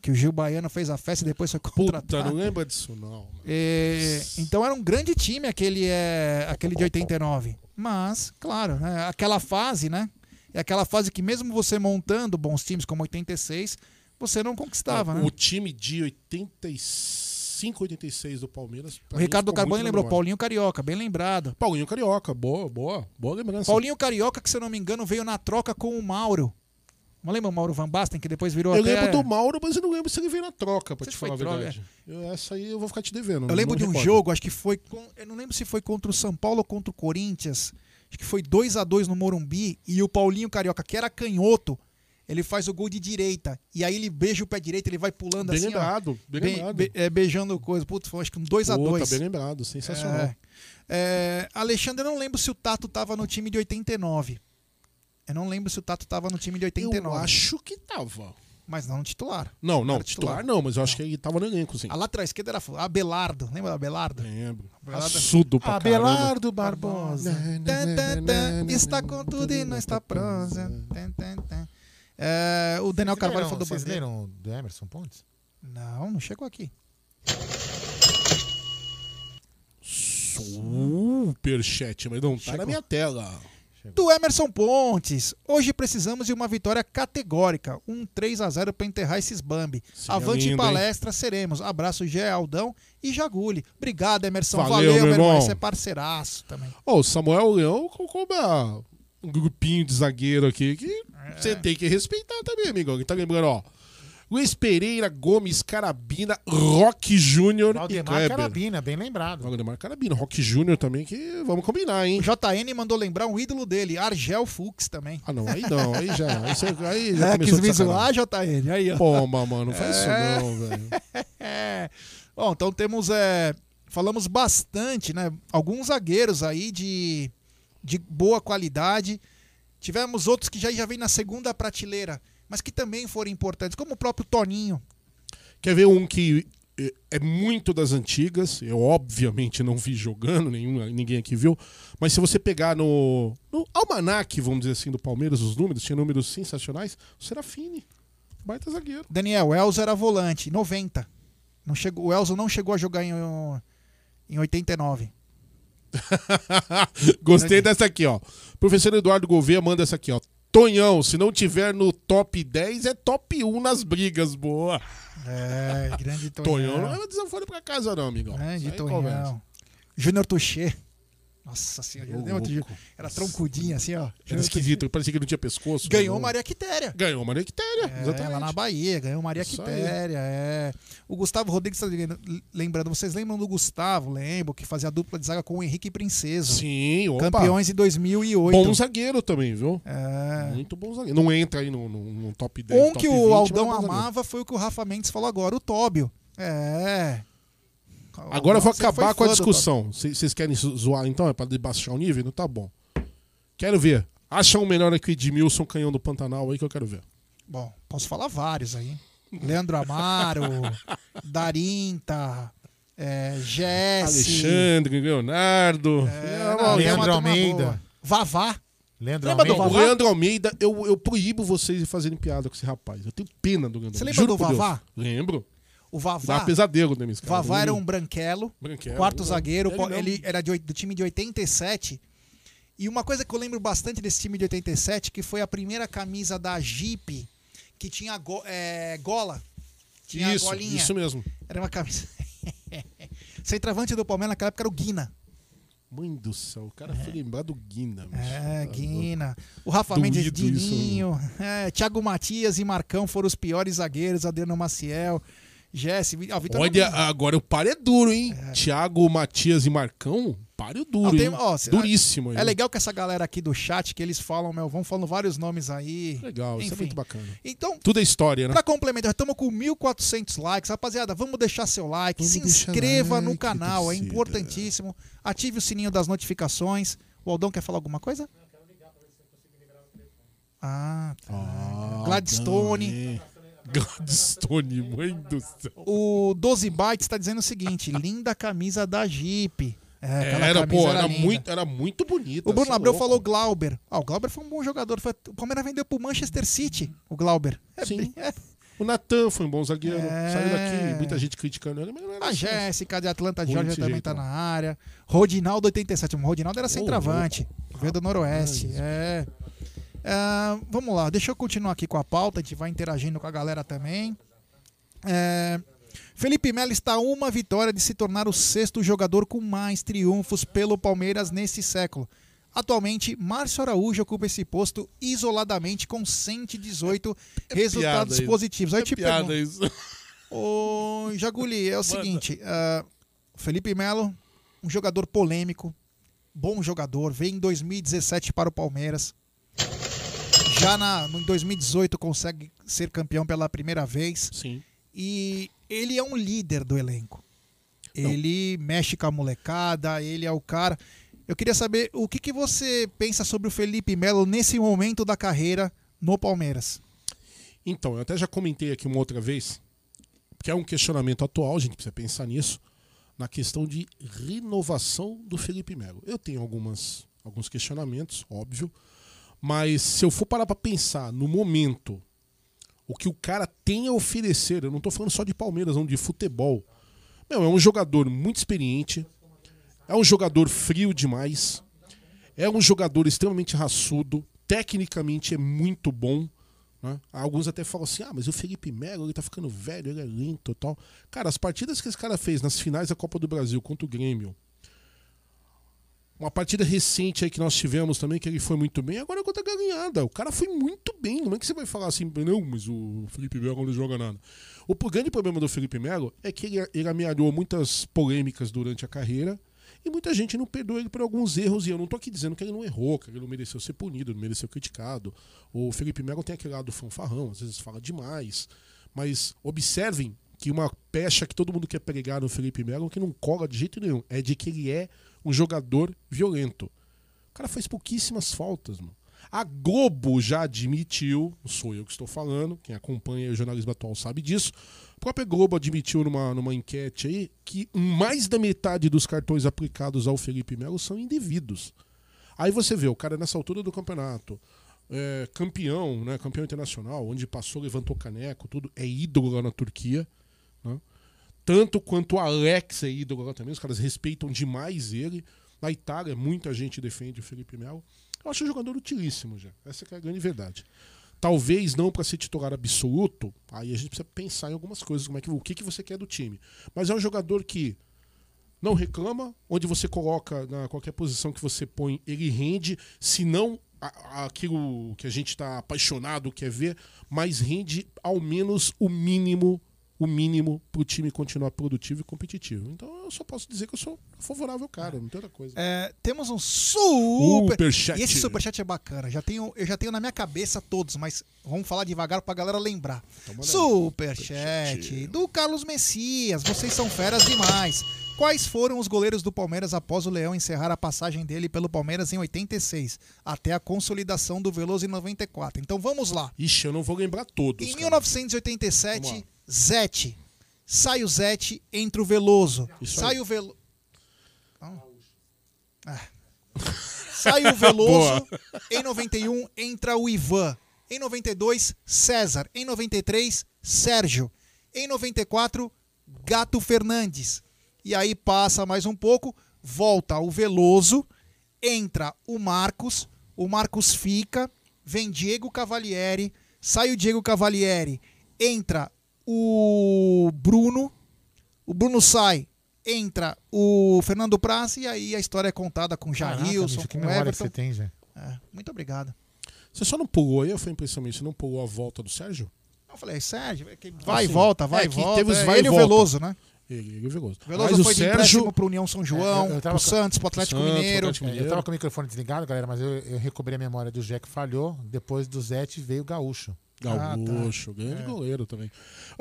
Que o Gil Baiano fez a festa e depois foi Puta, contratado. não lembra disso, não. É, então era um grande time aquele, é, aquele de 89. Mas, claro, né, aquela fase, né? É aquela fase que mesmo você montando bons times como 86, você não conquistava, Não, né? O time de 85, 86 do Palmeiras. O Ricardo na lembrou memória. Paulinho Carioca, bem lembrado. Paulinho Carioca, boa, boa. Boa lembrança. Paulinho Carioca, que se eu não me engano, veio na troca com o Mauro. Não lembra o Mauro Van Basten, que depois virou Eu até... lembro do Mauro, mas eu não lembro se ele veio na troca, pra Você te falar a verdade. Eu- essa aí eu vou ficar te devendo. Eu lembro de um recordo. jogo, acho que foi. com- eu não lembro se foi contra o São Paulo ou contra o Corinthians. Acho que foi 2 a 2 no Morumbi. E o Paulinho Carioca, que era canhoto, ele faz o gol de direita. E aí ele beija o pé direito, ele vai pulando Bem assim, ó. lembrado, bem be- lembrado. be- é, beijando coisa. Putz, acho que um 2 a Pô, 2 Tá bem lembrado, sensacional. É. É, Alexandre, eu não lembro se o Tato tava no time de 89. Eu não lembro se o Tato tava no time de 89. Eu acho que tava. Mas não titular. Não, não, titular, titular. não, mas eu acho que ele tava no elenco, sim. A lateral esquerda era Abelardo. Lembra do Abelardo? Lembro. Abelardo- Assudo pra Abelardo Barbosa. Tan, tan, Está com tudo e não está pronto. É, o Daniel Vocês Carvalho leram- falou do Vocês Bandeira. leram do Emerson Pontes? Não, não chegou aqui. Superchat, mas não tá Chegou. na minha tela. Do Emerson Pontes. Hoje precisamos de uma vitória categórica. Um 3 a 0 para enterrar esses Bambi. Seria Avante lindo, hein? palestra, seremos. Abraço, Gé Aldão e Jaguli. Obrigado, Emerson. Valeu, Valeu, meu irmão. Você é parceiraço também. Ó, o Samuel Leão colocou um grupinho de zagueiro aqui que É. você tem que respeitar também, amigão. Tá lembrando, ó. Luiz Pereira, Gomes, Carabina, Rock Júnior e Kleber. Carabina, bem lembrado. Valdemar Carabina, Rock Júnior também, que vamos combinar, hein? O JN mandou lembrar um ídolo dele, Argel Fux também. Ah, não, aí não, aí já. Aí, você, aí já É, começou quis me zoar, JN. Aí, ó. Pomba, mano, não faz É. isso não, velho. É. Bom, então temos. É, falamos bastante, né? Alguns zagueiros aí de, de boa qualidade. Tivemos outros que já, já vêm na segunda prateleira, mas que também foram importantes, como o próprio Toninho. Quer ver um que eh, é muito das antigas? Eu, obviamente, não vi jogando, nenhum, ninguém aqui viu. Mas se você pegar no, no almanac, vamos dizer assim, do Palmeiras, os números, tinha números sensacionais. O Serafine, baita zagueiro. Daniel, o Elzo era volante, 90. Não chegou, o Elzo não chegou a jogar em, em 89. Gostei dessa aqui, ó. Professor Eduardo Gouveia manda essa aqui, ó. Tonhão, se não tiver no top 10, é top 1 nas brigas, boa. É, grande Tonhão Tonhão. não leva desaforo pra casa, não, amigão. Grande. Tonhão. Júnior Touché. Nossa senhora, Ô, outro dia? era troncudinho assim, ó. Era esquisito, parecia que não tinha pescoço. Ganhou Não. Maria Quitéria. Ganhou Maria Quitéria, É, exatamente. lá na Bahia, ganhou Maria Isso. Quitéria. É. O Gustavo Rodrigues está lembrando. Vocês lembram do Gustavo? Lembro, que fazia a dupla de zaga com o Henrique Princeso. Sim, opa. Campeões em 2008. Bom zagueiro também, viu? É. Muito bom zagueiro. Não entra aí no, no- no top 10. Um top que 20, o mas Aldão é amava foi o que o Rafa Mendes falou agora, o Tóbio. É. Agora eu vou Você acabar com a discussão. Vocês vocês querem zo- zoar então? É pra baixar o nível? Não tá bom. Quero ver. Acha um melhor que o Edmilson Canhão do Pantanal aí que eu quero ver. Bom, posso falar vários aí. Leandro Amaro, Darinta, é, Jesse. Alexandre, Leonardo. É, não, Leandro Almeida. Vavá. Leandro Lembra Almeida. O Vavá? Leandro Almeida, eu, eu proíbo vocês de fazerem piada com esse rapaz. Eu tenho pena do Leandro Você Almeida. lembra Juro do por Deus. Vavá? Lembro. O Dá Vavá. pesadelo, né, cara? Vavá era um branquelo, Branquelo, quarto né? zagueiro, Ele ele era de do time de 87. E uma coisa que eu lembro bastante desse time de 87, que foi a primeira camisa da Jeep que tinha go- é, gola. Tinha Isso, golinha. isso mesmo. Era uma camisa. Centroavante do Palmeiras naquela época era o Guina. Mãe do céu, o cara foi lembrar do Guina. bicho. É, Tá Guina. O Rafa Doído Mendes, isso, Dininho. É, Thiago Matias e Marcão foram os piores zagueiros. Adriano Maciel. Jesse. ó, Vitor Olha, agora o páreo é duro, hein? Thiago, Matias e Marcão, páreo duro, Ó, tem- ó, Duríssimo. É hein? legal que essa galera aqui do chat, que eles falam, meu, vão falando vários nomes aí. Legal, isso é Enfim. muito bacana. Então, Tudo é história, né? pra complementar, estamos com 1.400 likes. Rapaziada, vamos deixar seu like, Vamos se inscreva no like, canal, é importantíssimo. Ative o sininho das notificações. O Aldão quer falar alguma coisa? Ah, tá. Ah, Gladstone. Gladstone, mãe do céu. O 12 Bytes está dizendo o seguinte: linda camisa da Jeep. É, Era, pô, era linda. muito, era muito bonita. O Bruno é Abreu louco. falou Glauber. Ah, o Glauber foi um bom jogador. Foi- o Palmeiras vendeu pro Manchester City, o Glauber. É Sim. é. O Natan foi um bom zagueiro. É. Saiu daqui, muita gente criticando ele, era A assim. Jéssica de Atlanta Georgia também jeito, tá na área. Rodinaldo 87. O Rodinaldo era centroavante. Veio do Noroeste. É. Ah, vamos lá, deixa eu continuar aqui com a pauta. A gente vai interagindo com a galera também. É, Felipe Melo está a uma vitória de se tornar o sexto jogador com mais triunfos pelo Palmeiras nesse século. Atualmente, Márcio Araújo ocupa esse posto isoladamente com 118 resultados piada isso. positivos. Aí eu É te piada pergunto, isso. Ô, Jaguli, é o seguinte: ah, Felipe Melo, um jogador polêmico, bom jogador, veio em 2017 para o Palmeiras. Já na, em 2018 consegue ser campeão pela primeira vez. Sim. E ele é um líder do elenco. Ele mexe com a molecada, ele é o cara. Eu queria saber o que, que você pensa sobre o Felipe Melo nesse momento da carreira no Palmeiras. Então, eu até já comentei aqui uma outra vez, que é um questionamento atual, a gente precisa pensar nisso, na questão de renovação do Felipe Melo. Eu tenho algumas, alguns questionamentos, óbvio, mas se eu for parar pra pensar no momento, o que o cara tem a oferecer, eu não tô falando só de Palmeiras, não, de futebol. Meu, é um jogador muito experiente, é um jogador frio demais, é um jogador extremamente raçudo, tecnicamente é muito bom. né? Alguns até falam assim: ah, mas o Felipe Melo ele tá ficando velho, ele é lento e tal. Cara, as partidas que esse cara fez nas finais da Copa do Brasil contra o Grêmio. Uma partida recente aí que nós tivemos também, que ele foi muito bem, agora é contra a Galinhada. O cara foi muito bem. Não é que você vai falar assim, não, mas o Felipe Melo não joga nada. O grande problema do Felipe Melo é que ele, ele amealhou muitas polêmicas durante a carreira e muita gente não perdoa ele por alguns erros. E eu não tô aqui dizendo que ele não errou, que ele não mereceu ser punido, não mereceu criticado. O Felipe Melo tem aquele lado fanfarrão, às vezes fala demais. Mas observem que uma pecha que todo mundo quer pregar no Felipe Melo, que não cola de jeito nenhum, é de que ele é um jogador violento. O cara faz pouquíssimas faltas, mano. A Globo já admitiu, sou eu que estou falando, quem acompanha o jornalismo atual sabe disso. A própria Globo admitiu numa, numa enquete aí que mais da metade dos cartões aplicados ao Felipe Melo são indevidos. Aí você vê, o cara nessa altura do campeonato, é, campeão, né, campeão internacional, onde passou, levantou caneco, tudo, é ídolo lá na Turquia. Né? Tanto quanto o Alex é ídolo lá também, os caras respeitam demais ele. Na Itália, muita gente defende o Felipe Melo. Eu acho um jogador utilíssimo já. Essa é a grande verdade. Talvez não para ser titular absoluto, aí a gente precisa pensar em algumas coisas, como é que, o que, que você quer do time. Mas é um jogador que não reclama, onde você coloca na qualquer posição que você põe, ele rende, se não aquilo que a gente está apaixonado quer ver, mas rende ao menos o mínimo, o mínimo para o time continuar produtivo e competitivo. Então eu só posso dizer que eu sou favorável cara, não tem outra coisa. É, temos um super. Superchat. E esse superchat é bacana. Já tenho, eu já tenho na minha cabeça todos, mas vamos falar devagar pra galera lembrar. Então. Superchat do Carlos Messias. Vocês são feras demais. Quais foram os goleiros do Palmeiras após o Leão encerrar a passagem dele pelo Palmeiras em 86, até a consolidação do Veloso em 94? Então vamos lá. Ixi, eu não vou lembrar todos. Em cara. 1987, Vamos lá. Zete. Sai o Zete, entra o Veloso. Isso Sai aí. o Veloso. Sai o Veloso. em 91, entra o Ivan. Em 92, César. Em 93, Sérgio. Em 94, Gato Fernandes. E aí passa mais um pouco, volta o Veloso, entra o Marcos, o Marcos fica, vem Diego Cavalieri, sai o Diego Cavalieri, entra o Bruno, o Bruno sai, entra o Fernando Praz e aí a história é contada com Jailson, que com memória que Everton. você tem, Zé. É, muito obrigado. Você só não pulou aí, foi impressão minha, você não pulou a volta do Sérgio? Eu falei, Sérgio, é que vai e Assim, volta, vai é e que volta. teve os É vai e ele e o. Veloso, né? Ele, ele é Veloso. O Veloso Mas foi o de Sérgio. pro União São João, É, eu- eu pro com- Santos, pro Atlético Santos, pro Mineiro. Atlético É, Mineiro. eu tava com o microfone desligado, galera, mas eu, eu recobrei a memória do que falhou. Depois do Zete veio o Gaúcho. Gaúcho, grande É. goleiro também.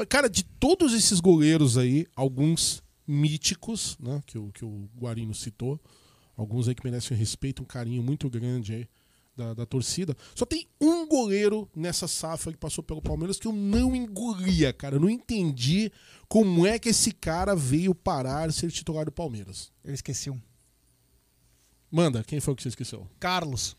Cara, de todos esses goleiros aí, alguns míticos, né, que o, que o Guarino citou, alguns aí que merecem respeito, um carinho muito grande aí da, da torcida. Só tem um goleiro nessa safra que passou pelo Palmeiras que eu não engolia, cara. Eu não entendi como é que esse cara veio parar ser titular do Palmeiras. Eu esqueci um. Manda, quem foi que você esqueceu? Carlos.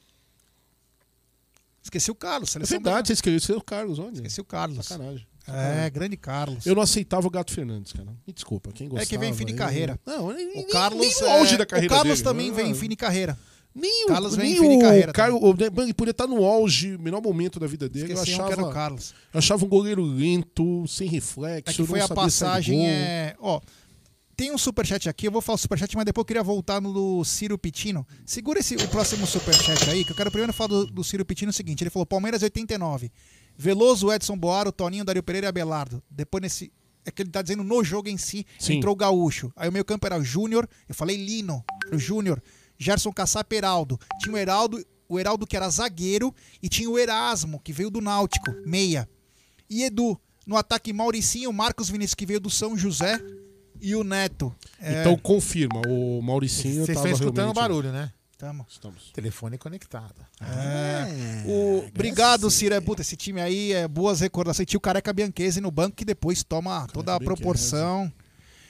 Esqueci o Carlos. É Seleção verdade, você esqueceu o Carlos, olha. Esqueci o Carlos. Sacanagem. É, grande Carlos. Eu não aceitava o Gato Fernandes, cara. Me desculpa, quem gostava. É que vem em fim de aí- carreira. Não, nem, O Carlos, nem no auge é, da carreira o Carlos dele. também vem em fim de carreira. Nem o, Carlos vem nem em fim carreira Caio, o, ele poderia estar no auge, melhor momento da vida dele. Eu Esqueci o achava, Carlos. eu achava um goleiro lento, sem reflexo. É que foi a passagem. É, ó, tem um superchat aqui, eu vou falar o superchat, mas depois eu queria voltar no do Ciro Pitino. Segura esse, o próximo superchat aí, que eu quero primeiro falar do, do Ciro Pitino o seguinte: ele falou Palmeiras 89, Veloso, Edson Boaro, Toninho, Dario Pereira e Abelardo. Depois nesse. É que ele tá dizendo no jogo em si, Sim. entrou o Gaúcho. Aí o meio campo era o Júnior, eu falei Lino, o Júnior, Gerson Caçap Heraldo. Tinha o Heraldo, o Heraldo que era zagueiro, e tinha o Erasmo, que veio do Náutico, meia. E Edu, no ataque Mauricinho, Marcos Vinícius, que veio do São José, e o Neto. É, Então confirma, o Mauricinho Vocês estão escutando o realmente- barulho, né? tamo. Estamos. Telefone conectado. É. O, obrigado, Ciro. É, puta, esse time aí é boas recordações. Tinha o Careca Bianchese no banco que depois toma toda a Bianchese. proporção.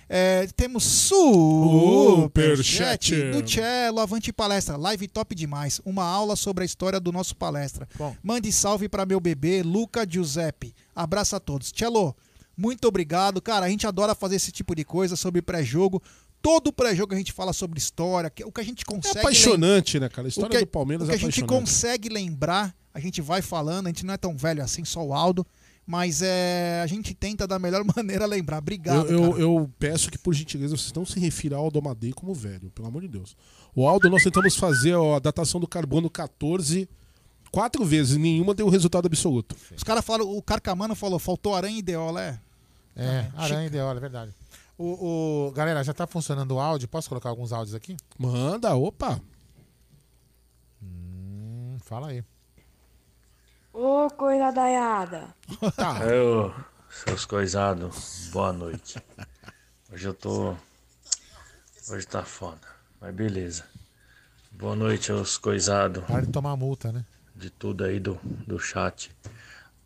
É, temos Superchat. superchat do Cello, Avante Palestra. Live top demais. Uma aula sobre a história do nosso palestra. Bom. Mande salve para meu bebê, Luca Giuseppe. Abraço a todos. Cello, muito obrigado. Cara, a gente adora fazer esse tipo de coisa sobre pré-jogo. Todo pré-jogo a gente fala sobre história, que- o que a gente É consegue apaixonante, né, cara? A história que, do Palmeiras o que é a gente consegue lembrar, a gente vai falando, a gente não é tão velho assim, só o Aldo, mas é, a gente tenta da melhor maneira lembrar. Obrigado, Eu, eu, cara. eu peço que, por gentileza, vocês não se refiram ao Aldo Amadei como velho, pelo amor de Deus. O Aldo, nós tentamos fazer a datação do carbono 14 quatro vezes, nenhuma deu resultado absoluto. Os caras falaram, o Carcamano falou, faltou aranha e deola, é. É, aranha ideal, é verdade. O, o- galera, já tá funcionando o áudio? Posso colocar alguns áudios aqui? Manda, opa. Hum, fala aí. Ô, coisa daiada. Tá. Ô, seus coisados, boa noite. Hoje eu tô. Hoje tá foda, mas beleza. Boa noite aos coisados Para de tomar multa, né? de tudo aí do, do chat.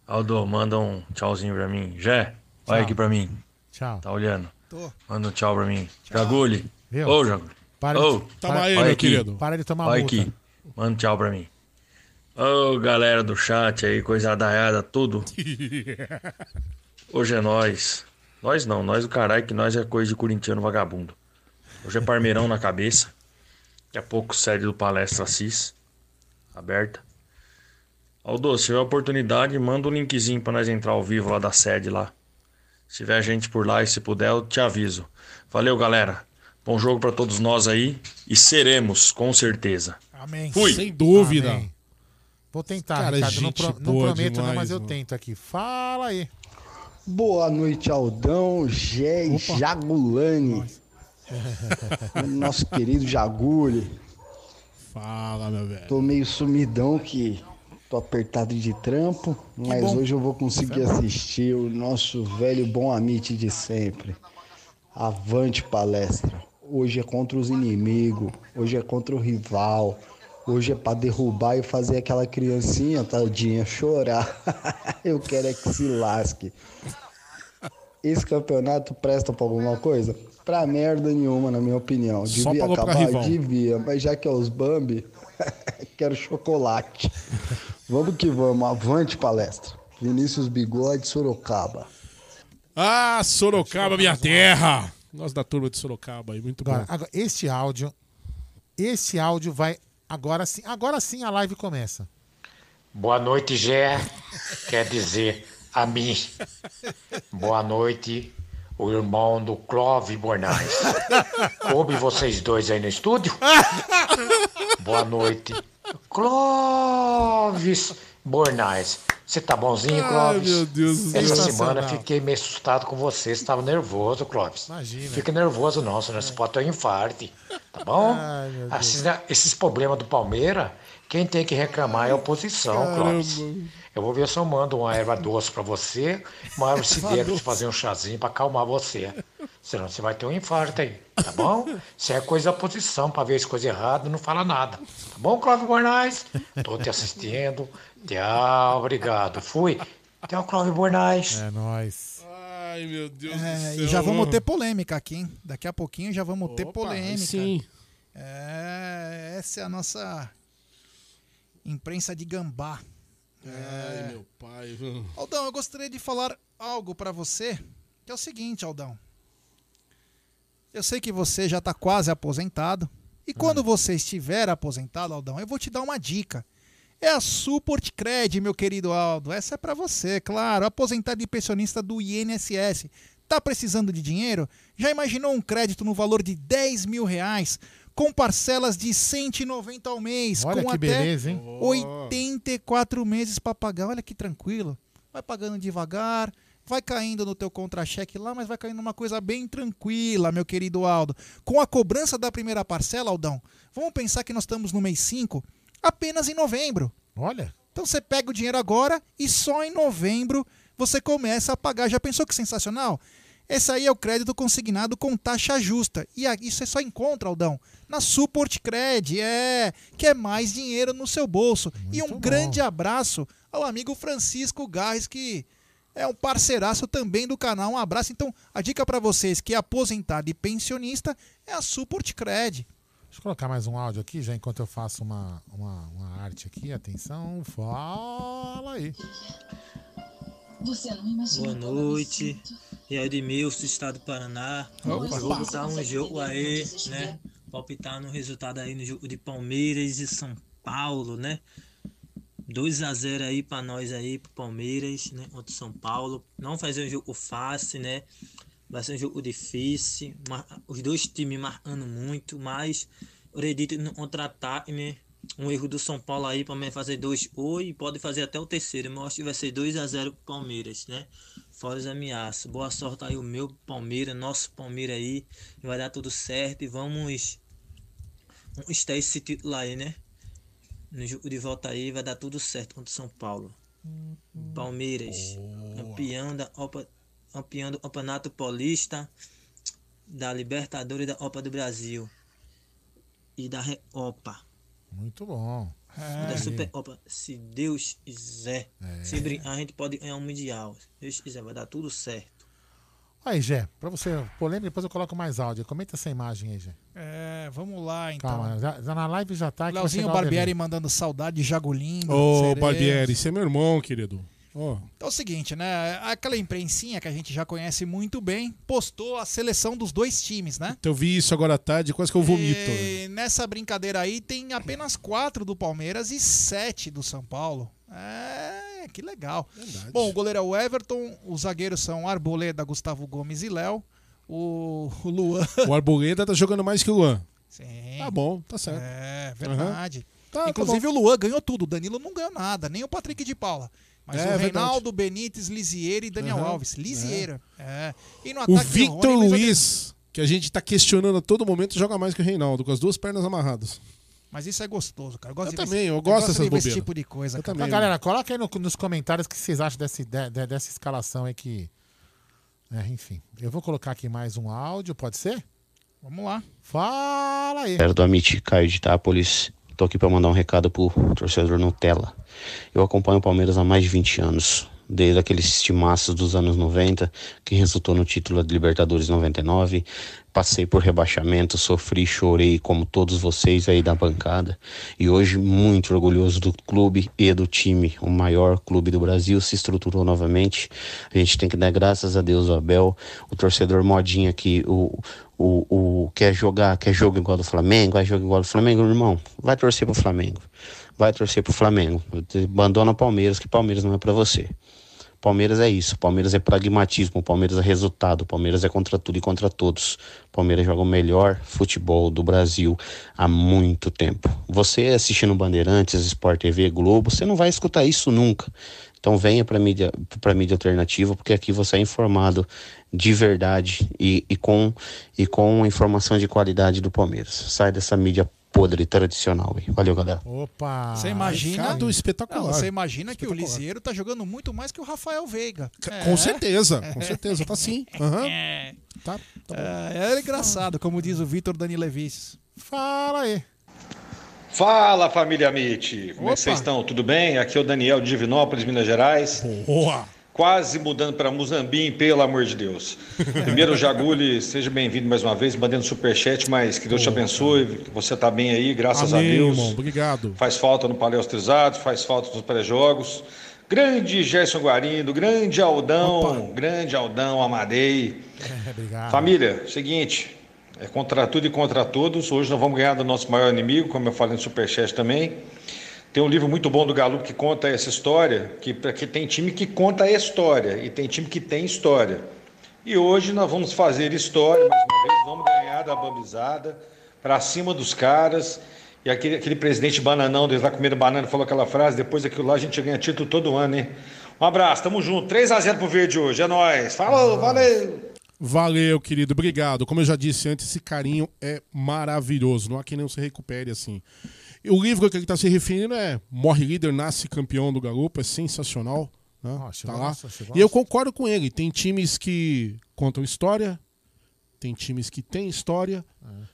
Aldo, manda um tchauzinho pra mim. Jé, olha Tchau. aqui pra mim. Tchau. Tá olhando? Tô. Manda um tchau pra mim. Jaguli. Viu? Ô, Jaguli. Para, Ô, de, para, aí, olha meu aqui. querido. para de tomar olha multa. aqui. Manda um tchau pra mim. Ô, galera do chat aí, coisa daiada, tudo. Hoje é nós. Nós não, nós o caralho, que nós é coisa de corintiano vagabundo. Hoje é Parmeirão na cabeça. Daqui a pouco sede do Palestra Assis. Aberta. Aldo, se tiver oportunidade, manda um linkzinho pra nós entrar ao vivo lá da sede lá. Se tiver gente por lá e se puder, eu te aviso. Valeu, galera. Bom jogo pra todos nós aí. E seremos, com certeza. Amém. Fui! Sem dúvida. Amém. Vou tentar, Cara, Ricardo. Não, pro- não prometo, não, demais, mas eu mano. tento aqui. Fala aí. Boa noite, Aldão, Gé e Jagulani. Nosso querido Jaguli. Fala, meu velho. Tô meio sumidão que tô apertado de trampo, mas hoje eu vou conseguir assistir o nosso velho bom amite de sempre. Avante palestra. Hoje é contra os inimigos, hoje é contra o rival. Hoje é pra derrubar e fazer aquela criancinha, tadinha, chorar. eu quero é que se lasque. Esse campeonato presta pra alguma coisa? Pra merda nenhuma, na minha opinião. Devia acabar? Devia, mas já que é os Bambi, quero chocolate. Vamos que vamos, avante palestra. Vinícius Bigode, Sorocaba. Ah, Sorocaba, minha terra. Nós da turma de Sorocaba aí, muito Agora, bom. agora, este áudio, esse áudio vai agora sim, agora sim a live começa. Boa noite, Gé. Quer dizer, a mim. Boa noite, o irmão do Clove Bornais. Coube vocês dois aí no estúdio? Boa noite, Clóvis Bornais. Você tá bonzinho, Ai, Clóvis? meu Deus do céu. Essa Sensacional. semana fiquei meio assustado com você. Você estava nervoso, Clóvis. Imagina. Fica nervoso não, senão você pode ter um infarte. Tá bom? Ai. Esses, problemas do Palmeiras, quem tem que reclamar é a oposição, Clóvis. Eu vou ver se eu mando uma erva doce pra você, uma erva cidreira pra você fazer um chazinho pra acalmar você. Senão você vai ter um infarto aí, tá bom? Se é coisa da oposição, pra ver se coisa errada, não fala nada. Tá bom, Clóvis Bornais? Tô te assistindo. Tchau, obrigado. Fui. Tchau, Clóvis Bornais. É nóis. Ai, meu Deus do É, céu. e já vamos ter polêmica aqui, hein? Daqui a pouquinho já vamos ter Opa, polêmica. Sim. É, essa é a nossa imprensa de gambá. Ai, meu pai. Aldão, eu gostaria de falar algo pra você, que é o seguinte, Aldão. Eu sei que você já tá quase aposentado. E quando você estiver aposentado, Aldão, eu vou te dar uma dica. É a Support Cred, meu querido Aldo. Essa é pra você, claro. Aposentado e pensionista do INSS. Tá precisando de dinheiro? Já imaginou um crédito no valor de 10 mil reais? Com parcelas de 190 ao mês, Olha com que até beleza, hein? 84 meses para pagar. Olha que tranquilo. Vai pagando devagar, vai caindo no teu contra-cheque lá, mas vai caindo numa coisa bem tranquila, meu querido Aldo. Com a cobrança da primeira parcela, Aldão, vamos pensar que nós estamos no mês 5, apenas em novembro. Olha. Então você pega o dinheiro agora e só em novembro você começa a pagar. Já pensou que sensacional? Esse aí é o crédito consignado com taxa justa. E isso você só encontra, Aldão, na Support Cred, é, que é mais dinheiro no seu bolso. e um grande abraço ao amigo Francisco Garres, que é um parceiraço também do canal. Um abraço. Então, a dica para vocês que é aposentado e pensionista é a Support Cred. Deixa eu colocar mais um áudio aqui, já enquanto eu faço uma, uma, uma arte aqui. Atenção, fala aí. Você não imagina. Boa noite. E aí, Edmilson, estado do Paraná. Opa. Vou botar um jogo aí, né? Palpitar no resultado aí no jogo de Palmeiras e São Paulo, né? 2 a 0 aí pra nós aí, pro Palmeiras, né? Contra o São Paulo. Não fazer um jogo fácil, né? Vai ser um jogo difícil. Os dois times marcando muito, mas eu acredito no contra-ataque, né? Um erro do São Paulo aí para fazer dois gols e pode fazer até o terceiro. Mas acho que vai ser 2 a 0 pro Palmeiras, né? Fora os ameaças. Boa sorte aí o meu Palmeiras, nosso Palmeiras aí. Vai dar tudo certo e vamos vamos ter esse título aí, né? No jogo de volta aí vai dar tudo certo contra o São Paulo. Palmeiras, campeão da Copa, campeão do Campeonato Paulista, da Libertadores e da Copa do Brasil e da Recopa. Muito bom. da Supercopa, se Deus quiser. Se brincar, a gente pode ganhar um Mundial. Se Deus quiser, vai dar tudo certo. Aí, Gé, pra você, polêmica, depois eu coloco mais áudio. Comenta essa imagem aí, Gé. É, vamos lá então. Calma, já, já na live já tá. Leozinho Barbieri mandando saudade, Jagolindo. Ô, Cerezo. Barbieri, você é meu irmão, querido. Ó, Então é o seguinte, né? Aquela imprensinha que a gente já conhece muito bem postou a seleção dos dois times, né? eu vi isso agora à tarde, quase que eu vomito. E nessa brincadeira aí tem apenas quatro do Palmeiras e sete do São Paulo. É, que legal. Bom, o goleiro é o Everton, os zagueiros são Arboleda, Gustavo Gomes e Léo. O, o Luan. O Arboleda tá jogando mais que o Luan. Sim. Tá bom, tá certo. É, verdade. Tá, tá Inclusive bom. o Luan ganhou tudo, o Danilo não ganhou nada, nem o Patrick de Paula. Mas É, o verdade. Reinaldo, Benítez, Lisieira e Daniel Aham. Alves. Lisieira. É. E no O Victor Rony, Luiz, que a gente tá questionando a todo momento, joga mais que o Reinaldo, com as duas pernas amarradas. Mas isso é gostoso, cara. Eu, gosto Eu de também, eu gosto de dessas ver esse bobeiras. tipo de coisa, Eu cara. também. Então, galera, coloca aí no- nos comentários o que vocês acham dessa, de- dessa escalação aí que. É, enfim. Eu vou colocar aqui mais um áudio, pode ser? Vamos lá. Fala aí. Galera do Amit, Caio de Itápolis. Tô aqui para mandar um recado pro torcedor Nutella. Eu acompanho o Palmeiras há mais de 20 anos, desde aqueles timaços dos anos 90, que resultou no título de Libertadores 99. Passei por rebaixamento, sofri, chorei como todos vocês aí da bancada. E hoje muito orgulhoso do clube e do time. O maior clube do Brasil se estruturou novamente. A gente tem que dar graças a Deus, Abel, o torcedor modinha que o, o, o quer jogar, quer jogo igual do Flamengo, vai jogar igual do Flamengo, irmão. Vai torcer pro Flamengo. Vai torcer pro Flamengo. Abandona o Palmeiras, que Palmeiras não é pra você. Palmeiras é isso, Palmeiras é pragmatismo, Palmeiras é resultado, Palmeiras é contra tudo e contra todos. Palmeiras joga o melhor futebol do Brasil há muito tempo. Você assistindo Bandeirantes, Sport TV, Globo, você não vai escutar isso nunca. Então venha para mídia, para mídia alternativa, porque aqui você é informado de verdade e, e com e com informação de qualidade do Palmeiras. Sai dessa mídia podre tradicional. aí. Valeu, galera. Opa! Você imagina. recado espetacular. Não, você imagina que o Espetacular. Lisieiro tá jogando muito mais que o Rafael Veiga. Com certeza, com certeza, tá sim. Aham. É. Tá, tá. É, é engraçado, como diz o Vitor Danilevics. Fala aí. Fala família Amit, como é que vocês estão? Tudo bem? Aqui é o Daniel de Divinópolis, Minas Gerais. Boa! Quase mudando para Muzambim, pelo amor de Deus. Primeiro, Jaguli, seja bem-vindo mais uma vez, mandando superchat, mas que Deus te abençoe, que você tá bem aí, graças Amém, a Deus. irmão. Obrigado. Faz falta no Paleostrizados, faz falta nos pré-jogos. Grande Gerson Guarindo, grande Aldão, grande Aldão, Amadei. É, obrigado. Família, seguinte, é contra tudo e contra todos. Hoje nós vamos ganhar do nosso maior inimigo, como eu falei no Superchat também. Tem um livro muito bom do Galo que conta essa história, que, que tem time que conta a história e tem time que tem história. E hoje nós vamos fazer história mais uma vez, vamos ganhar da bambizada para cima dos caras. E aquele, aquele presidente bananão, desde lá comendo banana, falou aquela frase, depois daquilo lá a gente ganha título todo ano, hein? Um abraço, tamo junto. 3x0 pro Verde hoje, é nóis. Falou, valeu! Valeu, querido, obrigado. Como eu já disse antes, esse carinho é maravilhoso. Não há quem não se recupere assim. E o livro que ele está se referindo é Morre Líder, Nasce Campeão do Garupa, é sensacional. Né? tá lá. E eu concordo com ele. Tem times que contam história, tem times que têm história,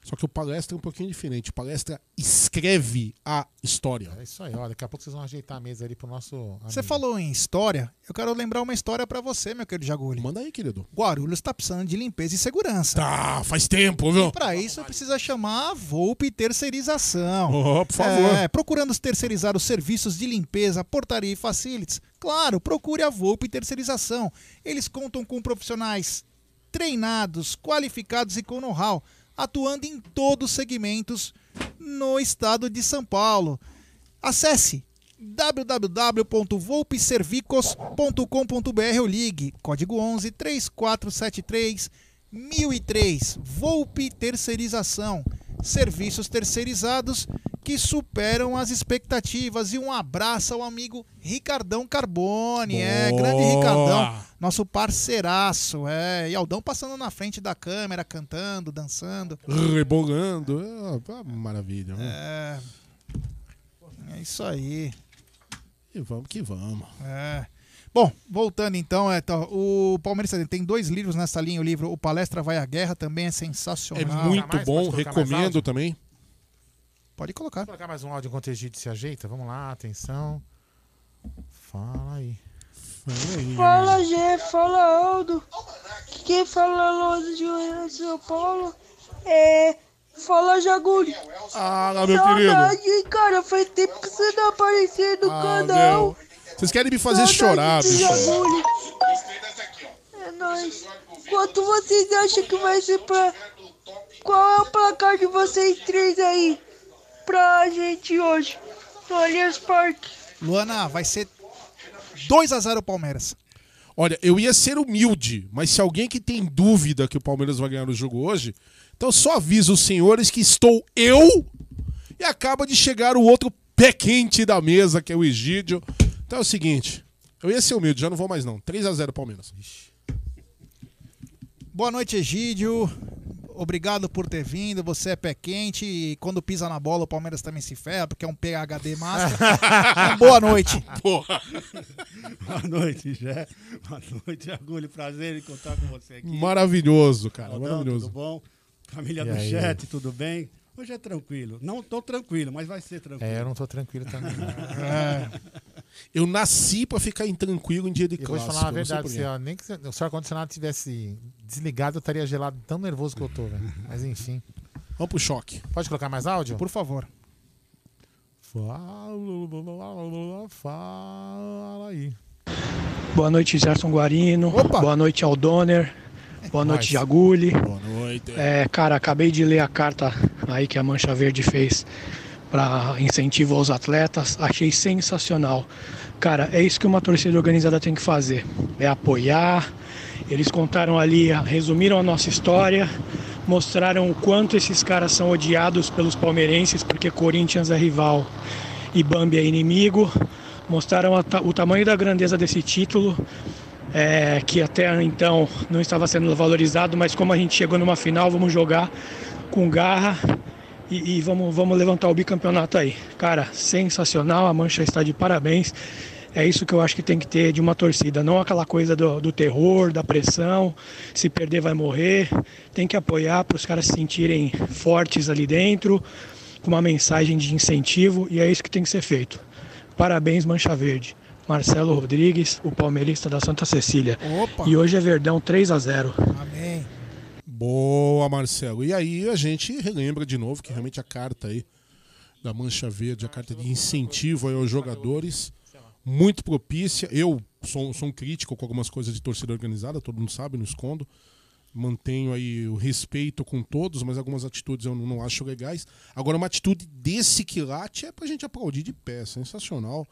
só que o palestra é um pouquinho diferente. O palestra escreve a história. É isso aí, ó. Daqui a pouco vocês vão ajeitar a mesa ali pro nosso. Você falou em história, eu quero lembrar uma história pra você, meu querido Jaguli. Manda aí, querido. Guarulhos tá precisando de limpeza e segurança. Tá, faz tempo, viu? E pra isso precisa chamar a Volpe Terceirização. Oh, por favor. É, procurando terceirizar os serviços de limpeza, portaria e facilities. Claro, procure a Volpe Terceirização. Eles contam com profissionais treinados, qualificados e com know-how, atuando em todos os segmentos no estado de São Paulo. Acesse www.volpeservicos.com.br ou ligue código 11 3473 1003 Volpe Terceirização serviços terceirizados que superam as expectativas e um abraço ao amigo Ricardão Carbone, é, Boa. grande Ricardão, nosso parceiraço, é, e Aldão passando na frente da câmera, cantando, dançando. Rebolando. É, uma maravilha. né? É, é isso aí. E vamos que vamos. É. Bom, voltando então, é, então, o Palmeiras tem dois livros nessa linha. O livro O Palestra Vai à Guerra também é sensacional. É muito bom, recomendo também. Pode colocar. Vou colocar mais um áudio enquanto o Egito se ajeita. Vamos lá, atenção. Fala aí. Fala, Gê, fala, Aldo. Quem fala longe de São Paulo é. Fala, Jaguri. Ah, meu Saudade, querido. cara. Faz tempo que você não apareceu no Ah, canal. meu. Vocês querem me fazer Saudade chorar, bicho. É nóis. Quanto vocês acham que vai ser pra. Qual é o placar de vocês três aí? Pra gente hoje. No Allianz Parque. Luana, vai ser 2 a 0 Palmeiras. Olha, eu ia ser humilde, mas se alguém que tem dúvida que o Palmeiras vai ganhar o jogo hoje, então só aviso os senhores que estou eu e acaba de chegar o outro pé quente da mesa, que é o Egídio. Então é o seguinte, eu ia ser humilde, já não vou mais não. 3 a 0 Palmeiras. Boa noite, Egídio. Obrigado por ter vindo. Você é pé quente e quando pisa na bola o Palmeiras também se ferra, porque é um PHD master. Então, boa noite. Porra. Boa noite, Jé. Boa noite, Agulho. Prazer em encontrar com você aqui. Maravilhoso, cara, Aldão, maravilhoso. Tudo bom? Família E do aí? chat, tudo bem? Hoje é tranquilo. Não tô tranquilo, mas vai ser tranquilo. É, eu não tô tranquilo também. É. Eu nasci pra ficar intranquilo em dia de Eu vou te falar a verdade, se, ó, nem que se o ar-condicionado tivesse desligado, eu estaria gelado tão nervoso que eu tô, velho. Mas enfim. Vamos pro choque. Pode colocar mais áudio? Por favor. Fala, fala aí. Boa noite, Gerson Guarino. Boa noite, Aldoner. Boa noite, Jaguli. Boa noite. É, cara, acabei de ler a carta aí que a Mancha Verde fez para incentivo aos atletas. Achei sensacional. Cara, é isso que uma torcida organizada tem que fazer. É apoiar. Eles contaram ali, resumiram a nossa história, mostraram o quanto esses caras são odiados pelos palmeirenses, porque Corinthians é rival e Bambi é inimigo. Mostraram o tamanho da grandeza desse título, é, que até então não estava sendo valorizado, mas como a gente chegou numa final, vamos jogar com garra e, e vamos, vamos levantar o bicampeonato aí. Cara, sensacional, a Mancha está de parabéns. É isso que eu acho que tem que ter de uma torcida, não aquela coisa do, do terror, da pressão, se perder vai morrer. Tem que apoiar para os caras se sentirem fortes ali dentro, com uma mensagem de incentivo, e é isso que tem que ser feito. Parabéns, Mancha Verde. Marcelo Rodrigues, o palmeirista da Santa Cecília. Opa. E hoje é Verdão 3 a 0 Amém. Boa, Marcelo. E aí a gente relembra de novo que realmente a carta aí da Mancha Verde, a carta de incentivo aos jogadores, muito propícia. Eu sou, sou um crítico com algumas coisas de torcida organizada, todo mundo sabe, não escondo. Mantenho aí o respeito com todos, mas algumas atitudes eu não, não acho legais. Agora, uma atitude desse quilate é pra gente aplaudir de pé, sensacional.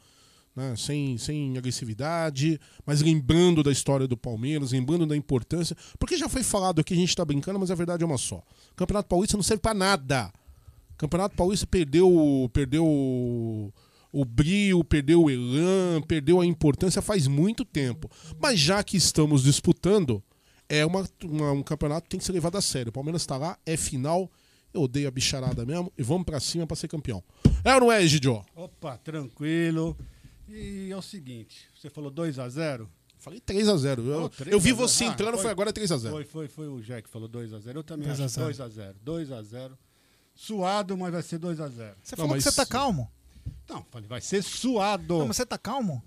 Né, sem, sem agressividade, mas lembrando da história do Palmeiras, lembrando da importância. Porque já foi falado aqui, a gente tá brincando, mas a verdade é uma só. O Campeonato Paulista não serve para nada. O Campeonato Paulista perdeu, perdeu o, o brio, perdeu o elan, perdeu a importância faz muito tempo. Mas já que estamos disputando, é uma, uma- um campeonato que tem que ser levado a sério. O Palmeiras está lá, é final. Eu odeio a bicharada mesmo e vamos pra cima pra ser campeão. É ou não é, Egidio? Opa, tranquilo. E é o seguinte, você falou 2x0? Falei 3x0. Eu, eu vi você entrando, foi agora 3x0. Foi, foi, foi o Jack que falou 2x0. Eu também 2 a acho 2x0. 2x0. Suado, mas vai ser 2x0. Você falou que você tá calmo. Não, falei, vai ser suado. Não, mas você tá calmo?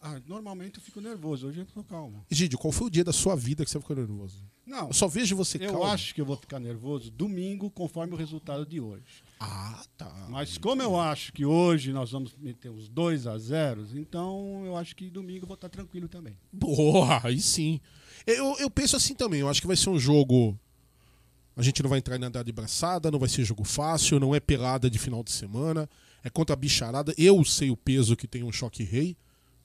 Ah, normalmente eu fico nervoso, hoje eu tô calmo. Egidio, qual foi o dia da sua vida que você ficou nervoso? Não. Eu só vejo você Eu calmo. acho que eu vou ficar nervoso domingo, conforme o resultado de hoje. Ah, tá. Mas como eu acho que hoje nós vamos meter os 2 a 0 então eu acho que domingo eu vou estar tranquilo também. Boa, aí sim. Eu, eu penso assim também, eu acho que vai ser um jogo. A gente não vai entrar em andar de braçada, não vai ser jogo fácil, não é pelada de final de semana, é contra a bicharada. Eu sei o peso que tem um choque rei,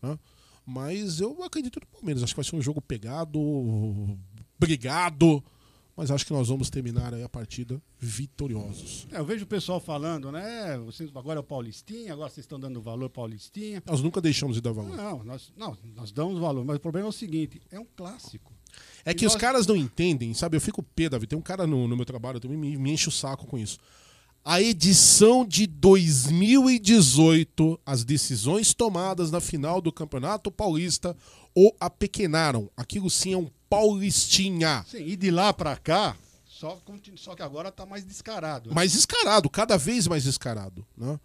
né? mas eu acredito no Palmeiras. Acho que vai ser um jogo pegado, brigado, mas acho que nós vamos terminar a partida vitoriosos. É, eu vejo o pessoal falando, né? Vocês agora é o Paulistinha, agora vocês estão dando valor Paulistinha. Nós nunca deixamos de dar valor. Não, nós, não, nós damos valor, mas o problema é o seguinte: é um clássico. É que E os nós- caras não entendem, sabe? Eu fico pé, Davi. Tem um cara no, no meu trabalho também me, me enche o saco com isso. A edição de 2018, as decisões tomadas na final do Campeonato Paulista o apequenaram. Aquilo sim é um paulistinha. Sim, e de lá pra cá, só, só que agora tá mais descarado. né? Mais descarado, cada vez mais descarado. Né?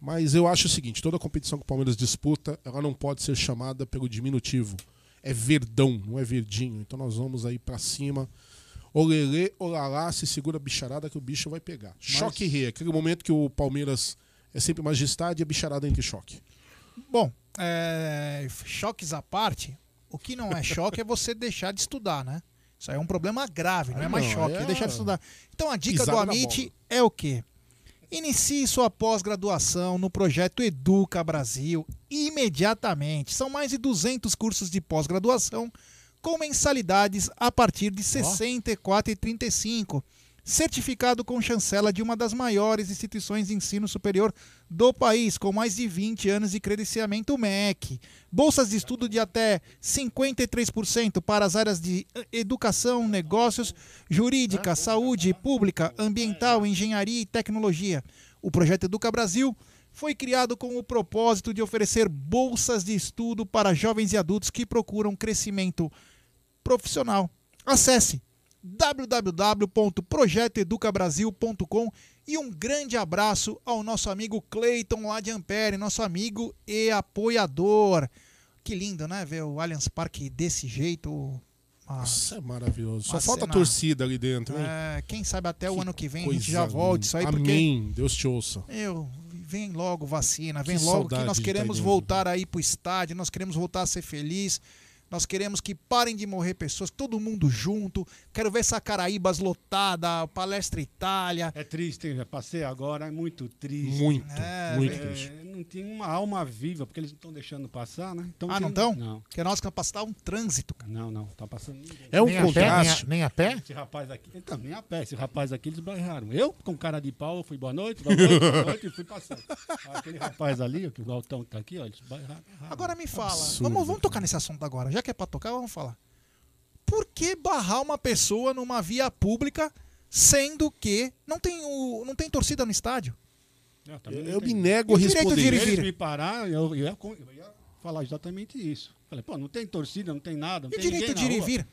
Mas eu acho o seguinte: toda competição que o Palmeiras disputa, ela não pode ser chamada pelo diminutivo. É verdão, não é verdinho. Então nós vamos aí pra cima. Olelê, olalá, se segura a bicharada que o bicho vai pegar. Choque rei, aquele momento que o Palmeiras é sempre majestade e a bicharada entra em choque. Bom, é, choques à parte, o que não é choque é você deixar de estudar, né? Isso aí é um problema grave, não é mais não, choque, é é deixar de estudar. Então a dica do Amit é o quê? Inicie sua pós-graduação no projeto Educa Brasil imediatamente. São mais de 200 cursos de pós-graduação com mensalidades a partir de R$ 64,35. Certificado com chancela de uma das maiores instituições de ensino superior do país, com mais de 20 anos de credenciamento MEC. Bolsas de estudo de até 53% para as áreas de eh, educação, negócios, jurídica, saúde, pública, ambiental, engenharia e tecnologia. O projeto Educa Brasil foi criado com o propósito de oferecer bolsas de estudo para jovens e adultos que procuram crescimento profissional. Acesse www.projetoeducabrasil.com e um grande abraço ao nosso amigo Cleiton lá de Ampere, nosso amigo e apoiador. Que lindo, né? Ver o Allianz Parque desse jeito. uma- Nossa, é maravilhoso. Só falta a cena- torcida ali dentro, hein? É, quem sabe até o ano que vem a gente já volte isso aí, porque Amém. Deus te ouça. meu, vem logo vacina, vem Que logo que nós queremos voltar aí pro estádio, nós queremos voltar a ser feliz. Nós queremos que parem de morrer pessoas, todo mundo junto. Quero ver essa Caraíbas lotada, Palestra Itália. É triste, hein? Já passei agora, é muito triste. Muito, É, muito É, triste. não tem uma alma viva, porque eles não estão deixando passar, né? Então ah, tem- não estão? Não. Porque nós que passar um trânsito. cara. Não, não, tá passando ninguém. É um Nem a pé, contraste. nem a, nem a pé? Esse rapaz aqui, então, nem a pé, esse rapaz aqui eles barraram. Eu, com cara de pau, fui boa noite, boa noite, boa noite e fui passando. Aquele rapaz ali, que o Galtão tá aqui, ó, eles barraram. Agora me fala, Absurdo, vamos, vamos tocar nesse assunto agora. Já que é pra tocar, vamos falar. Por que barrar uma pessoa numa via pública, sendo que não tem, o, não tem torcida no estádio? Eu, Eu me nego a E responder. de ir e Se vir? eles me parar, eu, eu ia, eu ia falar exatamente isso. Falei, pô, não tem torcida, não tem nada, não E tem direito ninguém de ir e vir?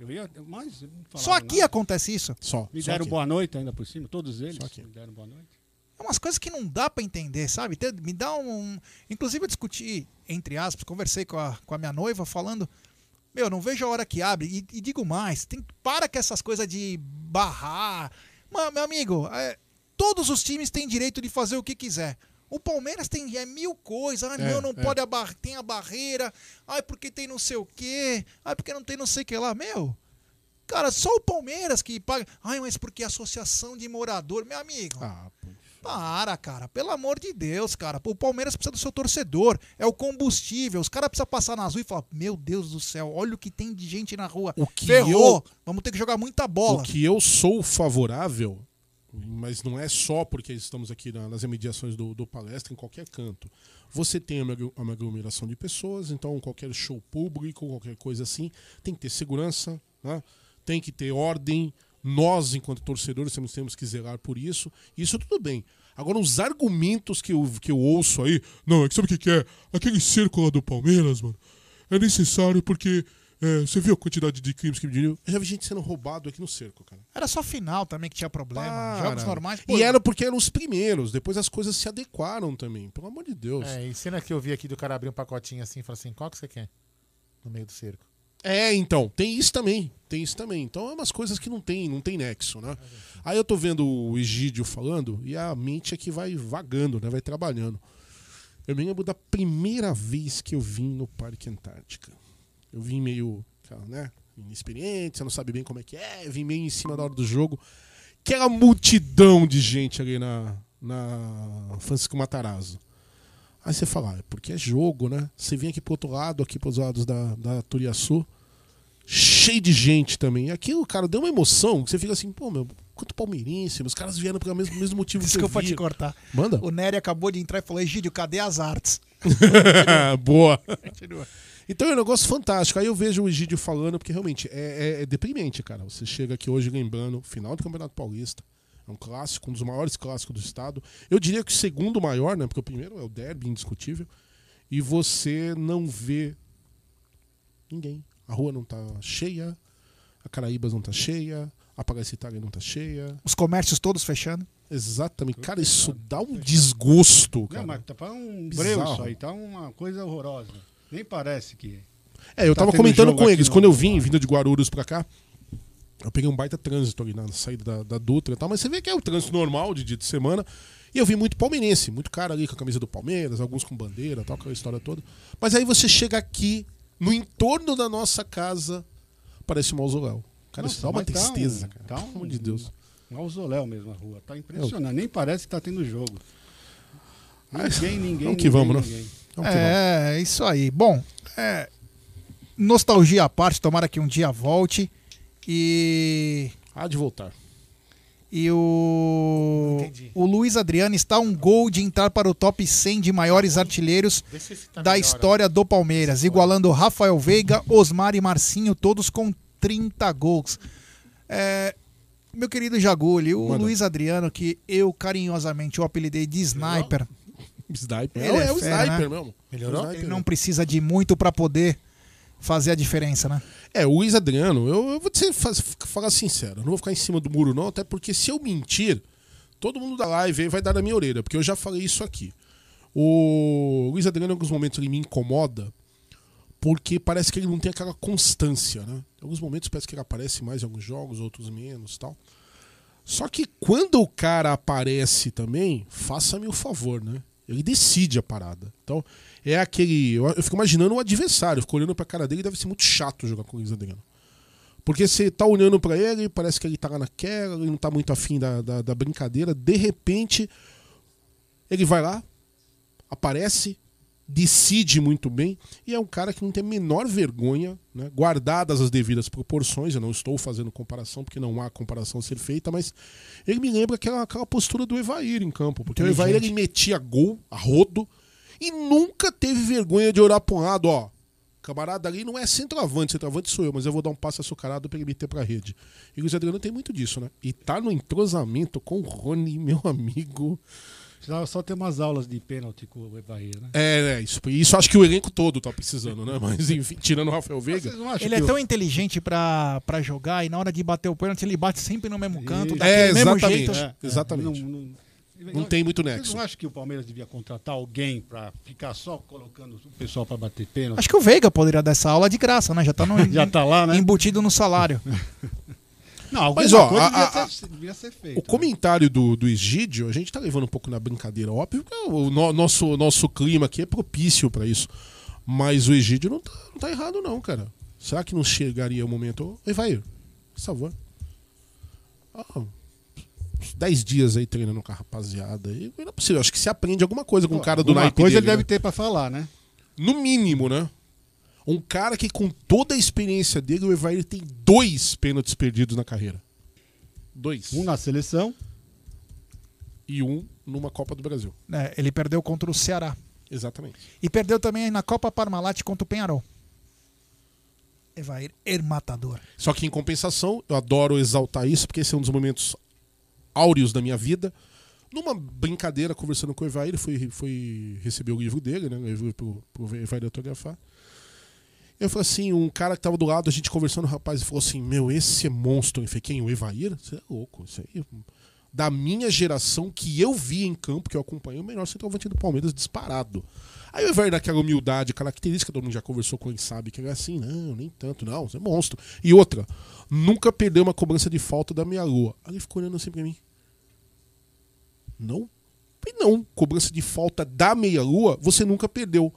Eu ia, mas eu não Só aqui nada. acontece isso. Só. Me só deram aqui. boa noite ainda por cima, todos eles Só aqui. me deram boa noite. É umas coisas que não dá pra entender, sabe? Me dá um. Inclusive, eu discuti, entre aspas, conversei com a, com a minha noiva falando. Meu, não vejo a hora que abre. E, e digo mais, tem, para com essas coisas de barrar. Mano, meu amigo, é, todos os times têm direito de fazer o que quiser. O Palmeiras tem é mil coisas. Ah, É, não, não é. pode a bar... tem a barreira. Ai, porque tem não sei o quê. Ai, porque não tem não sei o que lá. Meu, cara, só o Palmeiras que paga. Ai, mas porque associação de morador, meu amigo. Ah. Para, cara. Pelo amor de Deus, cara. O Palmeiras precisa do seu torcedor. É o combustível. Os caras precisam passar na azul e falar: Meu Deus do céu, olha o que tem de gente na rua. O que Ferrou. eu- Vamos ter que jogar muita bola. O que eu sou favorável, mas não é só porque estamos aqui na- nas imediações do, do palestra, em qualquer canto. Você tem uma aglomeração de pessoas, então qualquer show público, qualquer coisa assim, tem que ter segurança, né? tem que ter ordem. Nós, enquanto torcedores, temos, temos que zelar por isso. Isso tudo bem. Agora, os argumentos que eu, que eu ouço aí, não, é que sabe o que, que é? Aquele cerco lá do Palmeiras, mano, é necessário porque é, você viu a quantidade de crimes que me diriam? Eu já vi gente sendo roubado aqui no cerco, cara. Era só final também que tinha problema. Para. Jogos normais. pô, E era porque eram os primeiros, depois as coisas se adequaram também, pelo amor de Deus. É, e cena que eu vi aqui do cara abrir um pacotinho assim e falar assim: qual que você quer? No meio do cerco. É, então, tem isso também. Tem isso também. Então é umas coisas que não tem, não tem nexo, né? Aí eu tô vendo o Egídio falando e a mente é que vai vagando, né? Vai trabalhando. Eu me lembro da primeira vez que eu vim no Parque Antártica. Eu vim meio, né? Inexperiente, você não sabe bem como é que é. Eu vim meio em cima da hora do jogo. Aquela multidão de gente ali na, na Francisco Matarazzo. Aí você fala, ah, é porque é jogo, né? Você vem aqui pro outro lado, aqui pros lados da, da Turiaçu, cheio de gente também. E aquilo, cara, deu uma emoção que você fica assim, pô, meu, quanto palmeirense, os caras vieram pelo mesmo, mesmo motivo que eu te cortar. Manda. O Nery acabou de entrar e falou: Egídio, cadê as artes? Boa. Continua. Então é um negócio fantástico. Aí eu vejo o Egídio falando, porque realmente é, é- é deprimente, cara. Você chega aqui hoje lembrando, final do Campeonato Paulista. É um clássico, um dos maiores clássicos do estado. Eu diria que o segundo maior, né? Porque o primeiro é o derby, indiscutível. E você não vê ninguém. A rua não tá cheia, a Caraíbas não tá cheia, a Paracitária não tá cheia. Os comércios todos fechando. Exatamente. Cara, isso dá um desgosto, cara. Não, mas tá pra um Bizarro. breu isso aí, tá uma coisa horrorosa. Nem parece que. É, eu tá tava comentando com eles, quando eu vim, vindo de Guarulhos pra cá, eu peguei um baita trânsito ali na saída da, da Dutra e tal, mas você vê que é o trânsito normal de dia de semana. E eu vi muito palmeirense, muito cara ali com a camisa do Palmeiras, alguns com bandeira, tal, aquela história toda. Mas aí você chega aqui, no entorno da nossa casa, parece um mausoléu. Cara, isso dá uma mas tá um- tristeza, cara. Tá Pelo amor de Deus. Um mausoléu mesmo a rua. Tá impressionante. Nem parece que tá tendo jogo. Ninguém, ninguém. Vamos que vamos, né? ninguém. É, isso aí. Bom, é, nostalgia à parte, tomara que um dia volte. E. Há de voltar. E o. O Luiz Adriano está um gol de entrar para o top 100 de maiores artilheiros se esse tá da melhor, história do Palmeiras, igualando Rafael Veiga, Osmar e Marcinho, todos com 30 gols. É, meu querido Jaguli, o Manda. Luiz Adriano, que eu carinhosamente o apelidei de Sniper. Sniper. Ele é, é o fera, sniper né? mesmo. Melhorou? É Ele não precisa de muito para poder fazer a diferença, né? É, o Luiz Adriano, eu, eu vou te falar sincero, não vou ficar em cima do muro, não, até porque se eu mentir, todo mundo da live vai dar na minha orelha, porque eu já falei isso aqui. O Luiz Adriano, em alguns momentos, ele me incomoda, porque parece que ele não tem aquela constância, né? Em alguns momentos parece que ele aparece mais em alguns jogos, outros menos tal. Só que quando o cara aparece também, faça-me o favor, né? Ele decide a parada. Então, é aquele. Eu, eu fico imaginando o adversário, eu fico olhando pra cara dele, deve ser muito chato jogar com o Luiz Adriano. Porque você tá olhando pra ele, parece que ele tá lá naquela, ele não tá muito afim da, da, da brincadeira. De repente, ele vai lá, aparece, decide muito bem e é um cara que não tem a menor vergonha, né? guardadas as devidas proporções. Eu não estou fazendo comparação porque não há comparação a ser feita, mas ele me lembra aquela, aquela postura do Evair em campo, porque o Evair ele metia gol a rodo e nunca teve vergonha de orar para um lado, ó. Camarada ali não é centroavante, centroavante sou eu, mas eu vou dar um passo açucarado para ele meter pra rede. E o Luiz Adriano tem muito disso, né? E tá no entrosamento com o Rony, meu amigo. Precisava só ter umas aulas de pênalti com o Evair, né? É, é, isso, isso acho que o elenco todo tá precisando, né? Mas enfim, tirando o Rafael Veiga. Ele é tão inteligente pra, pra jogar e na hora de bater o pênalti ele bate sempre no mesmo canto, É, daquele mesmo exatamente. jeito. É, exatamente. Não, não- Não tem muito nexo. não acham que o Palmeiras devia contratar alguém pra ficar só colocando o pessoal pra bater pênalti? Acho que o Veiga poderia dar essa aula de graça, né? Já tá, no, Já tá lá, né? embutido no salário. Não, alguma Mas, ó, coisa a- devia, a- ser, devia ser feito. O comentário do, do Egídio, a gente tá levando um pouco na brincadeira, óbvio que o no- nosso, nosso clima aqui é propício pra isso. Mas o Egídio não tá, não tá errado, não, cara. Será que não chegaria o momento. Oi, vai, por favor. 10 dias aí treinando com a rapaziada. E não é possível. Acho que se aprende alguma coisa com um cara do Alguma coisa dele, ele deve né? ter pra falar, né? No mínimo, né? Um cara que com toda a experiência dele, o Evair tem dois pênaltis perdidos na carreira. Dois. Um na seleção. E um numa Copa do Brasil. É, ele perdeu contra o Ceará. Exatamente. E perdeu também na Copa Parmalat contra o Penharol. Evair Ermatador. Só que em compensação, eu adoro exaltar isso, porque esse é um dos momentos áureos da minha vida. Numa brincadeira, conversando com o Evair, foi, foi receber o livro dele, né? O livro pro, pro Evair autografar. Eu falei assim, um cara que tava do lado, a gente conversando, o rapaz falou assim, meu, esse é monstro. Eu falei, quem? O Evair? Você é louco, isso aí. Da minha geração que eu vi em campo, que eu acompanhei, o melhor centroavante do Palmeiras disparado. Aí o Evair naquela humildade, característica, todo mundo já conversou com ele, sabe que ele é assim, não, nem tanto, não, você é monstro. E outra, nunca perdeu uma cobrança de falta da meia lua. Aí ele ficou olhando assim pra mim. Não? Falei, não, cobrança de falta da meia lua, você nunca perdeu.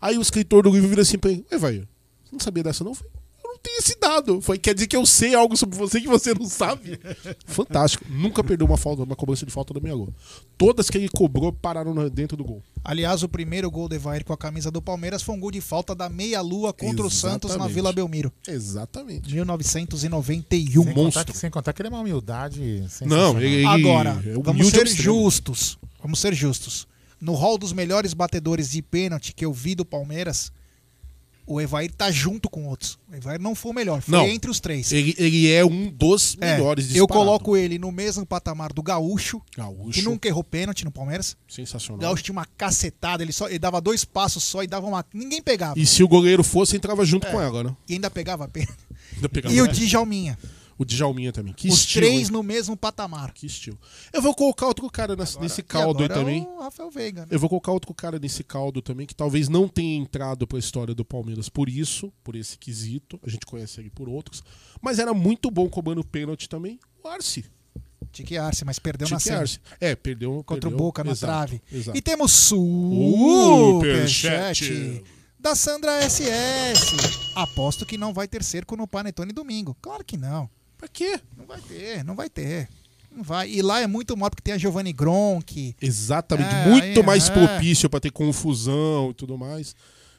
Aí o escritor do livro vira assim pra ele, Evair, não sabia dessa não? Eu falei, eu não tenho esse dado. Foi, quer dizer que eu sei algo sobre você que você não sabe? Fantástico. Nunca perdeu uma falta, uma cobrança de falta da meia lua. Todas que ele cobrou pararam dentro do gol. Aliás, o primeiro gol do Evair com a camisa do Palmeiras foi um gol de falta da meia-lua contra o Santos na Exatamente. Vila Belmiro. Exatamente. 1991. Sem contar, que, sem contar que ele é uma humildade Não, ele- Agora, é vamos ser extremo. justos. Vamos ser justos. No hall dos melhores batedores de pênalti que eu vi do Palmeiras, o Evair tá junto com outros. O Evair não foi o melhor, foi Não, entre os três. Ele, ele é um dos É, melhores eu disparado. coloco ele no mesmo patamar do Gaúcho, Gaúcho. que nunca errou pênalti no Palmeiras. O Sensacional. Gaúcho tinha uma cacetada, ele, só, ele dava dois passos só e dava uma. Ninguém pegava. E se o goleiro fosse, entrava junto É. com ela, né? E ainda pegava pênalti. Ainda pegava- E o Djalminha. O Djalminha também. Que Os estilo, três hein? no mesmo patamar. Que estilo. Eu vou colocar outro cara nesse, nesse caldo aí agora é também. o Rafael Veiga, né? Eu vou colocar outro cara nesse caldo também, que talvez não tenha entrado pra história do Palmeiras por isso, por esse quesito. A gente conhece ele por outros. Mas era muito bom cobrando pênalti também. O Arce. Tique Arce, mas perdeu na Tique semi. Arce. É, perdeu. Contra perdeu. o Boca na Exato, trave. exato. E temos superchat da Sandra SS. Aposto que não vai ter cerco no Panetone domingo. Claro que não. Pra quê? Não vai ter, não vai ter. Não vai. E lá é muito maior porque tem a Giovanni Gronk. Exatamente. É, muito mais é. propício pra ter confusão e tudo mais.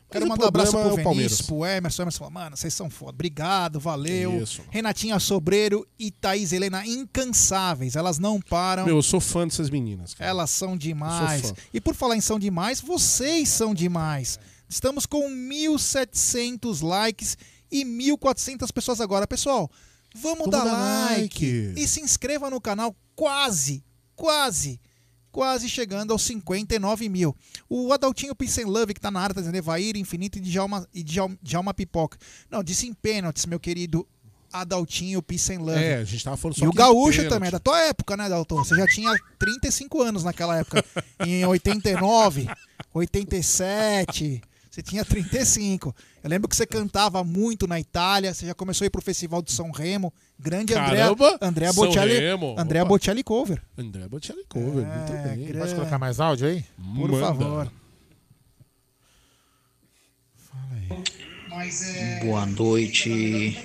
Quero mandar um abraço problema pro é o Palmeiras. Vinícius, pro Emerson. O Emerson falou, mano, vocês são foda. Obrigado, valeu. Isso. Renatinha Sobreiro e Thaís Helena, incansáveis. Elas não param. Meu, eu sou fã dessas meninas. cara. Elas são demais. E por falar em são demais, vocês são demais. Estamos com 1.700 likes e 1.400 pessoas agora. Pessoal, vamos, Vamos dar, dar like. like. E se inscreva no canal. Quase, quase, quase chegando aos 59 mil. O Adaltinho Peace and Love, que tá na área, tá dizendo Evair, Infinito e Djalma, e Djalma, Djalma Pipoca. Não, disse em pênaltis, meu querido Adaltinho Peace and Love. É, a gente tava falando só E o Gaúcho pênalti. também, é da tua época, né, Dalton? Você já tinha 35 anos naquela época. em 89, 87. Você tinha 35. Eu lembro que você cantava muito na Itália. Você já começou a ir pro Festival de São Remo. Grande André, Caramba! André São Bocelli. Remo. Opa. Bocelli cover. André Bocelli cover, É, muito bem. grande. Pode colocar mais áudio aí? Por Manda. favor. Boa noite,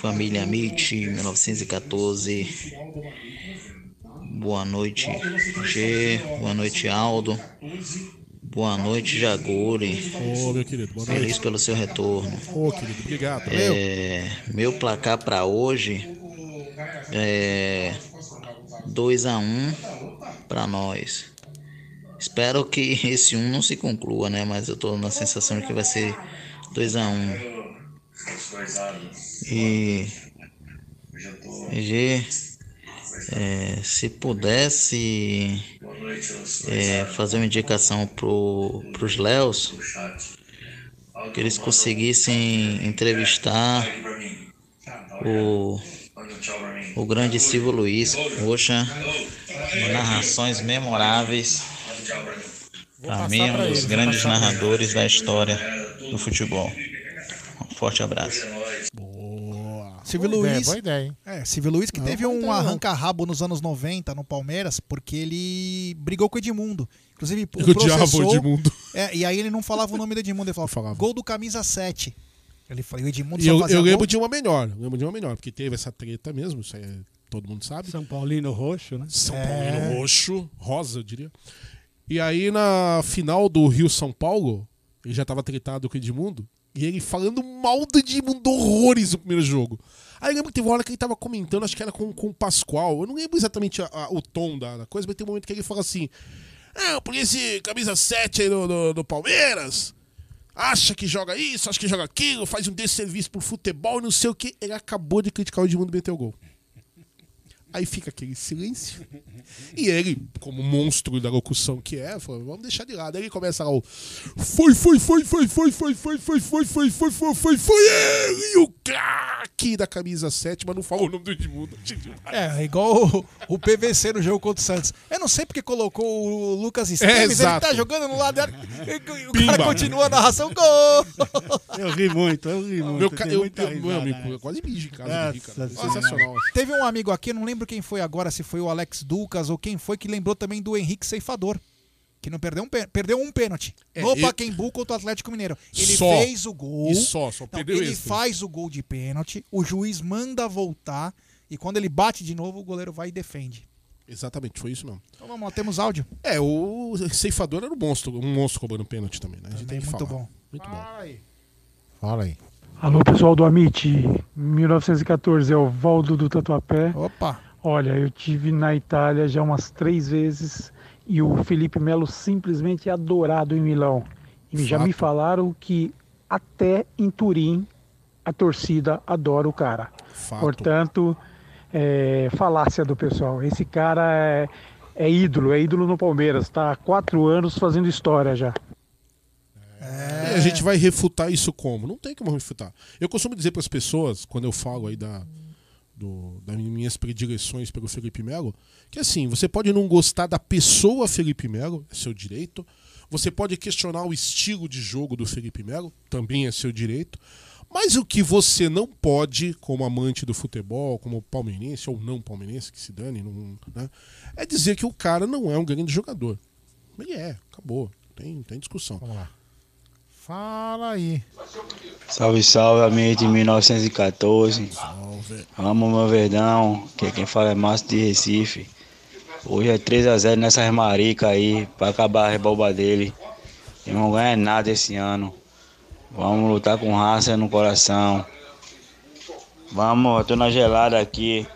família Amit 1914. Boa noite, G. Boa noite, Aldo. Boa noite, Jaguri. Ô, meu querido, boa noite. Feliz pelo seu retorno. Ô, querido, obrigado. É, meu placar para hoje é 2 a 1 para nós. Espero que esse 1 não se conclua, né? Mas eu tô na sensação de que vai ser 2 a 1. E G, é, se pudesse é, fazer uma indicação pro, pros Léos, que eles conseguissem entrevistar o, o grande Silvio Luiz. Poxa, narrações memoráveis. Para mim, é um dos grandes narradores da história do futebol. Um forte abraço. Silvio Boa ideia, Luiz. boa ideia, hein? É, Silvio Luiz que Não, teve um ideia, arranca-rabo nos anos 90 no Palmeiras, porque ele brigou com o Edmundo. Inclusive, o o processou- Edmundo. É, e aí ele não falava o nome do Edmundo, ele falava, gol do camisa 7. Ele falou, e o Edmundo E só eu, fazia eu gol. lembro de uma melhor, eu lembro de uma melhor, porque teve essa treta mesmo, isso aí é todo mundo sabe. São Paulino roxo, né? São É. Paulino roxo, rosa, eu diria. E aí na final do Rio São Paulo, ele já tava tretado com o Edmundo, e ele falando mal do Edmundo horrores no primeiro jogo. Aí eu lembro que teve uma hora que ele tava comentando, acho que era com, com o Pascoal. Eu não lembro exatamente a- a- o tom da, da coisa, mas tem um momento que ele fala assim: É, por esse camisa 7 aí do, do, do Palmeiras, acha que joga isso, acha que joga aquilo, faz um desserviço pro futebol e não sei o que. Ele acabou de criticar o Edmundo e meteu o gol. Aí fica aquele silêncio. E ele, como monstro da locução que é, falou, vamos deixar de lado. Aí ele começa lá o. Foi, foi, foi, foi, foi, foi, foi, foi, foi, foi, foi, foi, foi, foi ele! E o da camisa 7, mas não falou o nome do Edmundo. É, é igual o, o PVC no jogo contra o Santos. Eu não sei porque colocou o Lucas Esteves, ele exato. tá jogando no lado dela. O Pimba. cara continua a narração, gol! Eu ri muito, eu ri muito. Meu, ca- tem eu, muita eu, meu risada, amigo, né? eu quase mijo em casa rir, Sensacional. Teve um amigo aqui, eu não lembro quem foi agora, se foi o Alex Ducas ou quem foi, que lembrou também do Henrique Ceifador. Que não perdeu um, perdeu um pênalti. É, no ele- Pacaembu contra o Atlético Mineiro. Ele Só. fez o gol. E só, só Não, perdeu ele esse. faz o gol de pênalti, o juiz manda voltar e quando ele bate de novo, o goleiro vai e defende. Exatamente, foi isso mesmo. Então vamos lá, temos áudio. É, o ceifador era um monstro, um monstro cobrando pênalti também, né? A gente tem que muito falar. bom. Muito bom. Fala aí. Alô, pessoal do Amit, 1914 é o Valdo do Tatuapé. Opa! Olha, eu tive na Itália já umas três vezes e o Felipe Melo simplesmente é adorado em Milão. E já me falaram que até em Turim a torcida adora o cara. Fato. Portanto, é, falácia do pessoal. Esse cara é, é ídolo, é ídolo no Palmeiras. Está há quatro anos fazendo história já. E a gente vai refutar isso como? Não tem como refutar. Eu costumo dizer para as pessoas, quando eu falo aí da, do, das minhas predileções pelo Felipe Melo, que assim, você pode não gostar da pessoa Felipe Melo, é seu direito. Você pode questionar o estilo de jogo do Felipe Melo, também é seu direito. Mas o que você não pode, como amante do futebol, como palmeirense ou não palmeirense, que se dane, não, né, é dizer que o cara não é um grande jogador. Ele é, acabou. Tem, tem discussão. Vamos lá. Fala aí. Salve, salve, amigo de 1914. Amo meu verdão, que quem fala é Márcio de Recife. Hoje é 3x0 nessas maricas aí, pra acabar a reboba dele. E não ganha nada esse ano. Vamos lutar com raça no coração. Vamos, eu tô na gelada aqui.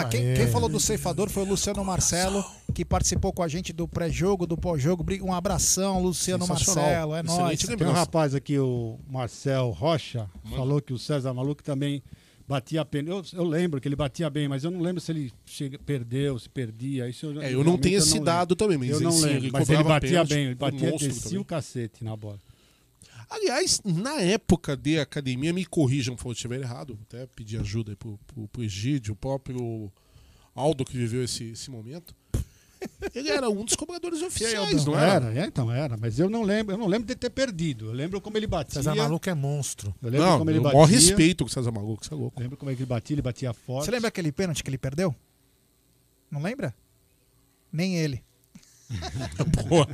Ah, quem, quem falou do ceifador foi o Luciano Marcelo, que participou com a gente do pré-jogo, do pós-jogo. Um abração, Luciano Marcelo. É nóis. Tem um rapaz aqui, o Marcel Rocha, falou que o César Maluco também batia pênalti. Eu, eu lembro que ele batia bem, mas eu não lembro se ele chega- perdeu, se perdia. Isso É, eu não tenho esse dado também, mas eu ele não lembro. ele mas ele batia pênalti, bem, ele batia, descia o cacete na bola. Aliás, na época de academia, me corrijam se eu estiver errado, até pedir ajuda aí pro, pro, pro Egídio, o próprio Aldo que viveu esse, esse momento. Ele era um dos cobradores oficiais, não era? Era, é, então era, mas eu não lembro, eu não lembro de ter perdido. Eu lembro como ele batia. César Maluco é monstro. Eu lembro Não, como ele o batia. maior respeito com o César Maluco, você é louco. Lembro como é que ele batia, ele batia forte. Você lembra aquele pênalti que ele perdeu? Não lembra? Nem ele. Boa.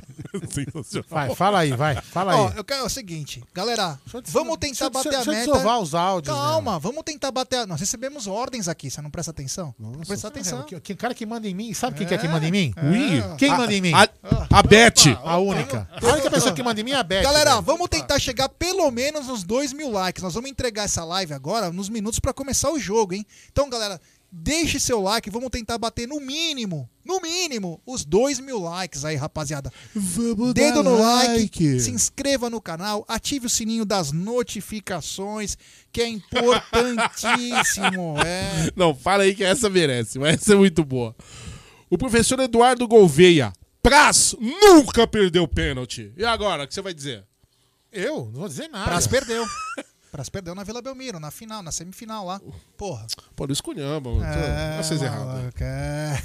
Vai, fala aí, vai. Fala Ó, aí. eu quero é o seguinte, galera, vamos tentar eu- bater deixa a meta. desovar os áudios, Calma, vamos tentar bater. a- Nós recebemos ordens aqui, você não presta atenção? não presta atenção. Que, que cara que manda em mim, sabe quem que é que manda em mim? Ui. Quem A- manda em mim? a- a Beth. A única. A única pessoa que manda em mim é a Beth. Galera, velho. vamos tentar chegar pelo menos nos 2 mil likes. Nós vamos entregar essa live agora, nos minutos, pra começar o jogo, hein? Então, galera, deixe seu like. Vamos tentar bater no mínimo, no mínimo, os 2 mil likes aí, rapaziada. Vamos Dedo dar no like, like. se inscreva no canal, ative o sininho das notificações, que é importantíssimo. É. Não, fala aí que essa merece, mas essa é muito boa. O professor Eduardo Gouveia. Praz nunca perdeu pênalti. E agora, o que você vai dizer? Eu? Não vou dizer nada. Praz perdeu. Praz perdeu na Vila Belmiro, na final, na semifinal lá. Porra. Pô, não esculhamba, É, vocês errados. maluco, é.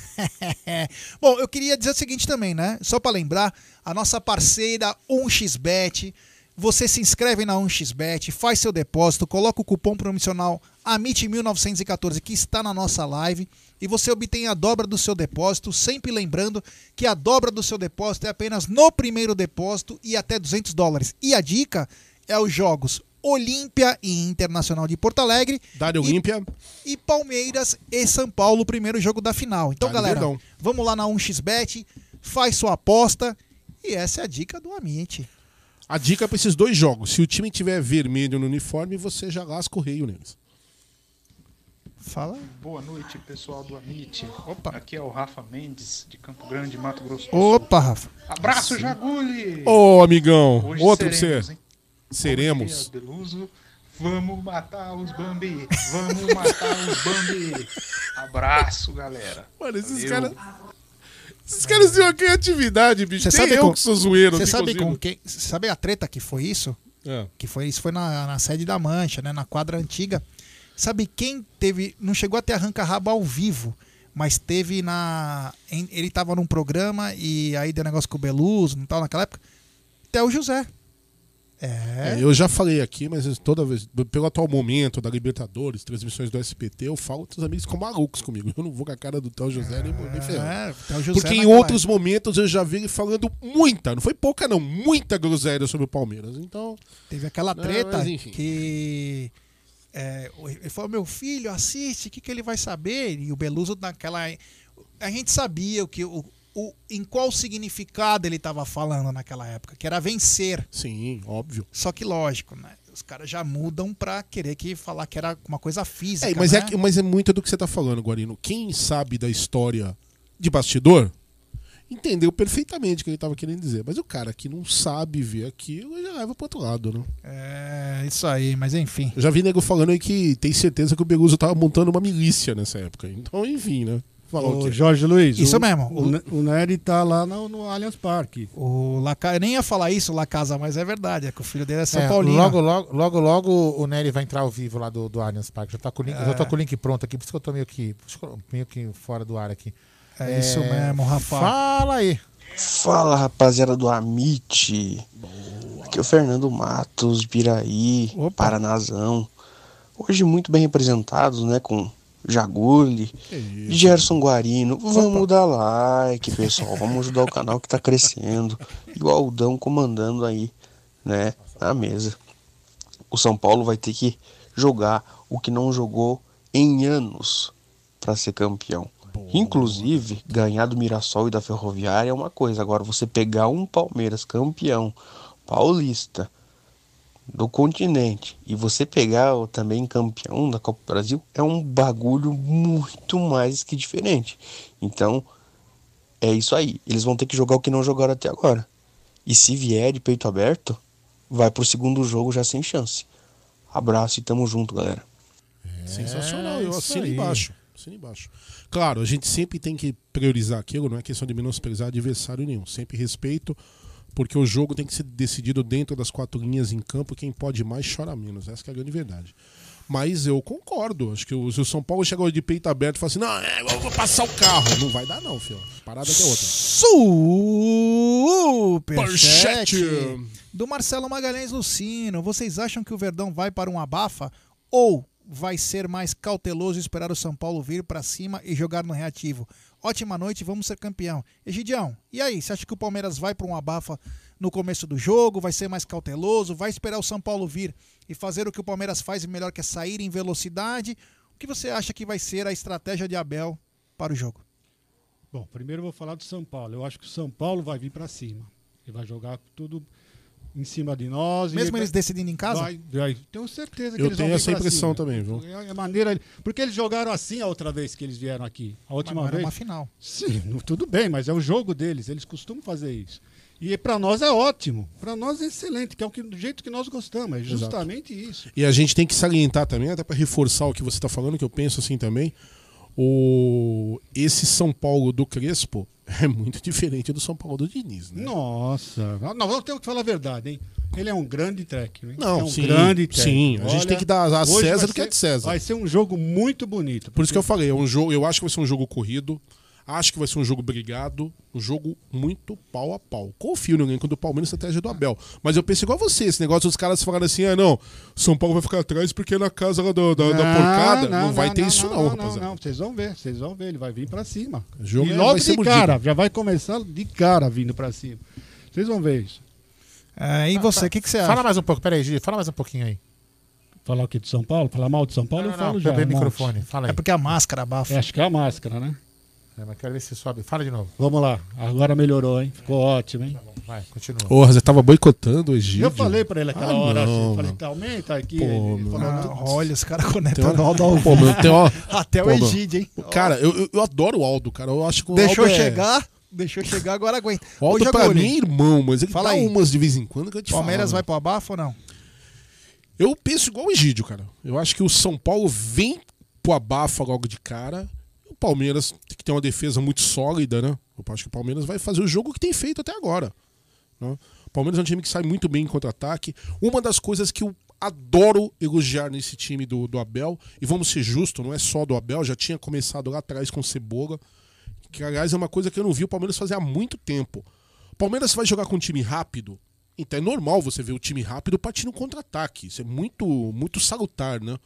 Bom, eu queria dizer o seguinte também, né? Só pra lembrar, a nossa parceira 1xBet. Você se inscreve na 1xBet, faz seu depósito, coloca o cupom promocional AMIT1914 que está na nossa live e você obtém a dobra do seu depósito, sempre lembrando que a dobra do seu depósito é apenas no primeiro depósito e até 200 dólares. E a dica é os jogos Olímpia e Internacional de Porto Alegre. Dário Olímpia. E Palmeiras e São Paulo, primeiro jogo da final. Então, Dário galera, Verdão. vamos lá na 1xBet, faz sua aposta. E essa é a dica do Amit. A dica é para esses dois jogos. Se o time tiver vermelho no uniforme, você já lasca o rei neles. Fala. Boa noite, pessoal do Amit. Opa. Aqui é o Rafa Mendes, de Campo Grande, Mato Grosso do Opa, Rafa. Abraço, Jaguli! Ô, amigão. Hoje Outro pra seremos, você. hein? Seremos. Beluso, vamos matar os Bambi! Vamos matar os Bambi! Abraço, galera. Mano, esses caras. Esses caras têm uma criatividade, bicho. Você sabe eu com, que sou zoeiro. Você sabe consigo. com quem? Você sabe a treta que foi isso? É. Que foi isso foi na, na sede da Mancha, né? Na quadra antiga. Sabe quem teve. Não chegou a ter arranca-rabo ao vivo, mas teve na. ele tava num programa e aí deu negócio com o Beluso, não tal, naquela época. Até o José. É. É, eu já falei aqui, mas toda vez, pelo atual momento da Libertadores, transmissões do SPT, eu falo que os amigos ficam malucos comigo. Eu não vou com a cara do Théo José nem, nem ferrando. É, Porque em outros momentos eu já vi ele falando muita, não foi pouca não, muita groselha sobre o Palmeiras. Então. Teve aquela treta que. é, ele falou: meu filho, assiste, o que, que ele vai saber? E o Beluso, naquela. A gente sabia o que. O, o, em qual significado ele estava falando naquela época, que era vencer. Sim, óbvio. Só que lógico, né? Os caras já mudam pra querer que falar que era uma coisa física. É, mas, né? é, mas é muito do que você tá falando, Guarino. Quem sabe da história de bastidor entendeu perfeitamente o que ele tava querendo dizer. Mas o cara que não sabe ver aquilo já leva pro outro lado, né? É, isso aí, mas enfim. Eu já vi nego falando aí que tem certeza que o Beluso tava montando uma milícia nessa época. Então, enfim, né? Falar o quê? Jorge Luiz. Isso o, mesmo. O, o Nery tá lá no, no Allianz Parque. O Laca... Eu nem ia falar isso, La Casa, mas é verdade. É que o filho dele é São É, Paulino. logo, logo, logo, logo o Nery vai entrar ao vivo lá do, do Allianz Parque. Já tá com o link, É. já tô com o link pronto aqui, por isso que eu tô meio que, meio que fora do ar aqui. É isso mesmo, Rafa. Fala aí. Fala rapaziada do Amit. Aqui é o Fernando Matos, Biraí, Paranazão. Hoje muito bem representados, né? Com Jaguli, Gerson Guarino. Vamos dar like, pessoal. Vamos ajudar o canal que tá crescendo. E o Aldão comandando aí, né? Na mesa. O São Paulo vai ter que jogar o que não jogou em anos para ser campeão. Inclusive, ganhar do Mirassol e da Ferroviária é uma coisa. Agora, você pegar um Palmeiras campeão paulista do continente e você pegar o também campeão da Copa do Brasil é um bagulho muito mais que diferente. Então, é isso aí. Eles vão ter que jogar o que não jogaram até agora. E se vier de peito aberto, vai pro segundo jogo já sem chance. Abraço e tamo junto, galera. Sensacional, eu assino aí. embaixo. Assino embaixo. Claro, a gente sempre tem que priorizar aquilo, não é questão de menosprezar adversário nenhum. Sempre respeito, porque o jogo tem que ser decidido dentro das quatro linhas em campo. Quem pode mais chora menos. Essa que é a grande verdade. Mas eu concordo. Acho que o, se o São Paulo chegou de peito aberto e fala assim: não, é, eu vou passar o carro. Não vai dar, não, filho. Parada que é outra. Superchat do Marcelo Magalhães Lucino. Vocês acham que o Verdão vai para um abafa ou vai ser mais cauteloso esperar o São Paulo vir para cima e jogar no reativo? Ótima noite, vamos ser campeão. Egidião, e aí? Você acha que o Palmeiras vai para um abafa no começo do jogo? Vai ser mais cauteloso? Vai esperar o São Paulo vir e fazer o que o Palmeiras faz melhor, que é sair em velocidade? O que você acha que vai ser a estratégia de Abel para o jogo? Bom, primeiro eu vou falar do São Paulo. Eu acho que o São Paulo vai vir para cima. Ele vai jogar tudo em cima de nós. Mesmo eles decidindo em casa? Vai, vai. Tenho certeza que Eu eles vão tenho vir essa impressão cima. também, viu? É a maneira, porque eles jogaram assim a outra vez que eles vieram aqui. A última não era vez. uma final. Sim, tudo bem, mas é o jogo deles. Eles costumam fazer isso. E para nós é ótimo. Para nós é excelente, que é o que, do jeito que nós gostamos. É Exato. justamente isso. E a gente tem que salientar também, até para reforçar o que você está falando, que eu penso assim também. O... Esse São Paulo do Crespo é muito diferente do São Paulo do Diniz, né? Nossa, não, vamos ter que falar a verdade, hein? Ele é um grande técnico, hein? Não, é um sim, grande técnico. sim, a gente tem que dar a César do que é de César. Vai ser um jogo muito bonito. Por isso que eu falei, é um jogo, eu acho que vai ser um jogo corrido. Acho que vai ser um jogo brigado, um jogo muito pau a pau. Confio no elenco do Palmeiras estratégia do Abel. Mas eu penso igual você, esse negócio dos caras falarem assim: ah, não, São Paulo vai ficar atrás porque é na casa lá do- da, da porcada. Não, vai ter isso, não, não, rapaziada. Não, vocês vão ver, vocês vão ver, ele vai vir pra cima. O jogo e é- logo vai ser de mordido. cara, já vai começar de cara vindo pra cima. Vocês vão ver isso. É, e você, o que, que você acha? Fala mais um pouco, peraí, Gigi, fala mais um pouquinho aí. Falar o que de São Paulo? Falar mal de São Paulo? Não, eu não, falo não, já. um microfone. Fala aí. É porque a máscara abafa. É, acho que é a máscara, né? É, mas quero ver se sobe. Fala de novo. Vamos lá. Agora melhorou, hein? Ficou ótimo, hein? Vai, continua. Porra, você tava boicotando o Egídio. Eu falei pra ele aquela Ah, hora não, assim. Falei, tá, aumenta aqui. Pô, ele falou, Ah, "Tu- olha, os caras Tem conectando o Aldo ao Até Pô, o. Egídio, hein? Cara, eu, eu, adoro o Aldo, cara. Eu acho que o Deixou Aldo é- chegar, deixou chegar, agora aguenta. O Aldo Ô, pra Jaguli, mim é irmão, mas ele Fala dá aí. umas de vez em quando que eu te Palmeiras falo, vai pro abafo ou não? Eu penso igual o Egídio, cara. Eu acho que o São Paulo vem pro abafa logo de cara. Palmeiras tem que ter uma defesa muito sólida, né? Eu acho que o Palmeiras vai fazer o jogo que tem feito até agora. né? O Palmeiras é um time que sai muito bem em contra-ataque. Uma das coisas que eu adoro elogiar nesse time do, do Abel, e vamos ser justos, não é só do Abel, já tinha começado lá atrás com o Cebola, que aliás é uma coisa que eu não vi o Palmeiras fazer há muito tempo. O Palmeiras vai jogar com um time rápido, então é normal você ver o time rápido partindo contra-ataque. Isso é muito, muito salutar, né?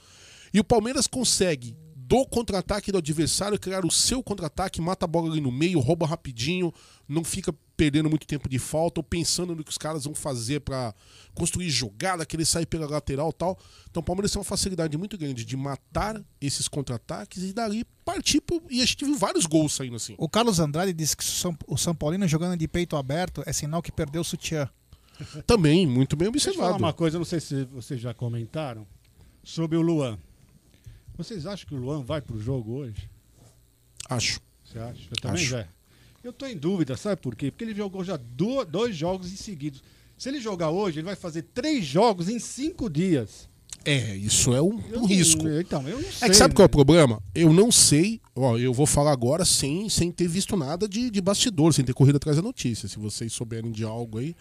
E o Palmeiras consegue, do contra-ataque do adversário, criar o seu contra-ataque, mata a bola ali no meio, rouba rapidinho, não fica perdendo muito tempo de falta ou pensando no que os caras vão fazer pra construir jogada, querer sair pela lateral e tal. Então o Palmeiras tem uma facilidade muito grande de matar esses contra-ataques e dali partir pro... E a gente viu vários gols saindo assim. O Carlos Andrade disse que o São, Paulino jogando de peito aberto é sinal que perdeu o sutiã. Também, muito bem Deixa eu falar observado. uma coisa, não sei se vocês já comentaram, sobre o Luan. Vocês acham que o Luan vai pro jogo hoje? Acho. Você acha? Eu também Acho. já. Eu tô em dúvida, sabe por quê? Porque ele jogou já do- dois jogos em seguidos. Se ele jogar hoje, ele vai fazer três jogos em cinco dias. É, isso é um, um não- risco. então, eu não É sei, que sabe qual é o né? problema? Eu não sei, ó, eu vou falar agora sem, sem ter visto nada de, de bastidor, sem ter corrido atrás da notícia, se vocês souberem de algo aí.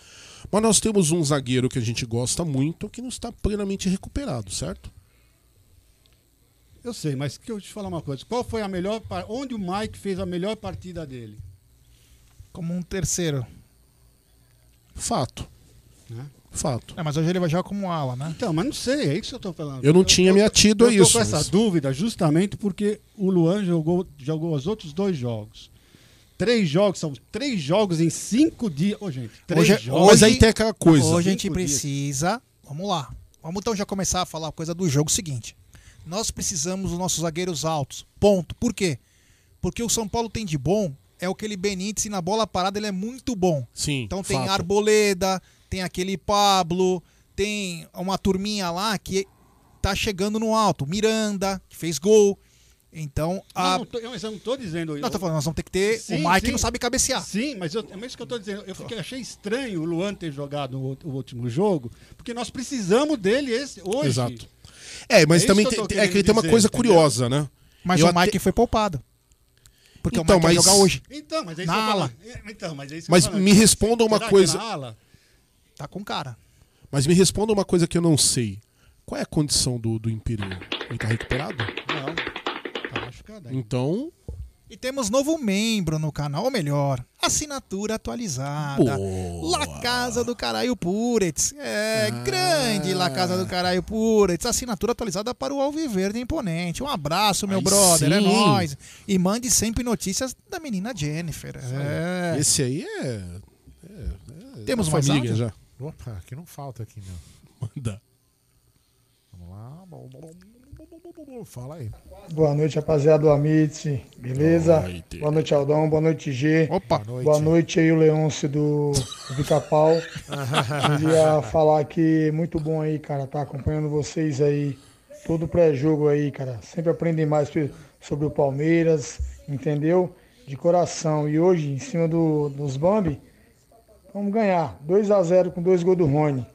Mas nós temos um zagueiro que a gente gosta muito que não está plenamente recuperado, certo? Eu sei, mas que eu te falar uma coisa. Qual foi a melhor. par- Onde o Mike fez a melhor partida dele? Como um terceiro. Fato. Né? Fato. É, mas hoje ele vai jogar como ala, né? Então, mas não sei, é isso que eu tô falando. Eu não tinha me atido a eu tô isso, com essa mas- dúvida justamente porque o Luan jogou, jogou os outros dois jogos. Três jogos, são três jogos em cinco dias. Ô, gente, três Hoje, jogos. Mas aí tem aquela coisa. Hoje a gente Cinco dias. precisa. Vamos lá. Vamos então já começar a falar a coisa do jogo seguinte. Nós precisamos dos nossos zagueiros altos. Ponto. Por quê? Porque o São Paulo tem de bom é aquele Benítez e na bola parada ele é muito bom. Sim. Então tem fato. Arboleda, tem aquele Pablo, tem uma turminha lá que tá chegando no alto. Miranda, que fez gol. Então, a... Não, não tô- mas eu não tô dizendo. Não, tô falando, nós vamos ter que ter. Sim, o Mike sim. não sabe cabecear. Sim, mas eu, é isso que eu tô dizendo. Eu fiquei, achei estranho o Luan ter jogado o, o último jogo, porque nós precisamos dele esse, hoje. Exato. É, mas É também que tem, é que tem uma dizer, coisa entendeu? curiosa, né? Mas Eu o Mike até- foi poupado. Porque Então, o Mike mas- vai jogar hoje. Então, mas é isso Na que eu ala. É, Então, mas é isso que Mas me respondam uma Será que coisa. na ala? Tá com cara. Mas me responda uma coisa que eu não sei. Qual é a condição do, do Imperial? Ele tá recuperado? Não. Tá machucado ainda. Então. E temos novo membro no canal, ou melhor, assinatura atualizada. Boa. La Casa do Caralho Puretz. É, Ah. grande La Casa do Caralho Puretz. Assinatura atualizada para o Alviverde Imponente. Um abraço, meu Aí brother. É sim. nóis. E mande sempre notícias da menina Jennifer. É. Esse aí é. é- é Temos da mais áudio? já. Opa, que não falta aqui, meu. Manda. Vamos lá. Fala aí. Boa noite, rapaziada do Amit. Beleza? Noite. Boa noite, Aldão. Boa noite, G. Opa. Boa noite aí, o Leôncio do, Pica-Pau. Queria falar que muito bom aí, cara, tá acompanhando vocês aí, todo pré-jogo aí, cara. Sempre aprendem mais sobre o Palmeiras, entendeu? De coração. E hoje, em cima do, dos Bambi, vamos ganhar. 2 a 0 com dois gols do Rony.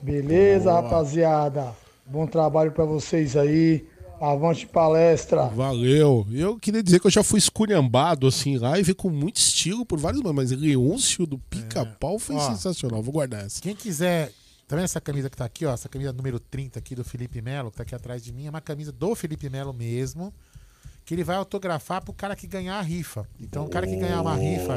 Beleza, Boa. rapaziada? Bom trabalho pra vocês aí. Avante palestra. Valeu. Eu queria dizer que eu já fui esculhambado assim em live com muito estilo por vários mas Leôncio do pica-pau foi Ó. sensacional. Vou guardar essa. Quem quiser. Tá vendo essa camisa que tá aqui, ó? Essa camisa número 30 aqui do Felipe Melo, que tá aqui atrás de mim, é uma camisa do Felipe Melo mesmo. Que ele vai autografar pro cara que ganhar a rifa. Então, o cara que ganhar uma rifa.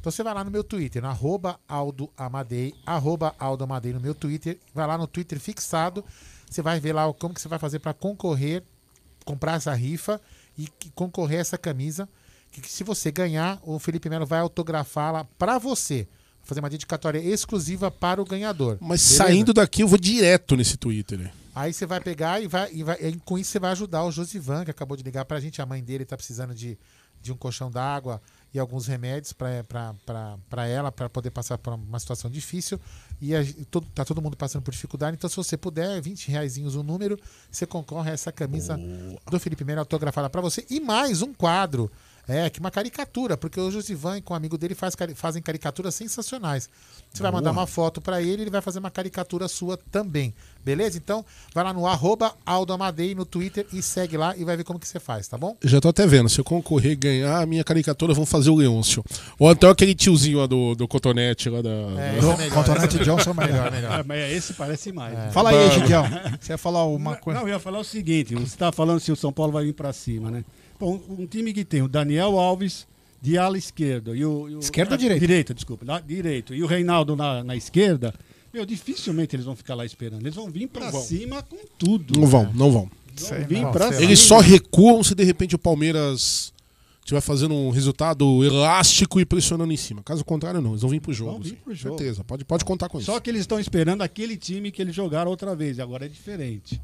Então você vai lá no meu Twitter, no arroba Aldo Amadei, arroba Aldo Amadei no meu Twitter, vai lá no Twitter fixado, você vai ver lá como que você vai fazer para concorrer, comprar essa rifa e concorrer a essa camisa, que, que se você ganhar, o Felipe Melo vai autografá-la para você, fazer uma dedicatória exclusiva para o ganhador. Mas Beleza? saindo daqui eu vou direto nesse Twitter. né? Aí você vai pegar e vai, e vai e com isso você vai ajudar o Josivan, que acabou de ligar pra gente. A mãe dele tá precisando de, de um colchão d'água e alguns remédios para ela, para poder passar por uma situação difícil. E a, todo, tá todo mundo passando por dificuldade. Então, se você puder, 20 reais o número, você concorre a essa camisa Boa. do Felipe Melo autografada para você. E mais um quadro. É, que uma caricatura, porque o Josivan com um amigo dele faz, fazem caricaturas sensacionais. Você vai mandar uma foto para ele, ele vai fazer uma caricatura sua também. Beleza? Então, vai lá no arroba Aldo Amadei no Twitter e segue lá e vai ver como que você faz, tá bom? Já tô até vendo. Se eu concorrer e ganhar a minha caricatura, vão fazer o Leôncio. Ou até aquele tiozinho lá do, do Cotonete lá da. É, do, é Cotonete Johnson é melhor, melhor. É, mas esse parece mais. É. Fala aí, Gidião. Você ia falar uma coisa. Não, eu ia falar o seguinte: você tá falando se o São Paulo vai vir para cima, né? Bom, um time que tem o Daniel Alves de ala esquerda e o. E o esquerda ou direita? Direita, desculpa. Na, direito. E o Reinaldo na, na esquerda. Meu, dificilmente eles vão ficar lá esperando. Eles vão vir para cima com tudo. Não vão, não vão. Vão vir pra Eles só recuam se de repente o Palmeiras estiver fazendo um resultado elástico e pressionando em cima. Caso contrário, não. Eles vão vir pro jogo. Vão vir pro jogo. Certeza. Pode, pode contar com isso. Só que eles estão esperando aquele time que eles jogaram outra vez. E agora é diferente.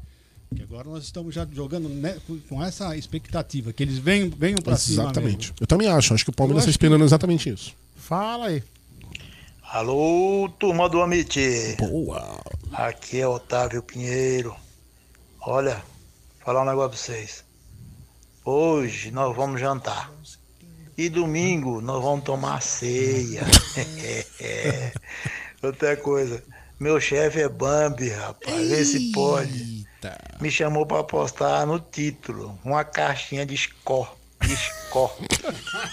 Porque agora nós estamos já jogando né, com essa expectativa, que eles venham, venham para cima. Exatamente. Eu também acho. Acho que o Palmeiras está esperando que... exatamente isso. Fala aí. Alô, turma do Amit. Boa. Aqui é Otávio Pinheiro. Olha, falar um negócio pra vocês. Hoje nós vamos jantar. E domingo nós vamos tomar ceia. Outra coisa. Meu chefe é Bambi, rapaz. Vê se pode. Me chamou para apostar no título, uma caixinha de score. Score.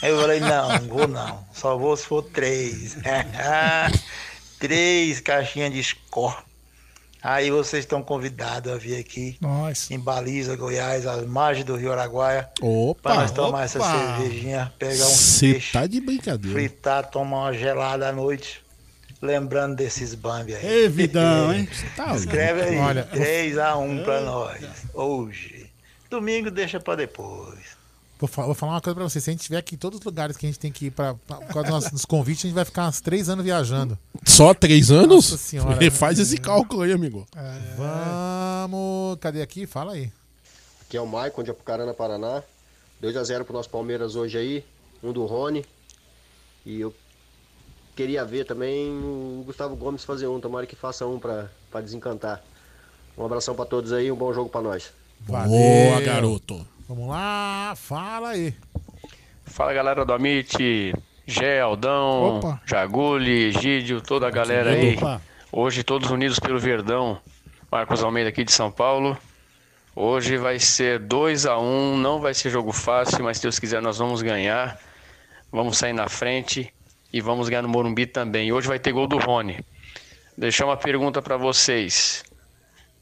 eu falei, não, vou não. Só vou se for três. três caixinhas de score. Aí vocês estão convidados a vir aqui Nossa. em Baliza, Goiás, às margens do Rio Araguaia. Opa! Para nós tomar opa. essa cervejinha, pegar um Cê peixe, tá de brincadeira. fritar, tomar uma gelada à noite. Lembrando desses Bambi aí. Ei, vidão, hein? Tá Escreve aí. Olha, 3x1 pra nós. Hoje. Domingo deixa pra depois. Vou, vou, falar uma coisa pra você. Se a gente estiver aqui em todos os lugares que a gente tem que ir pra, pra, por causa dos nossos convites, a gente vai ficar uns três anos viajando. Só três anos? Nossa senhora. Faz esse cálculo aí, amigo. É. Vamos. Cadê aqui? Fala aí. Aqui é o Maicon de Apucarana, Paraná. 2x0 pro nosso Palmeiras hoje aí. Um do Rony. E eu queria ver também o Gustavo Gomes fazer um. Tomara que faça um para desencantar. Um abração para todos aí, um bom jogo para nós. Valeu. Boa, garoto. Vamos lá, fala aí. Fala galera do Amit, Gé, Aldão, Opa. Jaguli, Gídio, toda a galera aí. Opa. Hoje todos unidos pelo Verdão. Marcos Almeida aqui de São Paulo. Hoje vai ser 2 a 1 um, não vai ser jogo fácil, mas se Deus quiser nós vamos ganhar. Vamos sair na frente e vamos ganhar no Morumbi também. Hoje vai ter gol do Rony. Deixar uma pergunta para vocês.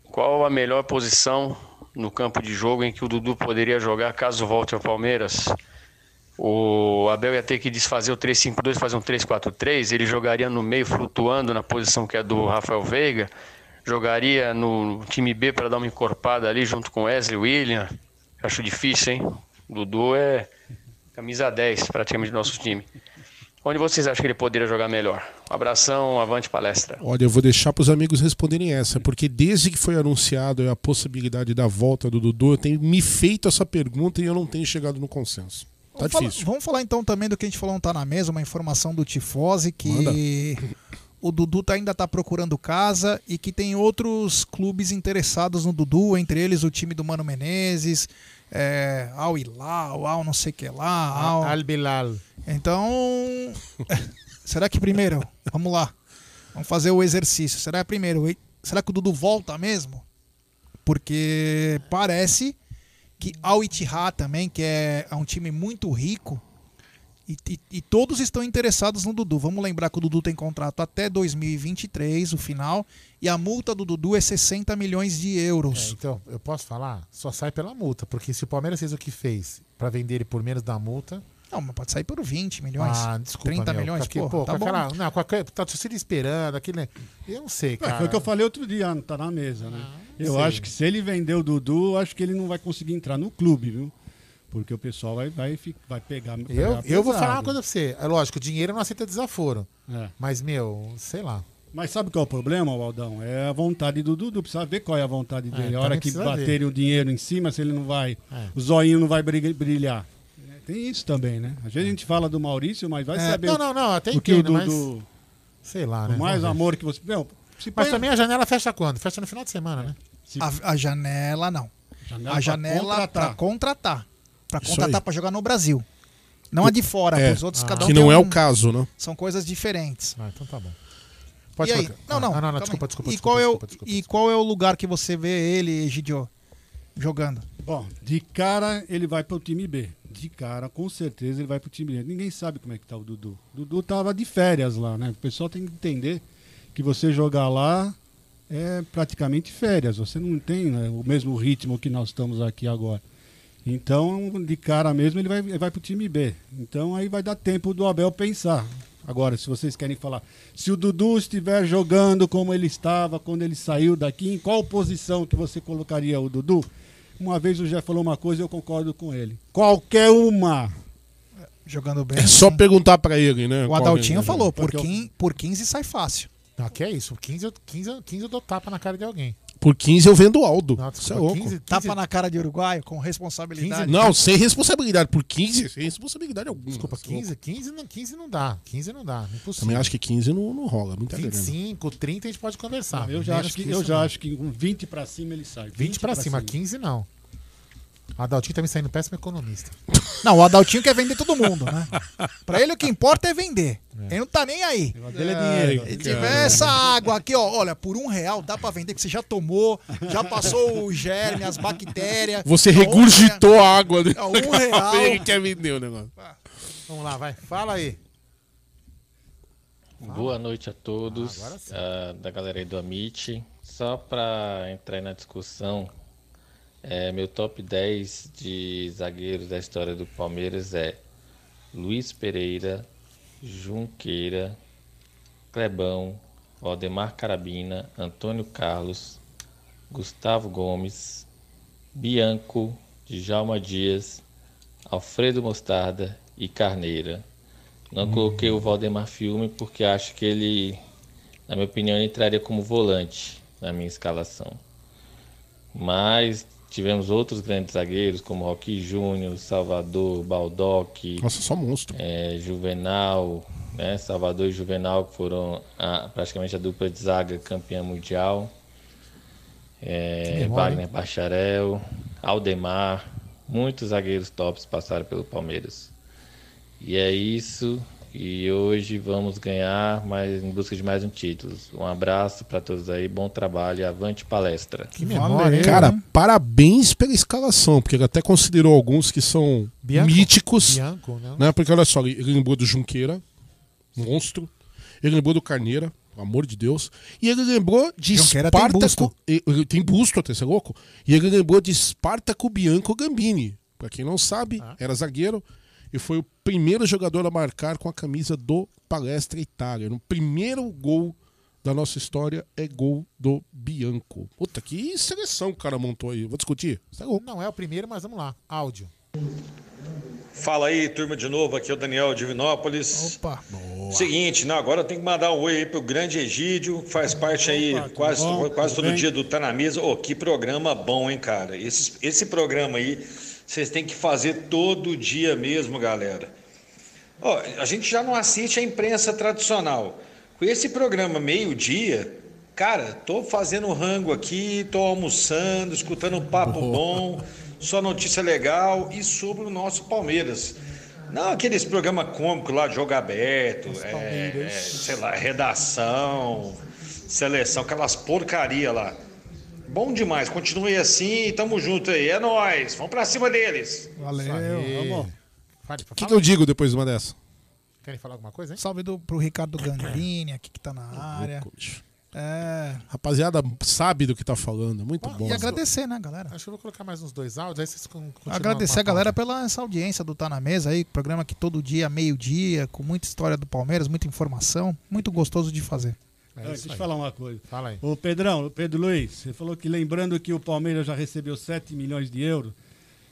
Qual a melhor posição no campo de jogo em que o Dudu poderia jogar caso volte ao Palmeiras? O Abel ia ter que desfazer o 3-5-2, fazer um 3-4-3. Ele jogaria no meio, flutuando na posição que é do Rafael Veiga. Jogaria no time B para dar uma encorpada ali junto com Wesley William. Acho difícil, hein? O Dudu é camisa 10 praticamente do nosso time. Onde vocês acham que ele poderia jogar melhor? Um abração, avante palestra. Olha, eu vou deixar para os amigos responderem essa, porque desde que foi anunciado a possibilidade da volta do Dudu, eu tenho me feito essa pergunta e eu não tenho chegado no consenso. Tá vamos difícil. Falar, vamos falar então também do que a gente falou não tá na mesa, uma informação do Tifose que Manda. o Dudu tá, ainda está procurando casa e que tem outros clubes interessados no Dudu, entre eles o time do Mano Menezes, é, Al Hilal, Al não sei o que lá, Al, Al Bilal. Então, será que primeiro, vamos lá, vamos fazer o exercício. Será primeiro, será que o Dudu volta mesmo? Porque parece que Al Ittihad também, que é, é um time muito rico, e, e, e, todos estão interessados no Dudu. Vamos lembrar que o Dudu tem contrato até 2023, o final, e a multa do Dudu é 60 milhões de euros. É, então, eu posso falar? Só sai pela multa, porque se o Palmeiras fez o que fez para vender ele por menos da multa, não, mas pode sair por 20 milhões. Ah, desculpa, 30 meu, milhões, aqui, pô, tá aquela, não, com aquela, tá torcida esperando, aquele, eu não sei, cara. É, foi o que eu falei outro dia, não tá na mesa, né? Ah, eu sei. acho que se ele vender o Dudu, acho que ele não vai conseguir entrar no clube, viu? Porque o pessoal vai, vai, vai pegar. eu, eu vou falar uma coisa pra você. É lógico, o dinheiro não aceita desaforo. É. Mas, meu, sei lá. Mas sabe qual é o problema, Waldão? É a vontade do Dudu. Precisa ver qual é a vontade dele. a hora que baterem ver. o dinheiro em cima, se ele não vai. É. O zoinho não vai brilha- brilhar. Tem isso também, né? Às vezes a gente fala do Maurício, mas vai É, saber. não, o- não, não, até o que o entendo, mas- Dudu. Sei lá, o né? mais Vamos ver. amor que você. Se Mas põe- também a janela fecha quando? Fecha no final de semana, né? A, a janela não. Janela a pra janela contratar. para contratar. Para contratar aí. para jogar no Brasil. Não a de fora, É, os outros ah. cada um Que tem não é um- o caso, né? São coisas diferentes. Ah, então tá bom. e Pode aí? colocar. Não, não. Ah, não, não, desculpa, aí. desculpa, E desculpa, qual é o desculpa, e qual é o lugar que você vê ele, Egidio, jogando? Bom, de cara ele vai pro time B. De cara, com certeza ele vai pro time B. Ninguém sabe como é que tá o Dudu. O Dudu tava de férias lá, né? O pessoal tem que entender que você jogar lá é praticamente férias. Você não tem né, o mesmo ritmo que nós estamos aqui agora. Então, de cara mesmo, ele vai, vai pro time B. Então aí vai dar tempo do Abel pensar. Agora, se vocês querem falar, se o Dudu estiver jogando como ele estava quando ele saiu daqui, em qual posição que você colocaria o Dudu? Uma vez o Jé falou uma coisa e eu concordo com ele. Qualquer uma. Jogando bem. É só perguntar pra ele, né? O Adaltinho é, falou, por, 15, por 15 sai fácil. Não, que é isso. 15, eu- 15, eu- 15 eu dou tapa na cara de alguém. Por 15 eu vendo o Aldo. Não, Isso é louco. 15, Tapa na cara de uruguaio com responsabilidade. Não, sem responsabilidade. Por 15, sem responsabilidade alguma. Desculpa, Isso é louco. 15, 15, não, 15 não dá. 15 não dá. Impossível. Também acho que 15 não, não rola. Muita grana. 25, 30 a gente pode conversar. eu já, acho que, isso eu já não. acho que com 20 pra cima ele sai. 20 pra cima, 15 não. O Adaltinho tá me saindo péssimo economista. Não, o Adaltinho quer vender todo mundo, né? Pra ele o que importa é vender. Ele não tá nem aí. dele é dinheiro. Se tiver essa água aqui, ó, olha, por um real dá pra vender, que você já tomou, já passou o germe, as bactérias. Você um regurgitou a água. Né? É, um real. Ele quer vender o negócio. Vamos lá, vai. Fala aí. Boa noite a todos Ah, agora sim. ah, da galera aí do Amit. Só para entrar aí na discussão, é, meu top 10 de zagueiros da história do Palmeiras é Luiz Pereira, Junqueira, Clebão, Valdemar Carabina, Antônio Carlos, Gustavo Gomes, Bianco, Djalma Dias, Alfredo Mostarda e Carneira. Não coloquei o Valdemar Filme porque acho que ele, na minha opinião, entraria como volante na minha escalação. Mas tivemos outros grandes zagueiros como Roque Júnior, Salvador, Baldock, Nossa, só monstro. é, Juvenal, né? Salvador e Juvenal que foram a- praticamente a dupla de zaga campeã mundial. É, Wagner Bacharel, Aldemar, muitos zagueiros tops passaram pelo Palmeiras. E é isso. E hoje vamos ganhar mais, em busca de mais um título. Um abraço para todos aí, bom trabalho, avante palestra. Que memória, hein? Cara, parabéns pela escalação, porque ele até considerou alguns que são Bianco? míticos. Bianco, né? né? Porque olha só, ele lembrou do Junqueira, monstro. Ele lembrou do Carneira, pelo amor de Deus. E ele lembrou de Junqueira tem Espartaco. busto. e- ele Tem busto até, você é louco? E ele lembrou de Spartaco Bianco Gambini. Pra quem não sabe, Ah. era zagueiro e foi o primeiro jogador a marcar com a camisa do Palestra Itália. No primeiro gol da nossa história é gol do Bianco. Puta, que seleção o cara montou aí. Vou discutir? Você é. Não é o primeiro, mas vamos lá. Áudio. Fala aí, turma de novo, aqui é o Daniel de Vinópolis. Opa. Seguinte, não, agora eu tenho que mandar um oi aí pro grande Egídio, que faz parte aí quase, bom? quase todo bem? dia do Tá na Mesa. Ô, que programa bom, hein, cara? Esse, esse programa aí, vocês têm que fazer todo dia mesmo, galera. Ó, a gente já não assiste a imprensa tradicional. Com esse programa meio-dia, cara, tô fazendo rango aqui, tô almoçando, escutando um papo bom, só notícia legal e sobre o nosso Palmeiras. Não aqueles programas cômicos lá jogo aberto, é, é, sei lá, redação, seleção, aquelas porcaria lá. Bom demais, continue assim, tamo junto aí, é nóis, vamos pra cima deles. Valeu. Vamos. O que, que eu digo depois de uma dessa? Querem falar alguma coisa, hein? Salve do, pro Ricardo Gambini aqui que tá na área. É. Rapaziada, sabe do que tá falando. Muito bom. E agradecer, né, galera? Acho que eu vou colocar mais uns dois áudios, aí vocês con- continuam Agradecer a galera pela essa audiência do Tá na Mesa aí, programa que todo dia, meio-dia, com muita história do Palmeiras, muita informação, muito gostoso de fazer. É eu aí. falar uma coisa. Fala aí. Ô Pedrão, o Pedro Luiz, você falou que lembrando que o Palmeiras já recebeu 7 milhões de euros.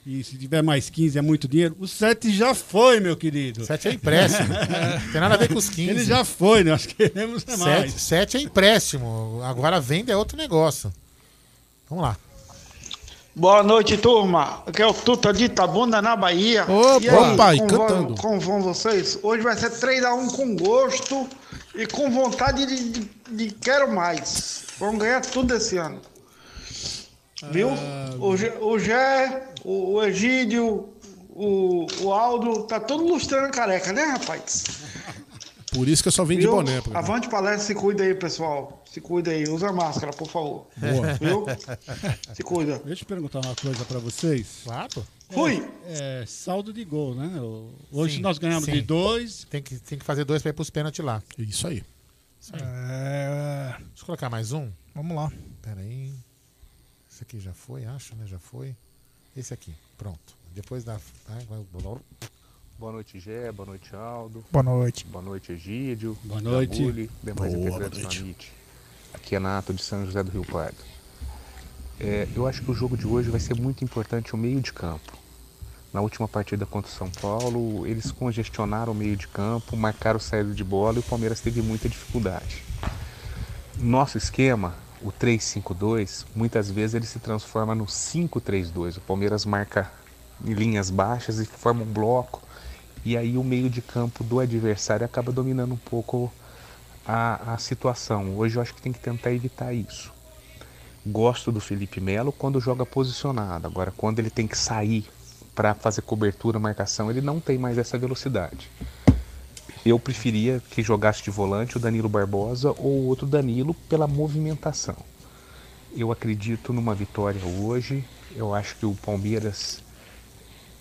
e se tiver mais 15 é muito dinheiro, o 7 já foi, meu querido. 7 é empréstimo. Não tem nada a ver com os 15. Ele já foi, nós queremos é mais. 7 é empréstimo. Agora venda é outro negócio. Vamos lá. Boa noite, turma. Aqui é o Tuta de Itabuna, na Bahia. Opa, e aí, pai, como cantando. Vão, como vão vocês? Hoje vai ser 3x1 com gosto e com vontade de, de, de quero mais. Vamos ganhar tudo esse ano. Viu? o, o Gé, o, o Egídio, o, o Aldo, tá todo lustrando a careca, né, rapaz? Por isso que eu só vim de Viu? boné. Pra... Avante palestra, se cuida aí, pessoal. Se cuida aí, usa máscara, por favor. Boa. Viu? Se cuida. Deixa eu perguntar uma coisa pra vocês. Claro. Fui. É, é, saldo de gol, né? Hoje Sim, nós ganhamos sim. de dois. Tem que, tem que fazer dois pra ir pros pênaltis lá. Isso aí. Isso aí. É... Deixa eu colocar mais um. Vamos lá. Pera aí. Esse aqui já foi, acho, né? Já foi. Esse aqui, pronto. Depois da. Boa noite, Gé. Boa noite, Aldo. Boa noite. Boa noite, Egídio. Boa noite. Jaguli, demais Boa do noite. Aqui é Nato, de São José do Rio Pardo. É, eu acho que o jogo de hoje vai ser muito importante o meio de campo. Na última partida contra o São Paulo, eles congestionaram o meio de campo, marcaram saída de bola e o Palmeiras teve muita dificuldade. Nosso esquema, o 3-5-2, muitas vezes ele se transforma no 5-3-2. O Palmeiras marca em linhas baixas e forma um bloco. E aí o meio de campo do adversário acaba dominando um pouco a, a situação. Hoje eu acho que tem que tentar evitar isso. Gosto do Felipe Melo quando joga posicionado. Agora, quando ele tem que sair para fazer cobertura, marcação, ele não tem mais essa velocidade. Eu preferia que jogasse de volante o Danilo Barbosa ou outro Danilo pela movimentação. Eu acredito numa vitória hoje. Eu acho que o Palmeiras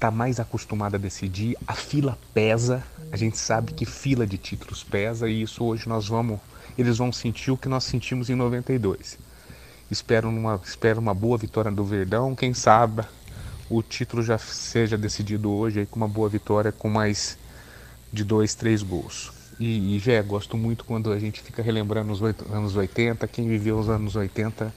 está mais acostumado a decidir. A fila pesa. A gente sabe que fila de títulos pesa e isso hoje nós vamos, eles vão sentir o que nós sentimos em 92. Espero uma, espero uma boa vitória do Verdão. Quem sabe o título já seja decidido hoje aí com uma boa vitória com mais de dois, três gols. E, e já gosto muito quando a gente fica relembrando os anos 80. Quem viveu os anos 80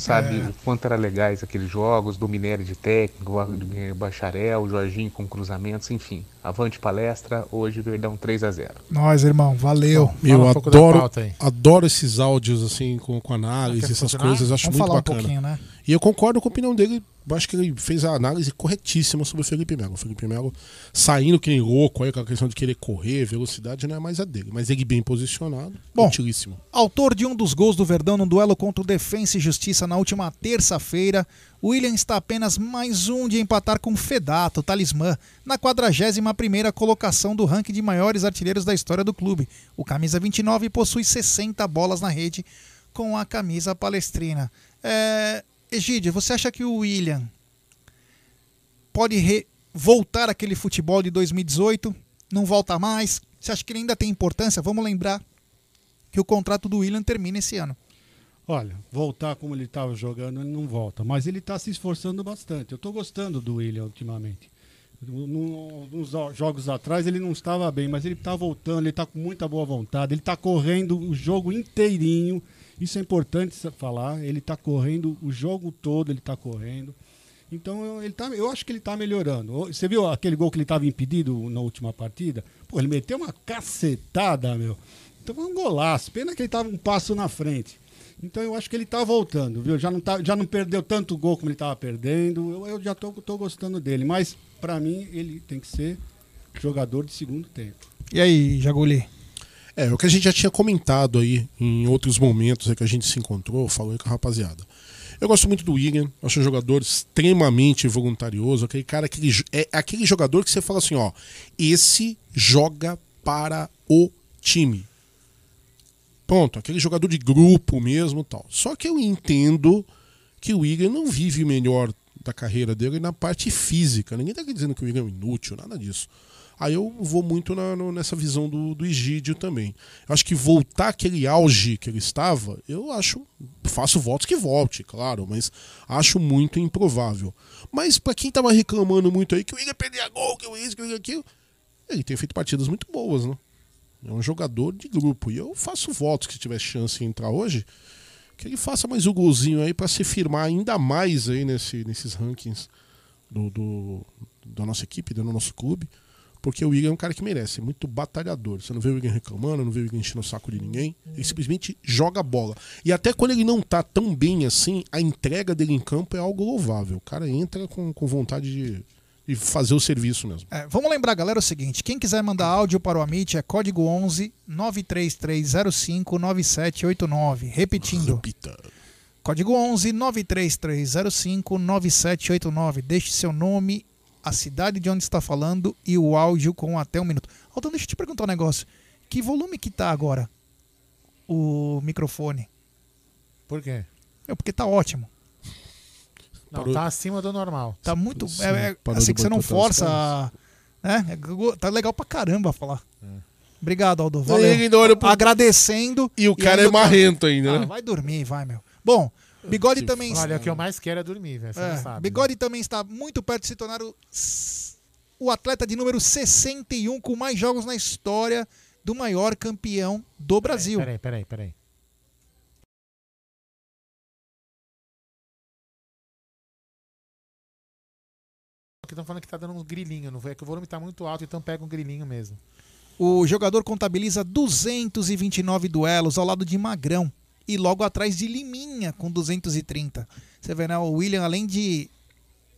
sabe É. o quanto era legais aqueles jogos do Minério de técnico, o Bacharel, Jorginho com cruzamentos, enfim. Avante palestra, hoje Verdão 3 a 0 Nós, irmão. Valeu. Eu um adoro, adoro esses áudios assim com, com análise, essas continuar? coisas, acho Vamos muito falar um bacana. pouquinho, né? E eu concordo com a opinião dele. Eu acho que ele fez a análise corretíssima sobre o Felipe Melo. O Felipe Melo saindo que nem louco aí com a questão de querer correr, velocidade não é mais a dele, mas ele bem posicionado, Bom, utilíssimo. Autor de um dos gols do Verdão no duelo contra o Defensa e Justiça na última terça-feira, William está apenas mais um de empatar com Fedato, talismã, na 41ª colocação do ranking de maiores artilheiros da história do clube. O camisa 29 possui 60 bolas na rede com a camisa palestrina. É, Egídio, você acha que o William pode voltar aquele futebol de 2018? Não volta mais? Você acha que ele ainda tem importância? Vamos lembrar que o contrato do William termina esse ano. Olha, voltar como ele estava jogando, ele não volta. Mas ele está se esforçando bastante. Eu estou gostando do William ultimamente. No- no- Nos jogos atrás ele não estava bem, mas ele está voltando, ele está com muita boa vontade, ele está correndo o jogo inteirinho. Isso é importante falar. Ele está correndo o jogo todo, ele está correndo. Então ele tá, eu acho que ele está melhorando. Você viu aquele gol que ele estava impedido na última partida? Pô, ele meteu uma cacetada, meu. Então foi um golaço. Pena que ele estava um passo na frente. Então eu acho que ele está voltando, viu? Já não, tá, já não perdeu tanto gol como ele estava perdendo. Eu, eu já tô gostando dele. Mas, para mim, ele tem que ser jogador de segundo tempo. E aí, Jaguli? É, o que a gente já tinha comentado aí em outros momentos aí que a gente se encontrou, falou aí com a rapaziada. Eu gosto muito do William, acho um jogador extremamente voluntarioso, aquele cara que é aquele jogador que você fala assim, ó, esse joga para o time. Pronto, aquele jogador de grupo mesmo, tal. Só que eu entendo que o William não vive melhor da carreira dele na parte física. Ninguém tá aqui dizendo que o William é inútil, nada disso. Aí eu vou muito na- no- nessa visão do, do Egídio também. Eu acho que voltar aquele auge que ele estava, eu acho. Faço votos que volte, claro, mas acho muito improvável. Mas pra quem tava reclamando muito aí que o William perdia gol, que o isso, que o aquilo, ele tem feito partidas muito boas, né? É um jogador de grupo. E eu faço votos que se tiver chance de entrar hoje, que ele faça mais um golzinho aí pra se firmar ainda mais aí nesse, nesses rankings do, do- da nossa equipe, do nosso clube. Porque o William é um cara que merece, é muito batalhador. Você não vê o William reclamando, não vê o William enchendo o saco de ninguém. Ele simplesmente joga a bola. E até quando ele não tá tão bem assim, a entrega dele em campo é algo louvável. O cara entra com, com vontade de, de fazer o serviço mesmo. É, vamos lembrar, galera, o seguinte: quem quiser mandar áudio para o Amit é código 11 93305 9789. Repetindo. Repita. Código 11 93305 9789. Deixe seu nome, a cidade de onde está falando e o áudio com até um minuto. Aldão, deixa eu te perguntar um negócio. Que volume que tá agora o microfone? Por quê? É porque tá ótimo. Não, Parou. tá acima do normal. Tá muito. Sim, É, é, assim que você não força. Né? É tá legal pra caramba falar. É. Obrigado, Aldo. Valeu. Pro- Agradecendo. E o cara é ainda- marrento ainda, Ah, né? vai dormir, vai, meu. Bom, Bigode também. Olha, o que eu mais quero é dormir, velho. Você É, não sabe. Bigode também está muito perto de se tornar o, o atleta de número 61 com mais jogos na história do maior campeão do Brasil. Peraí, peraí, peraí. Aqui estão falando que tá dando uns grilinhos, não é que o volume tá muito alto, então pega um grilinho mesmo. O jogador contabiliza 229 duelos ao lado de Magrão e logo atrás de Liminha com 230. Você vê, né? O William, além de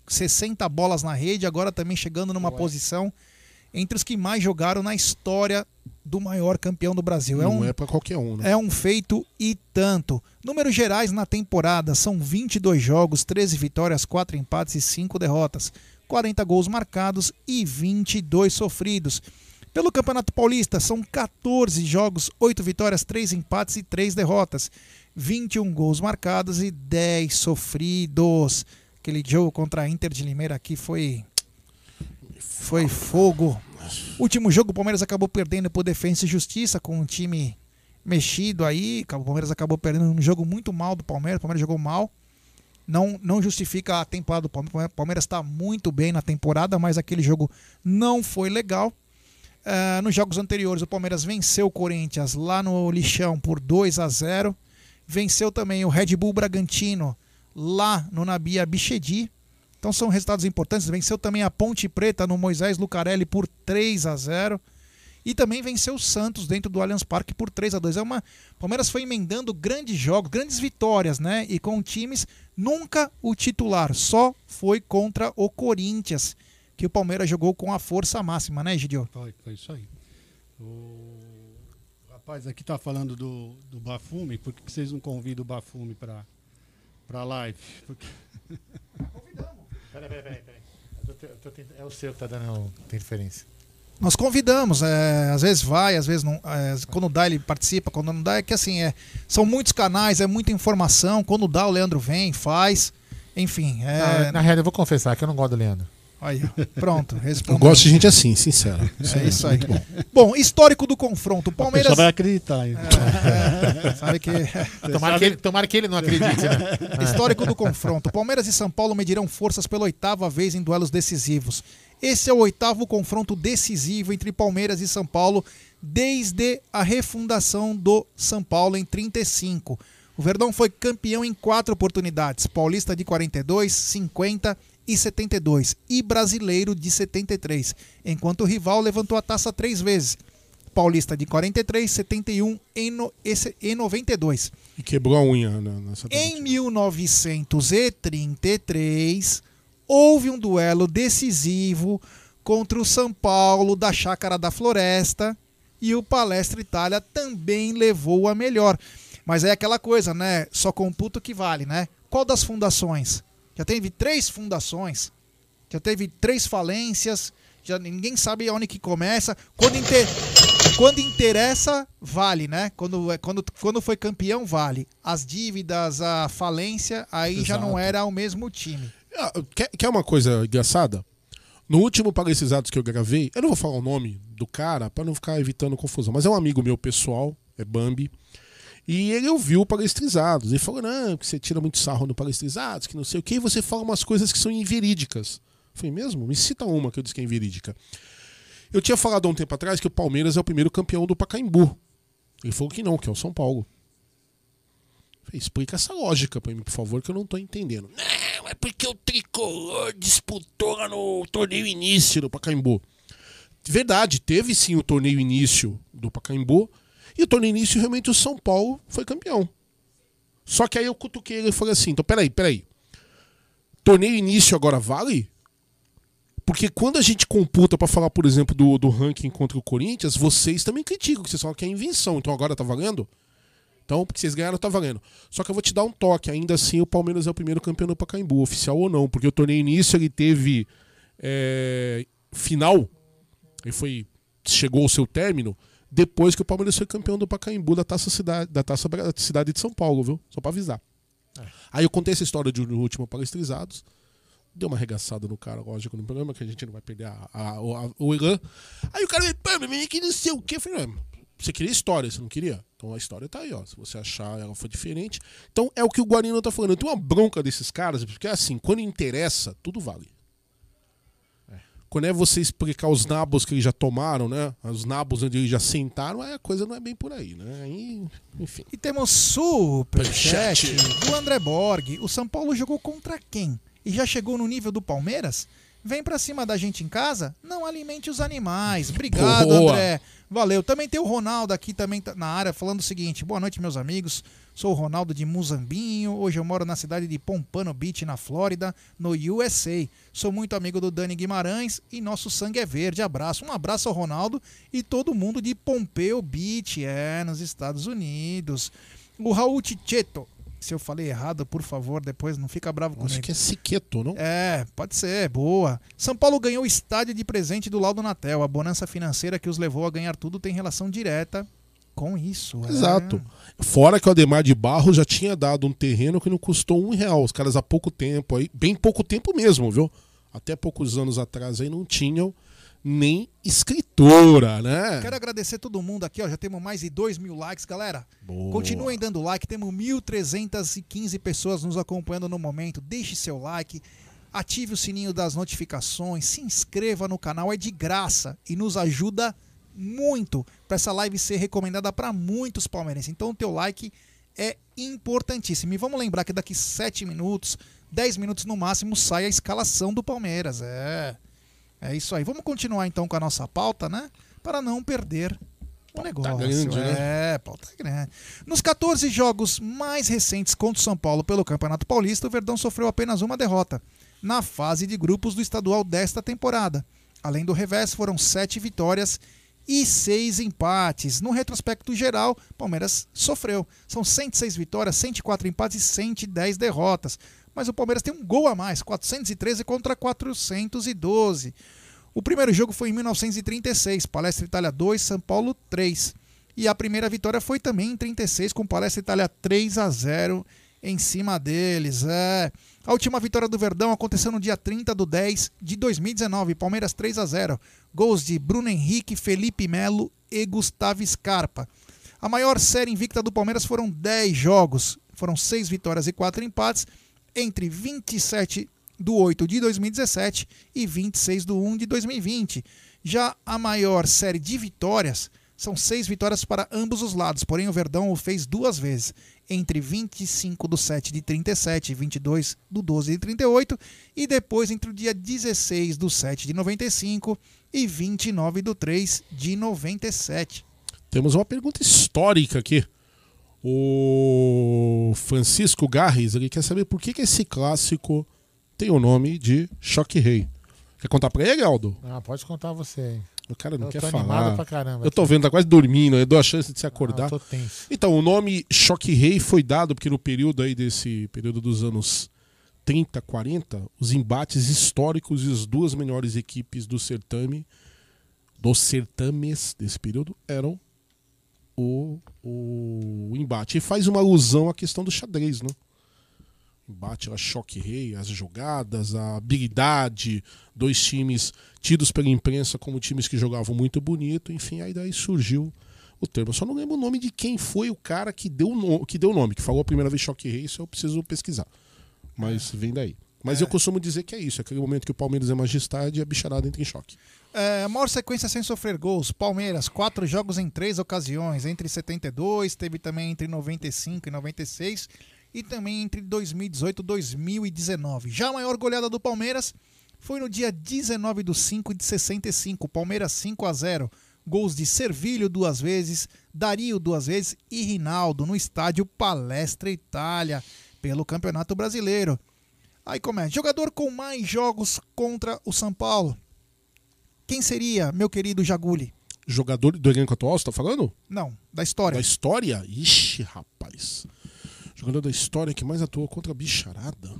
60 bolas na rede, agora também chegando numa posição entre os que mais jogaram na história do maior campeão do Brasil. É Não um, é pra qualquer um, né? é um feito e tanto. Números gerais na temporada são 22 jogos, 13 vitórias, 4 empates e 5 derrotas, 40 gols marcados e 22 sofridos. Pelo Campeonato Paulista são 14 jogos, 8 vitórias, 3 empates e 3 derrotas, 21 gols marcados e 10 sofridos. Aquele jogo contra a Inter de Limeira aqui foi foi fogo. Último jogo, o Palmeiras acabou perdendo por Defensa e Justiça com um time mexido aí. O Palmeiras acabou perdendo um jogo muito mal do Palmeiras. O Palmeiras jogou mal. Não, não justifica a temporada do Palmeiras. O Palmeiras está muito bem na temporada, mas aquele jogo não foi legal. Ah, nos jogos anteriores, o Palmeiras venceu o Corinthians lá no Lixão por 2 a 0 Venceu também o Red Bull Bragantino lá no Nabia Bichedi. Então são resultados importantes. Venceu também a Ponte Preta no Moisés Lucarelli por 3 a 0 e também venceu o Santos dentro do Allianz Parque por 3 a 2 É uma Palmeiras foi emendando grandes jogos, grandes vitórias, né? E com times nunca o titular, só foi contra o Corinthians que o Palmeiras jogou com a força máxima, né, Gidio? Foi, foi isso aí. O rapaz aqui tá falando do, do Bafume, por que vocês não convidam o Bafume pra, pra live? Porque... Peraí, peraí, peraí. peraí. É o seu que tá dando interferência. Nós convidamos, é, às vezes vai, às vezes não. é, quando dá, ele participa, quando não dá, é que assim, é, são muitos canais, é muita informação. Quando dá, o Leandro vem, faz. Enfim, é. Ah, na realidade, eu vou confessar que eu não gosto do Leandro. Aí, pronto, Eu respondi. gosto de gente assim, sincera. É isso aí. Bom, histórico do confronto. O Palmeiras. pessoa vai acreditar. hein? É, sabe que. Tomara que ele- tomara que ele não acredite, né? Histórico do confronto. Palmeiras e São Paulo medirão forças pela oitava vez em duelos decisivos. Esse é o oitavo confronto decisivo entre Palmeiras e São Paulo desde a refundação do São Paulo em 35. O Verdão foi campeão em quatro oportunidades: Paulista de 42, 50 e 72 e Brasileiro de 73, enquanto o rival levantou a taça três vezes: Paulista de 43, 71 e no- e 92. E quebrou a unha né, nessa Em 1933, houve um duelo decisivo contra o São Paulo da Chácara da Floresta e o Palestra Itália também levou a melhor. Mas é aquela coisa, né? Só computa o que vale, né? Qual das fundações? Já teve três fundações, já teve três falências, já ninguém sabe onde que começa. Quando, inter... quando interessa, vale, né? Quando, é- quando, quando foi campeão, vale. As dívidas, a falência, aí já não Exato. era o mesmo time. Ah, Quer, quer uma coisa engraçada? No último Palestrizados que eu gravei, eu não vou falar o nome do cara pra não ficar evitando confusão, mas é um amigo meu pessoal, é Bambi. E ele ouviu o Palestrizados. Ele falou: não, que você tira muito sarro no Palestrizados, que não sei o que, e você fala umas coisas que são inverídicas. Eu falei, mesmo? Me cita uma que eu disse que é inverídica. Eu tinha falado há um tempo atrás que o Palmeiras é o primeiro campeão do Pacaembu. Ele falou que não, que é o São Paulo. Eu falei, explica essa lógica pra mim, por favor, que eu não tô entendendo. Não, é porque o tricolor disputou lá no torneio início do Pacaembu. Verdade, teve sim o torneio início do Pacaembu. E o torneio início, realmente, o São Paulo foi campeão. Só que aí eu cutuquei ele e falei assim: então peraí, peraí. Torneio início agora vale? Porque quando a gente computa para falar, por exemplo, do, do ranking contra o Corinthians, vocês também criticam, que vocês falam que é invenção. Então agora tá valendo? Então, porque vocês ganharam, tá valendo. Só que eu vou te dar um toque. Ainda assim, o Palmeiras é o primeiro campeão do Pacaembu, oficial ou não. Porque o torneio início ele teve é, final. Ele foi. Chegou ao seu término depois que o Palmeiras foi campeão do Pacaembu da Taça Cidade, da taça cidade de São Paulo, viu? Só pra avisar. É. Aí eu contei essa história de no último Palestrizados. Deu uma arregaçada no cara, lógico, no programa, que a gente não vai perder a, a, a, o Irã. Aí o cara me pô, mas que não sei o quê. Eu falei, você queria história, você não queria? Então a história tá aí, ó. Se você achar ela foi diferente. Então é o que o Guarino tá falando. Tenho uma bronca desses caras, porque assim, quando interessa, tudo vale. Quando é você explicar os nabos que eles já tomaram, né? Os nabos onde eles já sentaram, a coisa não é bem por aí, né? Aí, enfim. E temos superchat do André Borg. O São Paulo jogou contra quem? E já chegou no nível do Palmeiras? Vem pra cima da gente em casa? Não alimente os animais. Obrigado, Boa. André. Valeu. Também tem o Ronaldo aqui também tá na área falando o seguinte: boa noite, meus amigos. Sou o Ronaldo de Muzambinho. Hoje eu moro na cidade de Pompano Beach, na Flórida, no USA. Sou muito amigo do Dani Guimarães e nosso sangue é verde. Abraço. Um abraço ao Ronaldo e todo mundo de Pompeo Beach, é, nos Estados Unidos. O Raul Ticheto se eu falei errado, por favor, depois não fica bravo comigo. Acho que é Siqueto, não? É, pode ser, boa. São Paulo ganhou o estádio de presente do Laudo Natel. A bonança financeira que os levou a ganhar tudo tem relação direta com isso. É. Exato. É. Fora que o Ademar de Barro já tinha dado um terreno que não custou um real. Os caras há pouco tempo, aí, bem pouco tempo mesmo, viu? Até poucos anos atrás aí não tinham nem escritora, né? Quero agradecer todo mundo aqui, ó. Já temos mais de 2 mil likes, galera. Boa. Continuem dando like, temos 1.315 pessoas nos acompanhando no momento. Deixe seu like, ative o sininho das notificações, se inscreva no canal, é de graça e nos ajuda muito para essa live ser recomendada para muitos palmeirenses. Então o teu like é importantíssimo. E vamos lembrar que daqui 7 minutos, 10 minutos no máximo, sai a escalação do Palmeiras. É. É isso aí. Vamos continuar então com a nossa pauta, né? Para não perder o negócio. Grande, né? É, pauta grande. Nos 14 jogos mais recentes contra o São Paulo pelo Campeonato Paulista, o Verdão sofreu apenas uma derrota na fase de grupos do estadual desta temporada. Além do revés, foram sete vitórias e seis empates. No retrospecto geral, Palmeiras sofreu. São 106 vitórias, 104 empates e 110 derrotas mas o Palmeiras tem um gol a mais, 413 contra 412. O primeiro jogo foi em 1936, Palestra Itália 2, São Paulo 3. E a primeira vitória foi também em 36, com Palestra Itália 3 a 0 em cima deles. É. A última vitória do Verdão aconteceu no dia 30 do 10 de 2019, Palmeiras 3 a 0. Gols de Bruno Henrique, Felipe Melo e Gustavo Scarpa. A maior série invicta do Palmeiras foram 10 jogos, foram 6 vitórias e 4 empates entre 27 do 8 de 2017 e 26 do 1 de 2020. Já a maior série de vitórias são seis vitórias para ambos os lados, porém o Verdão o fez duas vezes, entre 25 do 7 de 37 e 22 do 12 de 38, e depois entre o dia 16 do 7 de 95 e 29 do 3 de 97. Temos uma pergunta histórica aqui. O Francisco Garres ele quer saber por que, que esse clássico tem o nome de Choque Rei. Quer contar pra ele, Aldo? Ah, pode contar você. O cara não eu quer falar. Caramba, eu tô vendo, tá quase dormindo, eu dou a chance de se acordar. Ah. Então, o nome Choque Rei foi dado porque no período aí desse período dos anos 30, 40, os embates históricos e as duas melhores equipes do certame, dos certames desse período, eram o, o embate. E faz uma alusão à questão do xadrez, né? Embate, a choque rei, as jogadas, a habilidade, dois times tidos pela imprensa como times que jogavam muito bonito, enfim, aí daí surgiu o termo. Eu só não lembro o nome de quem foi o cara que deu, no, que deu o nome, que falou a primeira vez choque rei, isso eu preciso pesquisar. Mas vem daí. Mas é. eu costumo dizer que é isso, é aquele momento que o Palmeiras é majestade e a bicharada entra em choque. É, maior sequência sem sofrer gols. Palmeiras, quatro jogos em três ocasiões. Entre 72, teve também entre 95 e 96. E também entre 2018 e 2019. Já a maior goleada do Palmeiras foi no dia 19 do 5 de 65, Palmeiras 5 a 0. Gols de Servilho duas vezes, Dario duas vezes e Rinaldo no estádio Palestra Itália pelo Campeonato Brasileiro. Aí começa. Jogador com mais jogos contra o São Paulo. Quem seria, meu querido Jaguli? Jogador do elenco atual, você tá falando? Não, da história. Da história? Ixi, rapaz. Jogador da história que mais atuou contra a bicharada.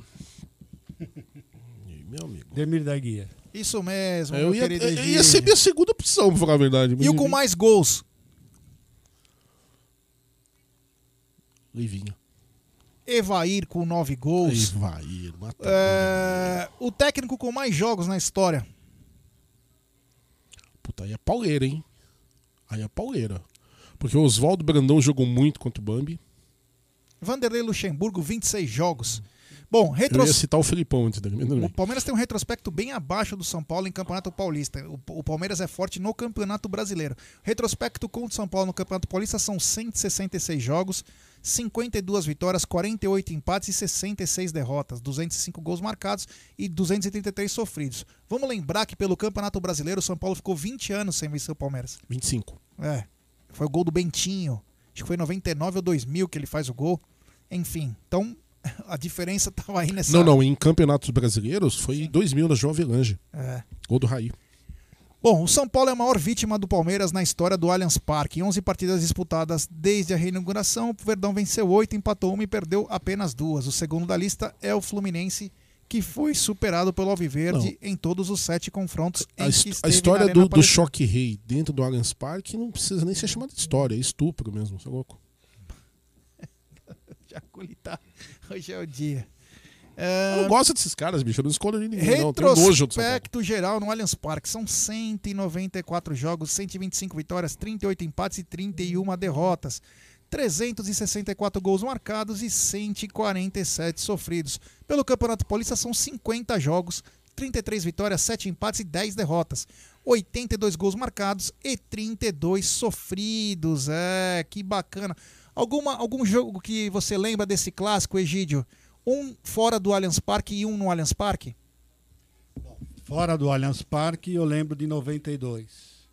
Meu amigo. Demir da Guia. Isso mesmo, eu meu ia, eu ia ser minha segunda opção, pra falar a verdade. E o com mais gols? Livinho. Evair com nove gols. Evair, mata É, o técnico com mais jogos na história. Puta, aí é pauleira, hein? Aí é pauleira. Porque o Oswaldo Brandão jogou muito contra o Bambi. Vanderlei Luxemburgo, 26 jogos. Bom, Eu retros... ia citar o Felipão antes dele. O. Palmeiras tem um retrospecto bem abaixo do São Paulo em Campeonato Paulista. O, o Palmeiras é forte no Campeonato Brasileiro. Retrospecto contra o São Paulo no Campeonato Paulista são 166 jogos, 52 vitórias, 48 empates e 66 derrotas, 205 gols marcados e 233 sofridos. Vamos lembrar que pelo Campeonato Brasileiro o São Paulo ficou 20 anos sem vencer o Palmeiras. 25. É. Foi o gol do Bentinho. Acho que foi em 99 ou 2000 que ele faz o gol. Enfim, então a diferença estava aí nessa. Não, não, em campeonatos brasileiros foi 2000 na João Avelange. É. Gol do Raí. Bom, o São Paulo é a maior vítima do Palmeiras na história do Allianz Parque. Em 11 partidas disputadas desde a reinauguração, o Verdão venceu 8, empatou uma e perdeu apenas duas. O segundo da lista é o Fluminense, que foi superado pelo Alviverde em todos os sete confrontos em A, a história do, do choque rei dentro do Allianz Parque não precisa nem ser chamada de história, é estupro mesmo, você é louco. Jaculi tá. Hoje é o dia. Eu não gosto desses caras, bicho, eu não escondo ninguém, não. Retrospecto geral no Allianz Parque. São 194 jogos, 125 vitórias, 38 empates e 31 derrotas. 364 gols marcados e 147 sofridos. Pelo Campeonato Paulista são 50 jogos, 33 vitórias, 7 empates e 10 derrotas. 82 gols marcados e 32 sofridos. É, que bacana. Alguma, algum jogo que você lembra desse clássico, Egídio? Um fora do Allianz Parque e um no Allianz Parque? Fora do Allianz Parque, eu lembro de 92.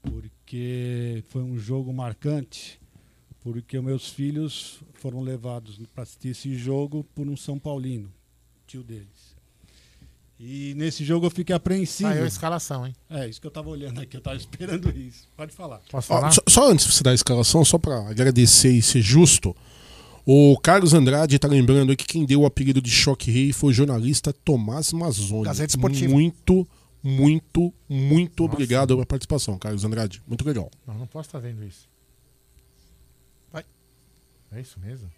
Porque foi um jogo marcante. Porque meus filhos foram levados para assistir esse jogo por um São Paulino, tio deles. E nesse jogo eu fiquei apreensivo. Saiu a escalação, hein? É, isso que eu tava olhando aqui, eu tava esperando isso. Pode falar. Ó, só, só antes de você dar a escalação, só pra agradecer e ser justo, o Carlos Andrade tá lembrando aí que quem deu o apelido de Choque Rei foi o jornalista Tomás Mazzoni. Gazeta Esportiva. Muito, muito, muito obrigado pela participação, Carlos Andrade. Muito legal. Não, não posso estar vendo isso. É isso mesmo?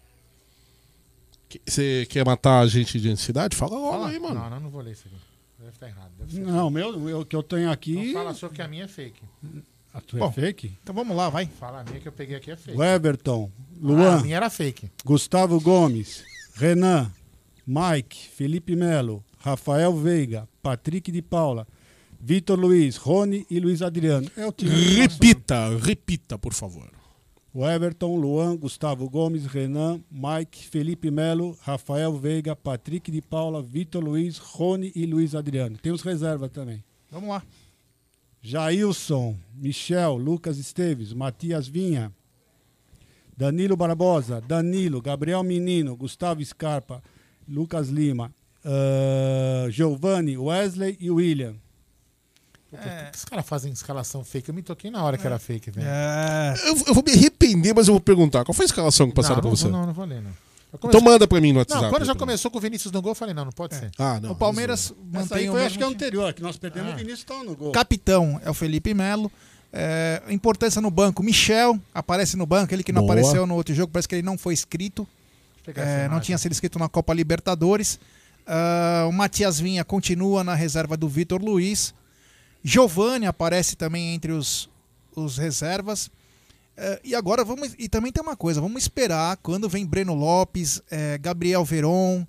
Você quer matar a gente de ansiedade? Fala logo Fala. aí, mano. Não, não, não vou ler isso aqui. Deve estar errado. Deve ser Não, meu, o que eu tenho aqui. Não fala só que a minha é fake. A tua Bom, é fake? Então vamos lá, vai. Fala a minha que eu peguei aqui é fake. O Everton, Ah, Luan, a minha era fake. Gustavo Gomes, Renan, Mike, Felipe Melo, Rafael Veiga, Patrick de Paula, Vitor Luiz, Rony e Luiz Adriano. É o time. Repita, repita, por favor. O Everton, Luan, Gustavo Gomes, Renan, Mike, Felipe Melo, Rafael Veiga, Patrick de Paula, Vitor Luiz, Rony e Luiz Adriano. Tem os reservas também. Vamos lá. Jailson, Michel, Lucas Esteves, Matias Vinha, Danilo Barbosa, Danilo, Gabriel Menino, Gustavo Scarpa, Lucas Lima, ah, Giovanni, Wesley e William. Puta, por que os caras fazem escalação fake? Eu me toquei na hora que era fake, velho. É. Eu, eu vou me arrepender, mas eu vou perguntar. Qual foi a escalação que passaram não, pra não, você? Não, não vou ler, não. Eu Então manda pra mim no Não, WhatsApp. quando já então. começou com o Vinícius no gol, eu falei, não, não pode ser. Ah, não. o Palmeiras mantém aí o foi, acho que time. anterior, que nós perdemos Ah. o Vinícius estava no gol. Capitão é o Felipe Melo. É, importância no banco, Michel aparece no banco, ele que não Boa. apareceu no outro jogo, parece que ele não foi essa É, não tinha sido inscrito na Copa Libertadores. Ah, o Matias Vinha continua na reserva do Vitor Luiz. Giovani aparece também entre os, os reservas. É, e agora vamos. E também tem uma coisa, vamos esperar quando vem Breno Lopes, é, Gabriel Veron.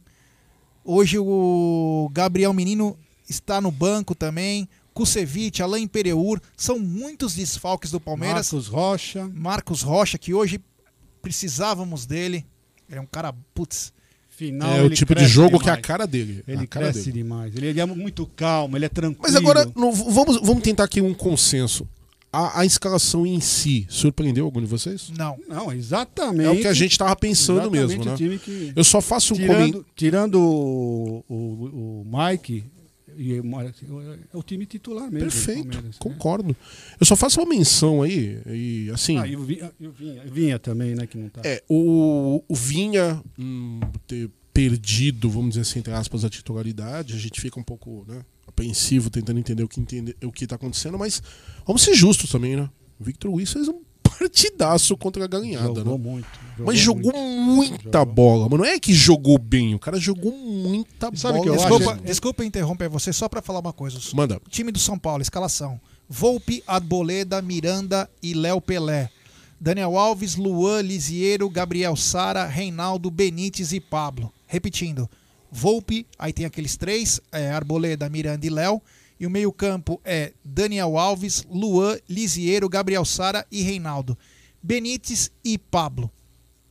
Hoje o Gabriel Menino está no banco também. Kusevich, Alain Pereur, são muitos desfalques do Palmeiras. Marcos Rocha. Marcos Rocha, que hoje precisávamos dele. Ele é um cara, putz. Final, é o ele tipo de jogo que é a demais. cara dele. Ele a cara cresce dele. demais. Ele é muito calmo, ele é tranquilo. Mas agora, no- vamos, vamos tentar aqui um consenso. A, a escalação em si surpreendeu algum de vocês? Não. Não, exatamente. É o que a gente tava pensando mesmo, né? que- Eu só faço um tirando, comentário. tirando o, o, o Mike, e é o time titular mesmo. Perfeito, né? concordo. Eu só faço uma menção aí, e assim. Ah, e o Vinha, e o Vinha, Vinha também, né, que não tá. É, o, o Vinha hum, ter perdido, vamos dizer assim, entre aspas, a titularidade, a gente fica um pouco né, apreensivo tentando entender o que, entender, o que tá acontecendo, mas vamos ser justos também, né? O Victor Luiz fez um partidaço contra a galinhada, Jogou né? muito, jogou mas jogou muita bola, mas não é que jogou bem, o cara jogou muita Sabe bola. que eu desculpa, desculpa interromper você só pra falar uma coisa. Manda. O time do São Paulo, escalação. Volpe, Arboleda, Miranda e Léo Pelé. Daniel Alves, Luan, Lisiero, Gabriel Sara, Reinaldo, Benítez e Pablo. Repetindo. Volpe, aí tem aqueles três, é, Arboleda, Miranda e Léo. E o meio-campo é Daniel Alves, Luan, Lisiero, Gabriel Sara e Reinaldo. Benítez e Pablo.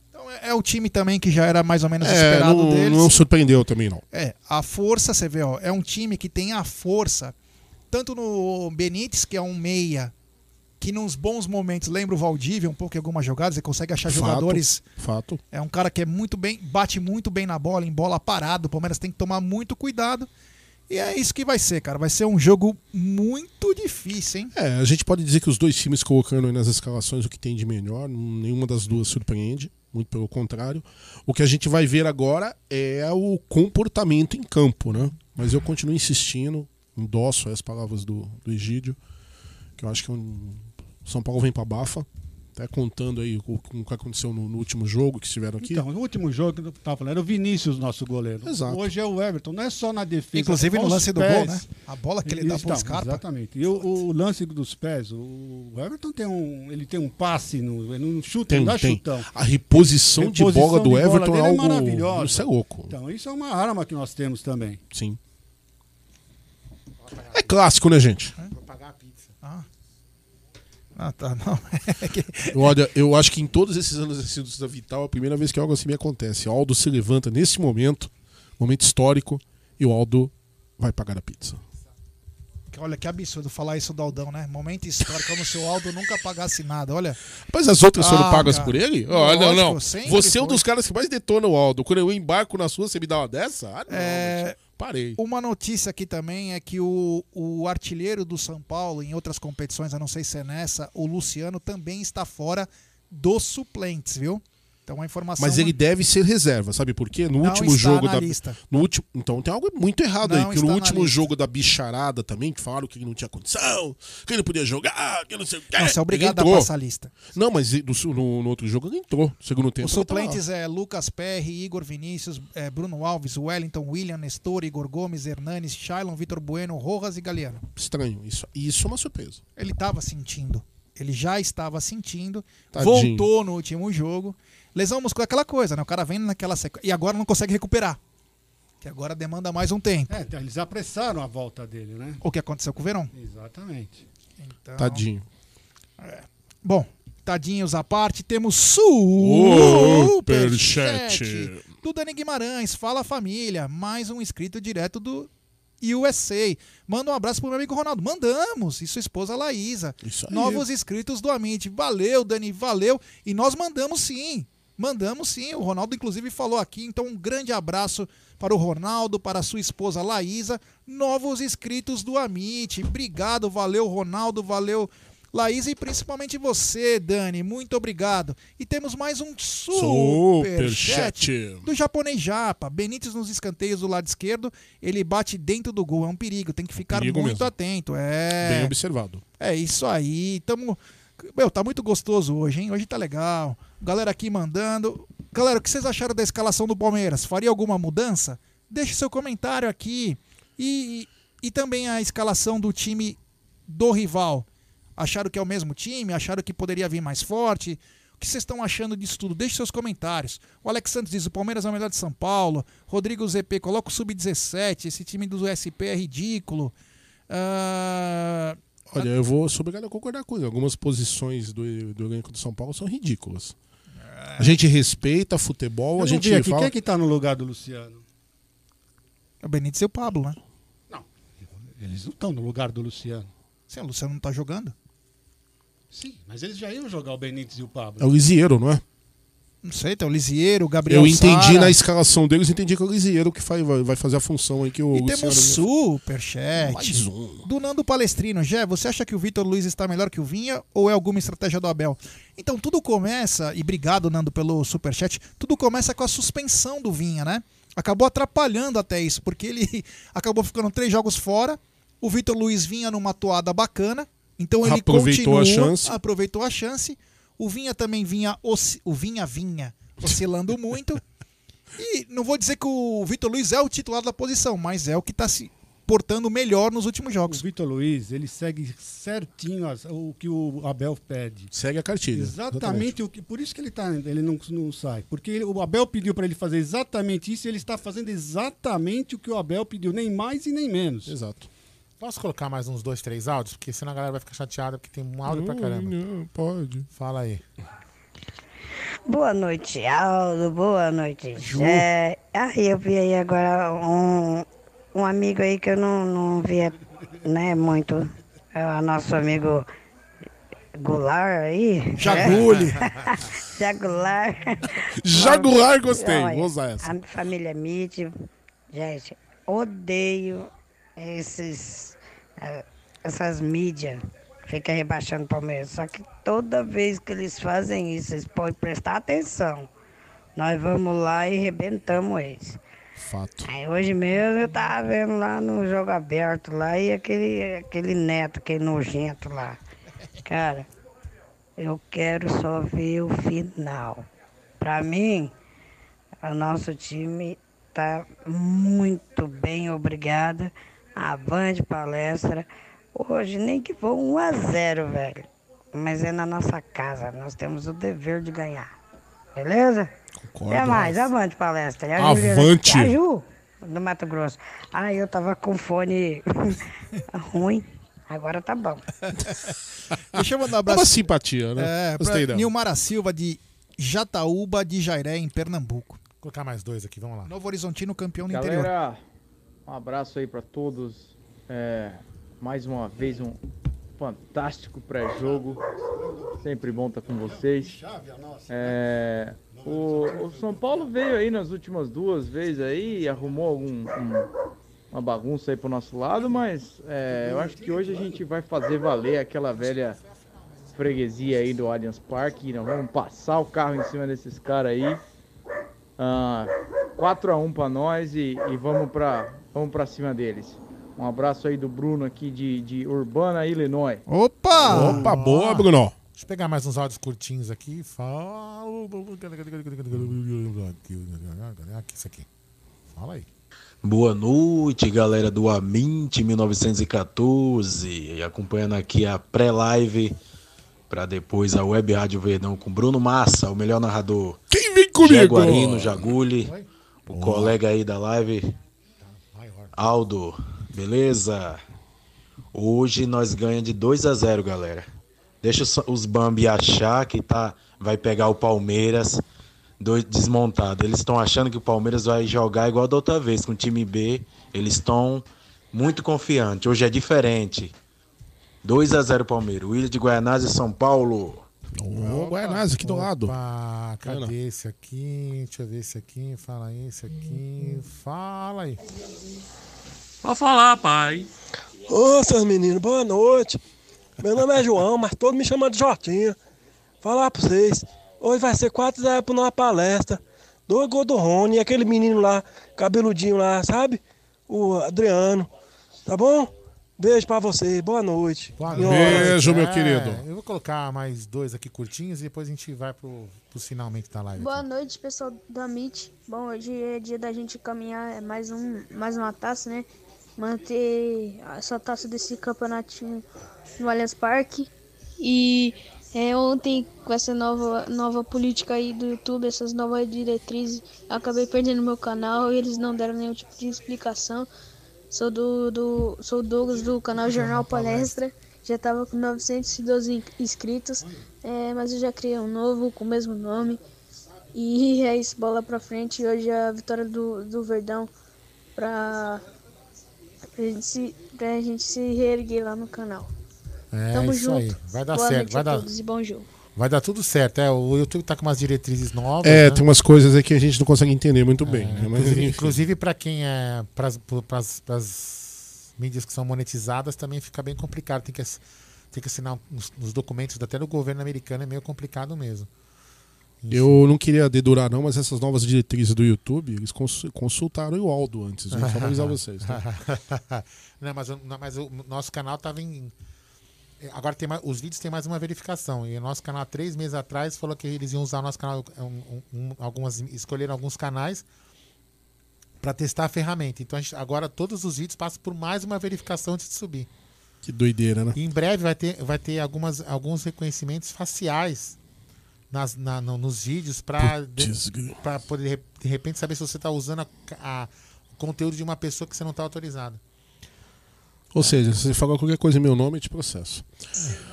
Então é, é o time também que já era mais ou menos É, esperado não, deles. não surpreendeu também, não. É, a força, você vê, ó, é um time que tem a força, tanto no Benítez, que é um meia, que nos bons momentos lembra o Valdívia um pouco em algumas jogadas, você consegue achar Fato, jogadores. Fato. É um cara que é muito bem, bate muito bem na bola, em bola parada. O Palmeiras tem que tomar muito cuidado. E é isso que vai ser, cara. Vai ser um jogo muito difícil, hein? É, a gente pode dizer que os dois times colocando nas escalações o que tem de melhor, nenhuma das duas surpreende, muito pelo contrário. O que a gente vai ver agora é o comportamento em campo, né? Mas eu continuo insistindo, endosso as palavras do, do Egídio, que eu acho que um, São Paulo vem pra bafa, até contando aí o, o que aconteceu no, no último jogo que estiveram aqui. Então, no último jogo que eu tava falando, era o Vinícius, nosso goleiro. Exato. Hoje é o Everton, não é só na defesa. Inclusive com no lance do pés. gol, né? A bola que ele dá pro Então, Scarpa. Exatamente. E o, o lance dos pés, o Everton tem um, ele tem um passe, no, ele não chuta, Tem, não dá tem. chutão. A reposição de Reposição bola do de Everton dele é algo- maravilhosa. isso é louco. Então, isso é uma arma que nós temos também. Sim. É clássico, né, gente? Ah, tá. Não. É Olha, eu acho que em todos esses anos assim, da Vital, é a primeira vez que algo assim me acontece. O Aldo se levanta nesse momento, momento histórico, e o Aldo vai pagar a pizza. Olha que absurdo falar isso do Aldão, né? Momento histórico, como se o Aldo nunca pagasse nada, olha. Mas as outras foram Ah, pagas cara. por ele? Ó, não, não. Você é um dos caras que mais detona o Aldo. Quando eu embarco na sua, você me dá uma dessa? Ah, não. É, gente. Parei. Uma notícia aqui também é que o, o artilheiro do São Paulo, em outras competições, eu não sei se é nessa, o Luciano também está fora dos suplentes, viu? Então a informação. Mas ele deve ser reserva, sabe por quê? No Não último jogo da. lista. No último, então tem algo muito errado Não aí, porque no último jogo da bicharada também, que falaram que ele não tinha condição, que ele não podia jogar, que não sei o quê. Você é obrigado a passar a lista. Não, mas no, no- no outro jogo ele entrou. Segundo tempo. Os suplentes é Lucas Perry, Igor Vinícius, é, Bruno Alves, Wellington, William, Nestor, Igor Gomes, Hernanes, Shailon, Vitor Bueno, Rojas e Galeano. Estranho. Isso, isso é uma surpresa. Ele estava sentindo. Ele já estava sentindo. Tadinho. Voltou no último jogo. Lesão muscular é aquela coisa, né? O cara vem naquela sequência. E agora não consegue recuperar. Que agora demanda mais um tempo. É, então, eles apressaram a volta dele, né? O que aconteceu com o Verão. Exatamente. Então, Tadinho. Bom, tadinhos à parte, temos Superchat. superchat do Dani Guimarães. Fala família, mais um inscrito direto do USA. Manda um abraço pro meu amigo Ronaldo. Mandamos. E sua esposa Laísa. Isso aí. Novos inscritos do Amit. Valeu, Dani, valeu. E nós mandamos sim. Mandamos sim. O Ronaldo, inclusive, falou aqui. Então, um grande abraço para o Ronaldo, para a sua esposa Laísa. Novos inscritos do Amit. Obrigado, valeu, Ronaldo, valeu. Laísa e principalmente você, Dani, muito obrigado. E temos mais um super Superchat. do japonês Japa. Benítez nos escanteios do lado esquerdo, ele bate dentro do gol. É um perigo, tem que ficar Perigo muito mesmo. atento. É. Bem observado. É isso aí. Tamo. Meu, tá muito gostoso hoje, hein? Hoje tá legal. Galera aqui mandando. Galera, o que vocês acharam da escalação do Palmeiras? Faria alguma mudança? Deixe seu comentário aqui. E, e, também a escalação do time do rival. Acharam que é o mesmo time? Acharam que poderia vir mais forte? O que vocês estão achando disso tudo? Deixe seus comentários. O Alex Santos diz: o Palmeiras é o melhor de São Paulo. Rodrigo ZP, coloca o Sub-17. Esse time do SP é ridículo. Ah, Olha, eu vou sou obrigado a concordar com ele. Algumas posições do, do elenco do São Paulo são ridículas. A gente respeita futebol, Eu a não gente aqui. fala. Quem é que tá no lugar do Luciano? É o Benítez e o Pablo, né? Eles não estão no lugar do Luciano. Sim, o Luciano não tá jogando. Sim, mas eles já iam jogar o Benítez e o Pablo. É o Lisieiro, não é? Não sei, tem o Lisieiro, o Gabriel Eu entendi Sara. na escalação deles, entendi que é o Lisieiro que vai, vai fazer a função aí que o E temos superchat. Mais um. Do Nando Palestrino. Jé, você acha que o Vitor Luiz está melhor que o Vinha ou é alguma estratégia do Abel? Então tudo começa, e obrigado, Nando, pelo superchat, tudo começa com a suspensão do Vinha, né? Acabou atrapalhando até isso, porque ele acabou ficando três jogos fora. O Vitor Luiz vinha numa toada bacana, então ele Aproveitou a continua, chance. aproveitou a chance. O Vinha também vinha, osci- o Vinha vinha oscilando muito. E não vou dizer que o Vitor Luiz é o titular da posição, mas é o que está se portando melhor nos últimos jogos. O Vitor Luiz, ele segue certinho as- o que o Abel pede. Segue a cartilha. Exatamente o que. Por isso que ele, tá, ele não, não sai. Porque ele- o Abel pediu para ele fazer exatamente isso e ele está fazendo exatamente o que o Abel pediu, nem mais e nem menos. Exato. Posso colocar mais uns dois, três áudios? Porque senão a galera vai ficar chateada, porque tem um áudio pra Não, caramba. não, pode. Fala aí. Boa noite, Aldo. Boa noite, Ju. Jé. Ah, eu vi aí agora um, um amigo aí que eu não, não via né, muito. É o nosso amigo Goulart aí. Jaguli. Jagular. Jagular, gostei. Olha, Vou usar essa. A família Mitch, gente, odeio esses, eh, essas mídias ficam rebaixando o Palmeiras. Só que toda vez que eles fazem isso, eles podem prestar atenção. Nós vamos lá e rebentamos eles. Fato. Aí hoje mesmo eu tava vendo lá no jogo aberto lá e aquele, aquele neto, aquele nojento lá. Cara, eu quero só ver o final. Pra mim, o nosso time tá muito bem, obrigada. Avante palestra. Hoje nem que for 1 a 0, velho. Mas é na nossa casa, nós temos o dever de ganhar. Beleza? Concordo. Até mais, avante palestra. A Avante. A Ju, do Mato Grosso. Ah, eu tava com fone ruim. Agora tá bom. Deixa eu mandar um É abraço. uma simpatia, né? É, Gostei dela. Nilmara Silva de Jataúba de Jairé, em Pernambuco. Vou colocar mais dois aqui, vamos lá. Novo Horizontino, campeão no interior. Um abraço aí pra todos. É, mais uma vez um fantástico pré-jogo. Sempre bom estar com vocês. É, o, o São Paulo veio aí nas últimas duas vezes aí e arrumou algum, um- uma bagunça aí pro nosso lado, mas é, eu acho que hoje a gente vai fazer valer aquela velha freguesia aí do Allianz Parque. Nós vamos passar o carro em cima desses caras aí. Ah, 4x1 pra nós e, e vamos, pra, vamos pra cima deles. Um abraço aí do Bruno aqui de, de Urbana, Illinois. Opa! Opa, boa, Bruno. Deixa eu pegar mais uns áudios curtinhos aqui. Fala. Isso aqui. Fala aí. Boa noite, galera do Amint 1914. E acompanhando aqui a pré-live para depois a Web Rádio Verdão com Bruno Massa, o melhor narrador. Quem vem comigo? Jaguarino, Jaguli, o colega aí da live, Aldo, beleza? Hoje nós ganhamos de 2 a 0, galera. Deixa os, Bambi achar que tá, vai pegar o Palmeiras desmontado. Eles estão achando que o Palmeiras vai jogar igual da outra vez com o time B. Eles estão muito confiantes. Hoje é diferente. 2 a 0 Palmeiras. William de Guaianazes, São Paulo. Ô, Guaianazes aqui do lado. Opa, cadê Bacana. esse aqui? Deixa eu ver esse aqui. Fala aí, esse aqui. Fala aí. Pode falar, pai. Ô, seus meninos, boa noite. Meu nome é João, mas todos me chamam de Jotinha. Falar pra vocês, hoje vai ser 4x0 pro nossa palestra. Dois gols do Rony e aquele menino lá, cabeludinho lá, sabe? O Adriano. Tá bom? Beijo pra vocês, boa noite. Boa noite. Beijo, meu É, querido. Eu vou colocar mais dois aqui curtinhos e depois a gente vai pro, pro finalmente da live. Boa noite, pessoal do Amit. Bom, hoje é dia da gente caminhar é mais, um, mais uma taça, né? Manter essa taça desse campeonatinho no Allianz Parque. E é, ontem, com essa nova, nova política aí do YouTube, essas novas diretrizes, acabei perdendo meu canal e eles não deram nenhum tipo de explicação. Sou do, do sou o Douglas do canal Jornal Palestra. Já tava com 912 inscritos, é, mas eu já criei um novo com o mesmo nome. E é isso, bola pra frente. Hoje é a vitória do, do Verdão pra, pra, gente se, pra gente se reerguer lá no canal. É Tamo isso junto. aí. Vai dar Boa certo. Vai dar, todos e bom jogo. vai dar tudo certo. É, o YouTube tá com umas diretrizes novas. É, né? tem umas coisas aí que a gente não consegue entender muito bem. né? Mas, Inclusive, para quem é para as mídias que são monetizadas também fica bem complicado. Tem que, tem que assinar nos, nos documentos até do governo americano é meio complicado mesmo. Eu não queria dedurar, não, mas essas novas diretrizes do YouTube, eles cons- consultaram o Aldo antes, viu? só avisar vocês. Tá? não, mas, o- não, mas o nosso canal tava em. Agora tem mais, os vídeos têm mais uma verificação. E o nosso canal, três meses atrás, falou que eles iam usar o nosso canal. um- um- algumas, escolheram alguns canais para testar a ferramenta. Então a gente- agora todos os vídeos passam por mais uma verificação antes de subir. Que doideira, né? E em breve vai ter, vai ter algumas, alguns reconhecimentos faciais nas, na- no- nos vídeos para Putz, poder de rep- de repente saber se você está usando a- a- o conteúdo de uma pessoa que você não está autorizado. Ou seja, se você falar qualquer coisa em meu nome, eu te processo.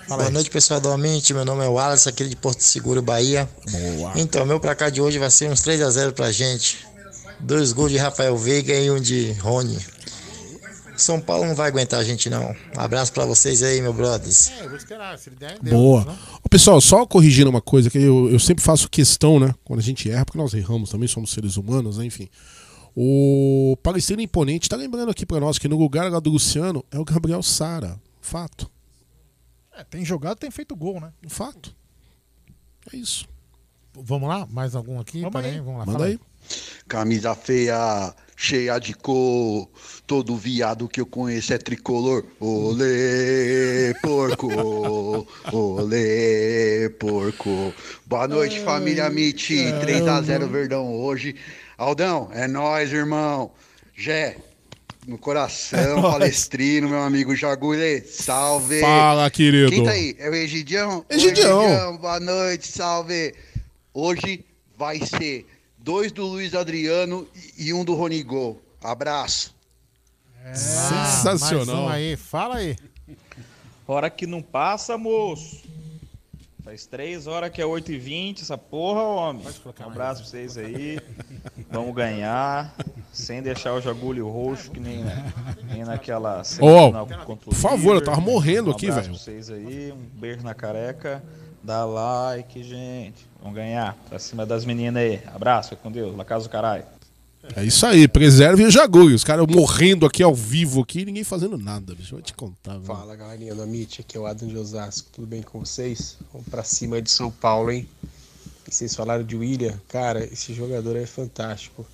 Boa noite, pessoal do Aminte. Meu nome é Wallace, aqui de Porto Seguro, Bahia. Boa. Então, meu placar de hoje vai ser uns 3 a 0 pra gente. Dois gols de Rafael Veiga e um de Rony. São Paulo não vai aguentar a gente, não. Um abraço pra vocês aí, meu brothers. É, eu vou esperar. Se ele der, Boa. Ô, pessoal, só corrigindo uma coisa que eu, eu sempre faço questão, né? Quando a gente erra, porque nós erramos também, somos seres humanos, né? Enfim. O Palestrino Imponente tá lembrando aqui pra nós que no lugar lá do Luciano é o Gabriel Sara. Fato. É, tem jogado, tem feito gol, né? Fato. É isso. Vamos lá? Mais algum aqui? Vamos aí. Vamos lá. Manda fala aí. Camisa feia, cheia de cor. Todo viado que eu conheço é tricolor. Olê, porco. Olê, porco. Boa noite, família Miti. 3x0 Verdão hoje. Aldão, é nóis, irmão. Jé, no coração, É palestrino, meu amigo Jagule. Salve. Fala, querido. Quem tá aí? É o Egidião? Egidião. Oi, Egidião, Boa noite, salve. Hoje vai ser dois do Luiz Adriano e um do Ronigol. Abraço. Sensacional. Mais um aí. Fala aí. Hora que não passa, moço. Faz três horas que é 8h20, essa porra, homem. Um abraço pra vocês aí. Vamos ganhar. Sem deixar o jagulho roxo, que nem, nem naquela Ô, semifinal contra o por favor, eu tava morrendo um aqui, abraço velho. pra vocês aí. Um beijo na careca. Dá like, gente. Vamos ganhar. Pra cima das meninas aí. Abraço, fica com Deus. La casa do caralho. É isso aí, preserve o Jagulho. Os caras morrendo aqui ao vivo aqui, ninguém fazendo nada, bicho. Vou te contar, velho. Fala galerinha do Amit, aqui é o Adam de Osasco, tudo bem com vocês? Vamos pra cima de São Paulo, hein? E vocês falaram de William, cara, esse jogador é fantástico.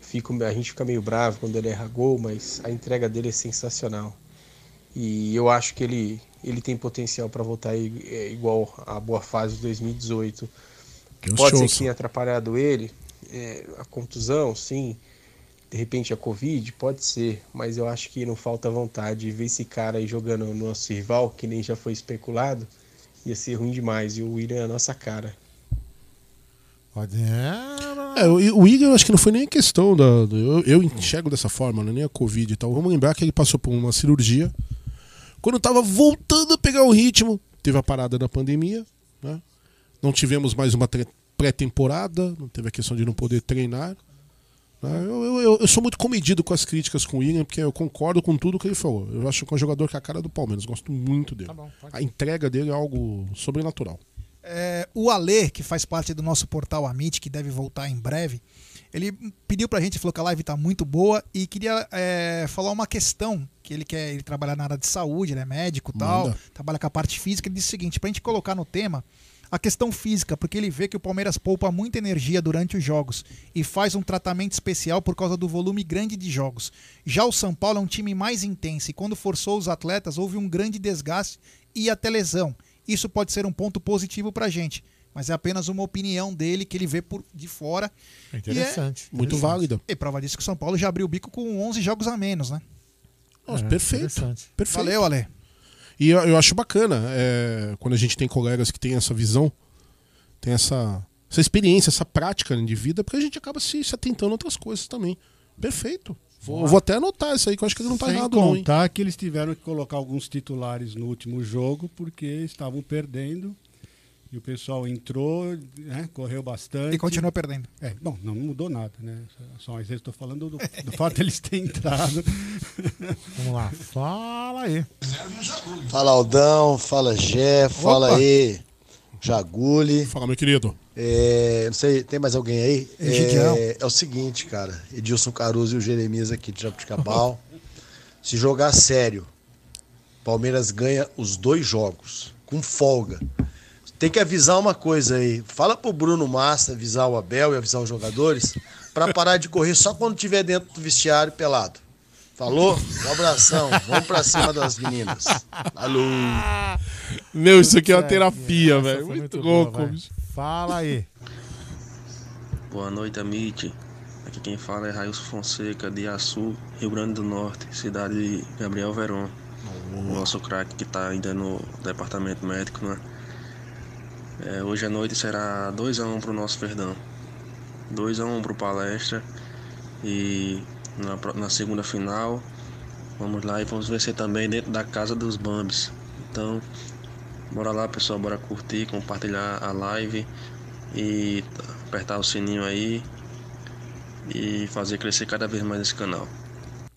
Fico, a gente fica meio bravo quando ele erra gol, mas a entrega dele é sensacional. E eu acho que ele, ele tem potencial para voltar é, igual a boa fase de 2018. Deus Pode ser que tenha atrapalhado ele, é, a contusão, sim. De repente a Covid, pode ser, mas eu acho que não falta vontade. Ver esse cara aí jogando no nosso rival, que nem já foi especulado, ia ser ruim demais. E o William é a nossa cara. Pode. É, o, Igor, eu acho que não foi nem questão da. do- eu, eu enxergo dessa forma, né? nem a Covid e tal. Vamos lembrar que ele passou por uma cirurgia. Quando tava voltando a pegar o ritmo, teve a parada da pandemia, né? Não tivemos mais uma pré-temporada, não teve a questão de não poder treinar. né? Eu, eu, eu- sou muito comedido com as críticas com o William, porque eu concordo com tudo que ele falou. Eu acho que é um jogador que é a cara do Palmeiras, gosto muito dele. a entrega dele é algo sobrenatural. É, o Ale, que faz parte do nosso portal Amit, que deve voltar em breve, ele pediu pra gente, falou que a live tá muito boa e queria é, falar uma questão que ele quer, ele trabalha na área de saúde, ele é médico e tal, trabalha com a parte física, ele disse o seguinte, pra gente colocar no tema a questão física, porque ele vê que o Palmeiras poupa muita energia durante os jogos e faz um tratamento especial por causa do volume grande de jogos. Já o São Paulo é um time mais intenso e quando forçou os atletas houve um grande desgaste e até lesão. Isso pode ser um ponto positivo pra gente, mas é apenas uma opinião dele que ele vê por de fora. É interessante. Muito Interessante. válida. E prova disso que o São Paulo já abriu o bico com 11 jogos a menos, né? Nossa, É, perfeito. perfeito. Valeu, Ale. E eu, eu acho bacana é, quando a gente tem colegas que têm essa visão, tem essa, essa experiência, essa prática né, de vida, porque a gente acaba se, se atentando a outras coisas também. Perfeito. Vou, vou até anotar isso aí, que eu acho que ele não tá Sem errado, não, hein? contar que eles tiveram que colocar alguns titulares no último jogo porque estavam perdendo. E o pessoal entrou, né, correu bastante. E continua perdendo. É, bom, não mudou nada, né? Só às vezes estou falando do, do fato deles terem entrado. Vamos lá, fala aí. Fala Aldão, fala Jé, fala Opa. aí, Jaguli. Fala, meu querido. É, não sei, tem mais alguém aí? Egidião. É, é o seguinte, cara. Edilson Caruso e o Jeremias aqui de Jabuticabal. Se jogar sério, Palmeiras ganha os dois jogos, com folga. Tem que avisar uma coisa aí. Fala pro Bruno Massa avisar o Abel e avisar os jogadores pra parar de correr só quando tiver dentro do vestiário pelado. Falou? Um abração. Vamos pra cima das meninas. Alô. Meu, isso aqui é uma terapia, velho. Muito muito boa, louco. bicho. Fala aí. Boa noite, Amit. Aqui quem fala é Railson Fonseca, de Açu, Rio Grande do Norte, cidade de Gabriel Veron. O nosso craque que está ainda no departamento médico, né? É, hoje à noite será 2x1 pro nosso Verdão. 2x1 pro Palestra. E na, na segunda final, vamos lá e vamos vencer também dentro da casa dos Bambis. Então, bora lá pessoal, bora curtir, compartilhar a live e apertar o sininho aí e fazer crescer cada vez mais esse canal.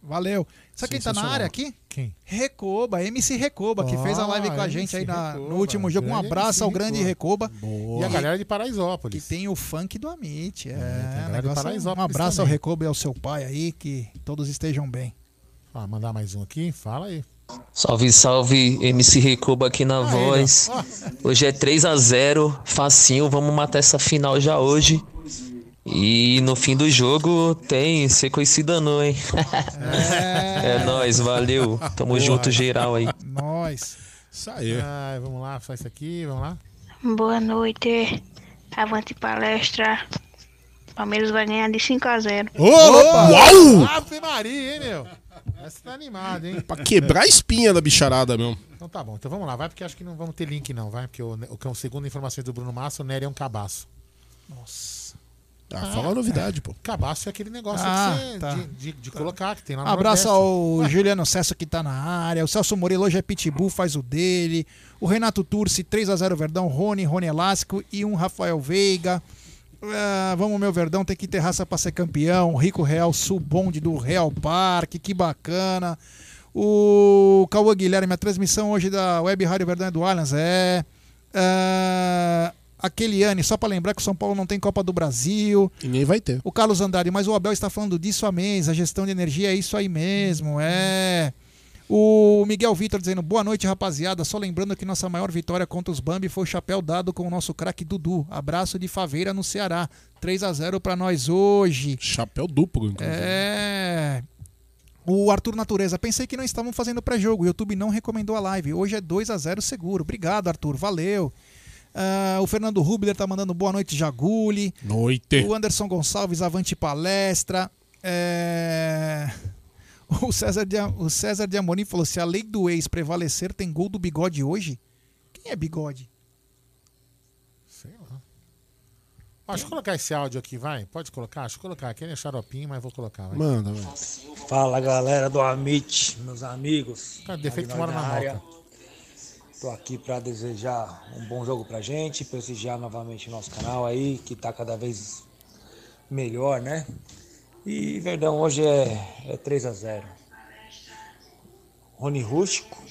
Valeu. Sabe quem tá na área aqui? Quem? Recoba, MC Recoba, que fez a live com a Ah, gente aí MC na- Recoba, no último jogo. Um abraço MC ao grande Recoba. E a galera de Paraisópolis. Que tem o funk do Amit. É, galera de negócio- um Paraisópolis abraço ao também. Recoba e ao seu pai aí, que todos estejam bem. Ah, mandar mais um aqui, fala aí. Salve, salve, MC Recoba aqui na voz. Hoje é 3 a 0 facinho, vamos matar essa final já hoje. E no fim do jogo tem ser conhecida não, hein? É, nóis, valeu. Tamo Boa. junto geral aí. Nós. Isso aí. Ai, vamos lá, só isso aqui, vamos lá. Boa noite. Avante palestra. Palmeiras vai ganhar de 5 a 0. Opa! Uau! Ave Maria, hein, meu? Essa tá animada, hein? Pra quebrar a espinha da bicharada mesmo. Então tá bom, então vamos lá, vai, porque acho que não vamos ter link não, vai, porque o, o, segundo informações do Bruno Massa, o Nery é um cabaço. Nossa. Ah, fala a novidade, pô. Cabaço é aquele negócio Ah, você- tá. de, de- de colocar, que tem lá no Abraço Nordeste. ao Juliano Cesso que tá na área. O Celso Moreira hoje é Pitbull, faz o dele. O Renato Turci, 3x0 Verdão. Rony, Rony Elástico e um Rafael Veiga. Ah, vamos, meu Verdão, tem que ter raça pra ser campeão. Rico Real Sul Bonde do Real Parque, que bacana. O Cauã Guilherme, a transmissão hoje da Web Rádio Verdão é do Allianz. É. Ah, a Keliane, só pra lembrar que o São Paulo não tem Copa do Brasil. E nem vai ter. O Carlos Andrade, mas o Abel está falando disso há mês. A gestão de energia é isso aí mesmo, é. O Miguel Vitor dizendo boa noite, rapaziada. Só lembrando que nossa maior vitória contra os Bambi foi o chapéu dado com o nosso craque Dudu. Abraço de Faveira no Ceará. 3 a 0 para nós hoje. Chapéu duplo, inclusive. É. O Arthur Natureza, pensei que não estavam fazendo pré-jogo. O YouTube não recomendou a live. Hoje é 2 a 0 seguro. Obrigado, Arthur. Valeu. Ah, o Fernando Rubler tá mandando boa noite, Jaguli. Noite. O Anderson Gonçalves, avante palestra. É, O, César de, o César de Amorim falou: se a lei do ex prevalecer, tem gol do bigode hoje? Quem é bigode? Sei lá. Ó, deixa eu colocar esse áudio aqui, vai. Pode colocar? Deixa eu colocar. Aqui é xaropinho, mas vou colocar. Vai. Manda, vai. Fala galera do Amit, meus amigos. Cara, defeito que mora na área. moca. Tô aqui para desejar um bom jogo pra gente, prestigiar novamente o nosso canal aí, que tá cada vez melhor, né? E Verdão hoje é, é 3 a 0 Rony Rústico,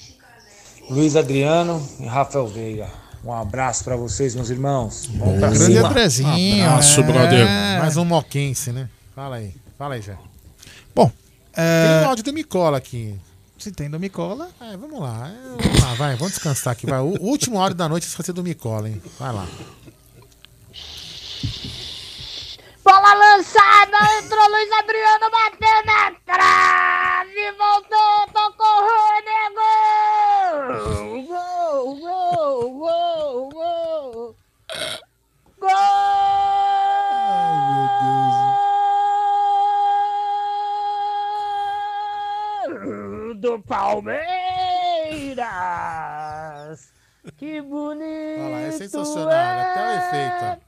Luiz Adriano e Rafael Veiga. Um abraço pra vocês, meus irmãos. Pra Grande cima. Andrezinho. Abraço, é. brother. Mais um moquense, né? Fala aí. Fala aí, já. Bom, Tem é, um áudio do Micola aqui. Se tem do Micola. É, vamos lá. É, Vamos lá, vai. Vamos descansar aqui. Vai. O o último áudio da noite ser do Micola, hein? Vai lá. Bola lançada, entrou Luiz Adriano, bateu na trave, voltou, tocou Rony, gol! Gol, gol, gol, gol! Gol do Palmeiras! Que bonito! Olha lá, é sensacional, até o efeito,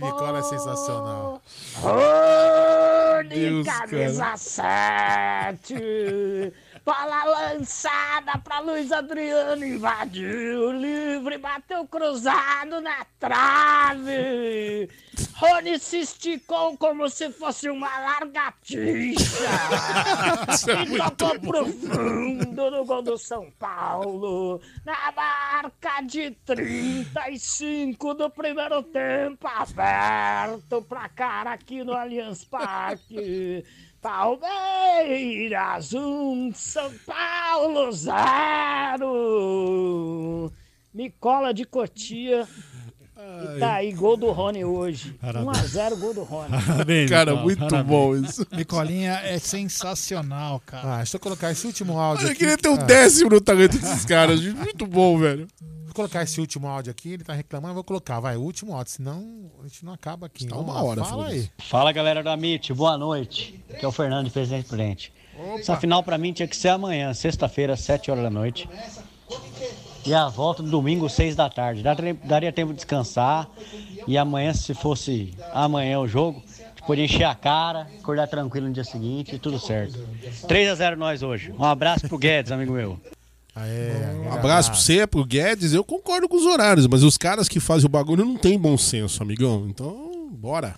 Micola é sensacional. Rony, camisa 7. Bola lançada para Luiz Adriano, invadiu livre, bateu cruzado na trave. Rony se esticou como se fosse uma largatixa. e tocou profundo no gol do São Paulo. Na marca de 35 do primeiro tempo, aberto pra cara aqui no Allianz Parque. Palmeiras 1, um, São Paulo 0. Nicola de Cotia. E tá aí, gol do Rony hoje. 1x0 gol do Rony. Parabéns, Cara, muito parabéns. bom isso. Nicolinha é sensacional, cara. Ah, deixa eu colocar esse último áudio Eu queria ter um Ah. décimo no talento desses caras. Muito bom, velho. Vou colocar esse último áudio aqui, ele tá reclamando, eu vou colocar, vai, o último áudio, senão a gente não acaba aqui. Tá uma hora fala aí. Fala galera da MIT, boa noite. Aqui é o Fernando de Presidente Prudente. Essa final pra mim tinha que ser amanhã, sexta-feira, 7 horas da noite. E a volta no domingo, 6 da tarde. Daria, tempo de descansar. E amanhã, se fosse amanhã o jogo, a gente podia encher a cara, acordar tranquilo no dia seguinte e tudo certo. 3 a 0 nós hoje. Um abraço pro Guedes, amigo meu. Um abraço pra você, pro Guedes. Eu concordo com os horários, mas os caras que fazem o bagulho não tem bom senso, amigão. Então, bora.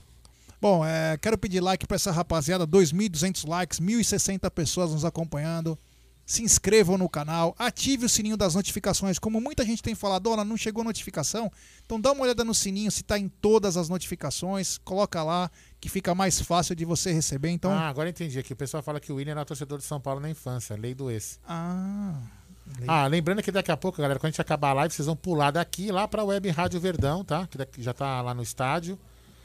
Bom, é, quero pedir like pra essa rapaziada, 2.200 likes, 1.060 pessoas nos acompanhando. Se inscrevam no canal, ative o sininho das notificações. Como muita gente tem falado, olha, não chegou notificação, então dá uma olhada no sininho se tá em todas as notificações, coloca lá que fica mais fácil de você receber. Então, Ah, agora entendi aqui. O pessoal fala que o William era torcedor de São Paulo na infância, lei do ex. Ah. Ah, lembrando que daqui a pouco, galera, quando a gente acabar a live, vocês vão pular daqui lá pra Web Rádio Verdão, tá? Que já tá lá no estádio.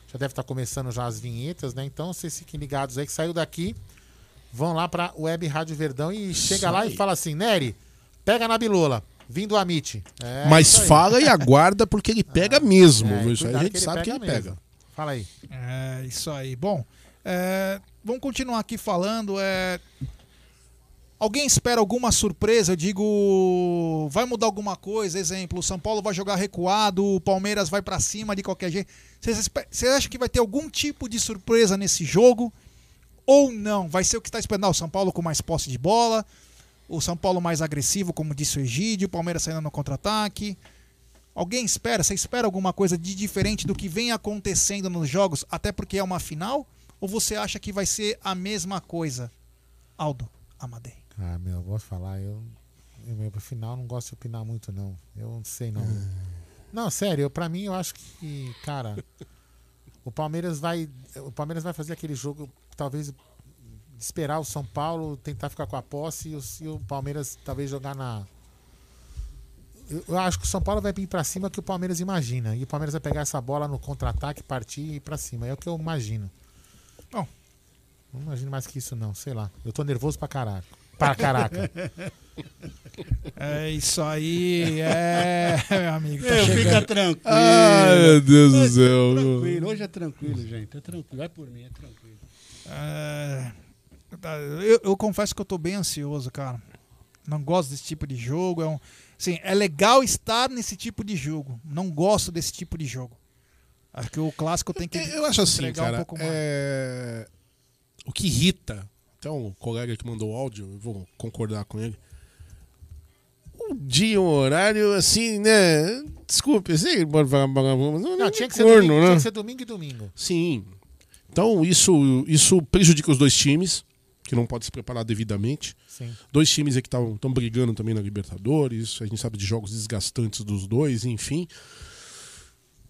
Já deve estar começando já as vinhetas, né? Então vocês fiquem ligados aí que saiu daqui. Vão lá pra Web Rádio Verdão e chega lá aí. e fala assim, Nery, pega na bilola, vindo a Amit. É mas isso fala e aguarda, porque ele pega mesmo. É? Isso aí a gente que ele sabe que pega ele mesmo. pega. Fala aí. É, isso aí. Bom, é, vamos continuar aqui falando. É, alguém espera alguma surpresa? Eu digo, vai mudar alguma coisa? Exemplo, o São Paulo vai jogar recuado, o Palmeiras vai pra cima de qualquer jeito. Você acha que vai ter algum tipo de surpresa nesse jogo? Ou não? Vai ser o que está esperando? Ah, o São Paulo com mais posse de bola, o São Paulo mais agressivo, como disse o Egídio, o Palmeiras saindo no contra-ataque. Alguém espera? Você espera alguma coisa de diferente do que vem acontecendo nos jogos, até porque é uma final? Ou você acha que vai ser a mesma coisa? Aldo Amadei. Ah, meu, eu posso falar, eu, eu meu, pro final não gosto de opinar muito, não. Eu não sei, não. Não, sério, eu, pra mim eu acho que, cara, o Palmeiras vai. O Palmeiras vai fazer aquele jogo, talvez, esperar o São Paulo, tentar ficar com a posse e o, e o Palmeiras talvez jogar na. Eu, eu acho que o São Paulo vai vir pra cima que o Palmeiras imagina. E o Palmeiras vai pegar essa bola no contra-ataque, partir e ir pra cima. É o que eu imagino. Bom. Não imagino mais que isso, não. Sei lá. Eu tô nervoso pra caralho. Pra caraca. É isso aí, é, meu amigo. Tá Meu, fica tranquilo. Ai, meu Deus do céu. Tranquilo, hoje é tranquilo, gente. É tranquilo. Vai por mim, é tranquilo. É, tá, eu, eu confesso que eu tô bem ansioso, cara. Não gosto desse tipo de jogo. É, um, assim, é legal estar nesse tipo de jogo. Não gosto desse tipo de jogo. Acho que o clássico tem que Eu acho assim, cara. um pouco mais. é, O que irrita, até um colega que mandou áudio, eu vou concordar com ele. Um dia, um horário, assim, né? Desculpe, assim, pode falar vagabundo, mas Não, tinha que, ser corno, domingo, né? tinha que ser domingo e domingo. Sim. Então, isso, isso prejudica os dois times, que não podem se preparar devidamente. Sim. Dois times aí que estão brigando também na Libertadores. A gente sabe de jogos desgastantes dos dois, enfim.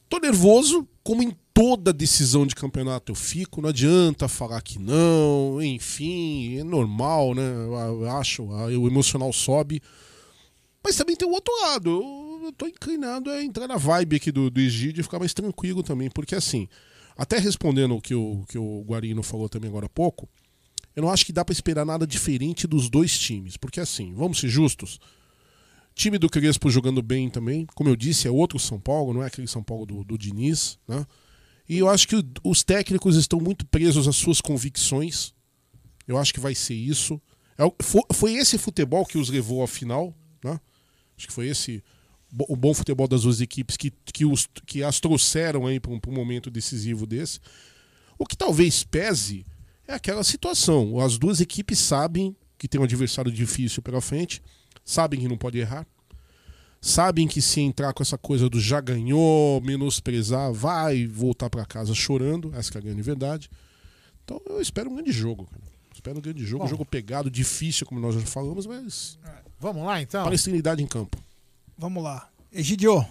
Tô nervoso, como em toda decisão de campeonato eu fico. Não adianta falar que não, enfim, é normal, né? Eu, acho, o emocional sobe. Mas também tem o outro lado. Eu, tô inclinado a entrar na vibe aqui do, do Egídio e ficar mais tranquilo também. Porque assim, até respondendo o que o, que o Guarino falou também agora há pouco, eu não acho que dá pra esperar nada diferente dos dois times. Porque assim, vamos ser justos. Time do Crespo jogando bem também. Como eu disse, é outro São Paulo, não é aquele São Paulo do, do Diniz. Né? E eu acho que os técnicos estão muito presos às suas convicções. Eu acho que vai ser isso. É foi esse futebol que os levou à final. Né? Acho que foi esse o bom futebol das duas equipes que, que, os, que as trouxeram aí para um, um momento decisivo desse. O que talvez pese é aquela situação. As duas equipes sabem que tem um adversário difícil pela frente, sabem que não pode errar, sabem que se entrar com essa coisa do já ganhou, menosprezar, vai voltar para casa chorando, essa que é a grande verdade. Então eu espero um grande jogo, cara. Espero um grande jogo, um Bom. jogo pegado, difícil, como nós já falamos, mas Vamos lá então? palestinidade em campo. Vamos lá. Egidio,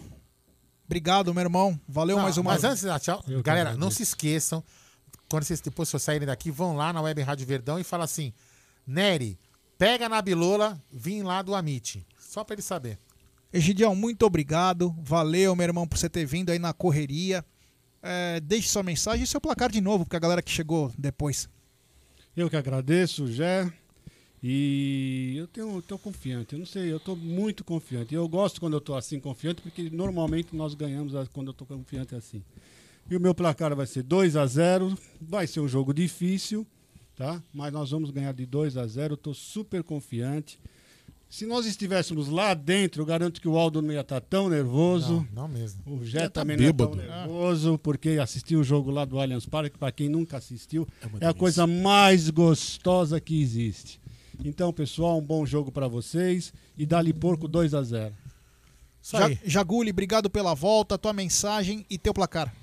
obrigado, meu irmão. Valeu Não, mais uma Mas antes de dar tchau, Eu galera, não se esqueçam, quando vocês depois for saírem daqui, vão lá na Web Rádio Verdão e fala assim: Nery, pega na bilola, vim lá do Amit. Só pra ele saber. Egidião, muito obrigado. Valeu, meu irmão, por você ter vindo aí na correria. É, deixe sua mensagem e seu placar de novo, pra galera que chegou depois. Eu que agradeço, Jé. E eu tenho, tô confiante. Eu não sei, eu tô muito confiante. Eu gosto quando eu tô assim confiante, porque normalmente nós ganhamos a- quando eu tô confiante assim. E o meu placar vai ser 2 a 0 Vai ser um jogo difícil, tá? Mas nós vamos ganhar de 2 a 0 Eu tô super confiante. Se nós estivéssemos lá dentro, eu garanto que o Aldo não ia estar tão nervoso. Não, não mesmo. O Ia Jé tá também não é tão bêbado. nervoso, porque assistiu o jogo lá do Allianz Parque, para quem nunca assistiu, uma é, a coisa mais gostosa que existe. Então, pessoal, um bom jogo para vocês e dali porco 2 a 0 Ja Jaguli, obrigado pela volta, tua mensagem e teu placar.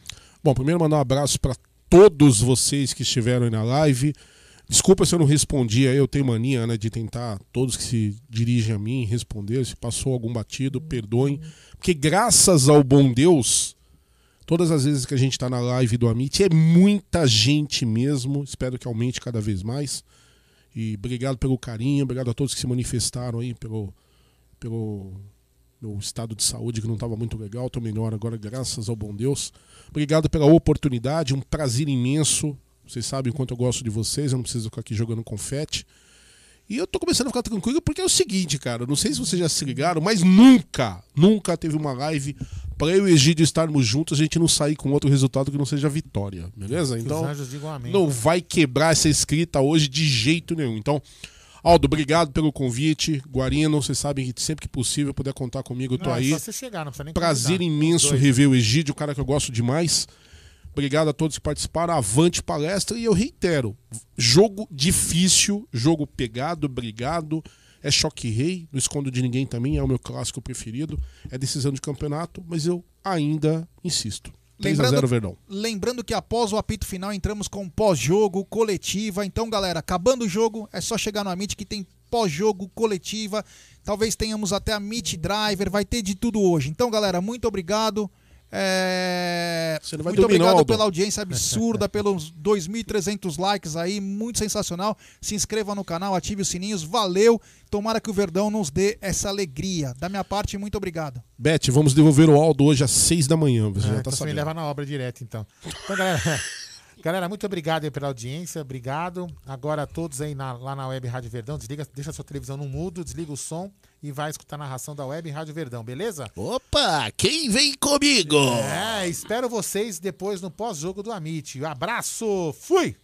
Bom, primeiro mandar um abraço para todos vocês que estiveram aí na live. Desculpa se eu não respondi eu tenho mania né, de tentar, todos que se dirigem a mim, responder. Se passou algum batido, perdoem. Porque graças ao bom Deus, todas as vezes que a gente está na live do Amit, é muita gente mesmo. Espero que aumente cada vez mais. E obrigado pelo carinho, obrigado a todos que se manifestaram aí pelo, pelo meu estado de saúde que não estava muito legal, estou melhor agora, graças ao bom Deus. Obrigado pela oportunidade, um prazer imenso. Vocês sabem o quanto eu gosto de vocês, eu não preciso ficar aqui jogando confete. E eu tô começando a ficar tranquilo porque é o seguinte, cara, não sei se vocês já se ligaram, mas nunca, nunca teve uma live para eu e o Egídio estarmos juntos, a gente não sair com outro resultado que não seja vitória, beleza? Então, não vai quebrar essa escrita hoje de jeito nenhum. Então, Aldo, obrigado pelo convite. Guarino, vocês sabem que sempre que possível puder contar comigo, eu tô Não, é aí. só você chegar, não precisa nem Prazer convidar. imenso rever o Egídio, um cara que eu gosto demais. Obrigado a todos que participaram. Avante palestra. E eu reitero: jogo difícil, jogo pegado, brigado. É choque rei, não escondo de ninguém também, é o meu clássico preferido. É decisão de campeonato, mas eu ainda insisto. 3 a 0 Verdão. lembrando que após o apito final entramos com pós-jogo, coletiva. Então, galera, acabando o jogo, é só chegar no Amit que tem pós-jogo, coletiva. Talvez tenhamos até a Meet Driver, vai ter de tudo hoje. Então, galera, muito obrigado. É, Você não vai muito obrigado Aldo. pela audiência absurda, pelos 2.300 likes aí, muito sensacional. Se inscreva no canal, ative os sininhos, valeu. Tomara que o Verdão nos dê essa alegria. Da minha parte, muito obrigado. Beth, vamos devolver o Aldo hoje às 6 da manhã. Você Ah, já tá então você me leva na obra direto, então. Então, galera, galera, muito obrigado aí pela audiência, obrigado. Agora todos aí na- lá na Web Rádio Verdão, desliga, deixa a sua televisão no mudo, desliga o som e vai escutar a narração da Web Rádio Verdão, beleza? Opa, quem vem comigo? É, espero vocês depois no pós-jogo do Amit. Abraço, fui!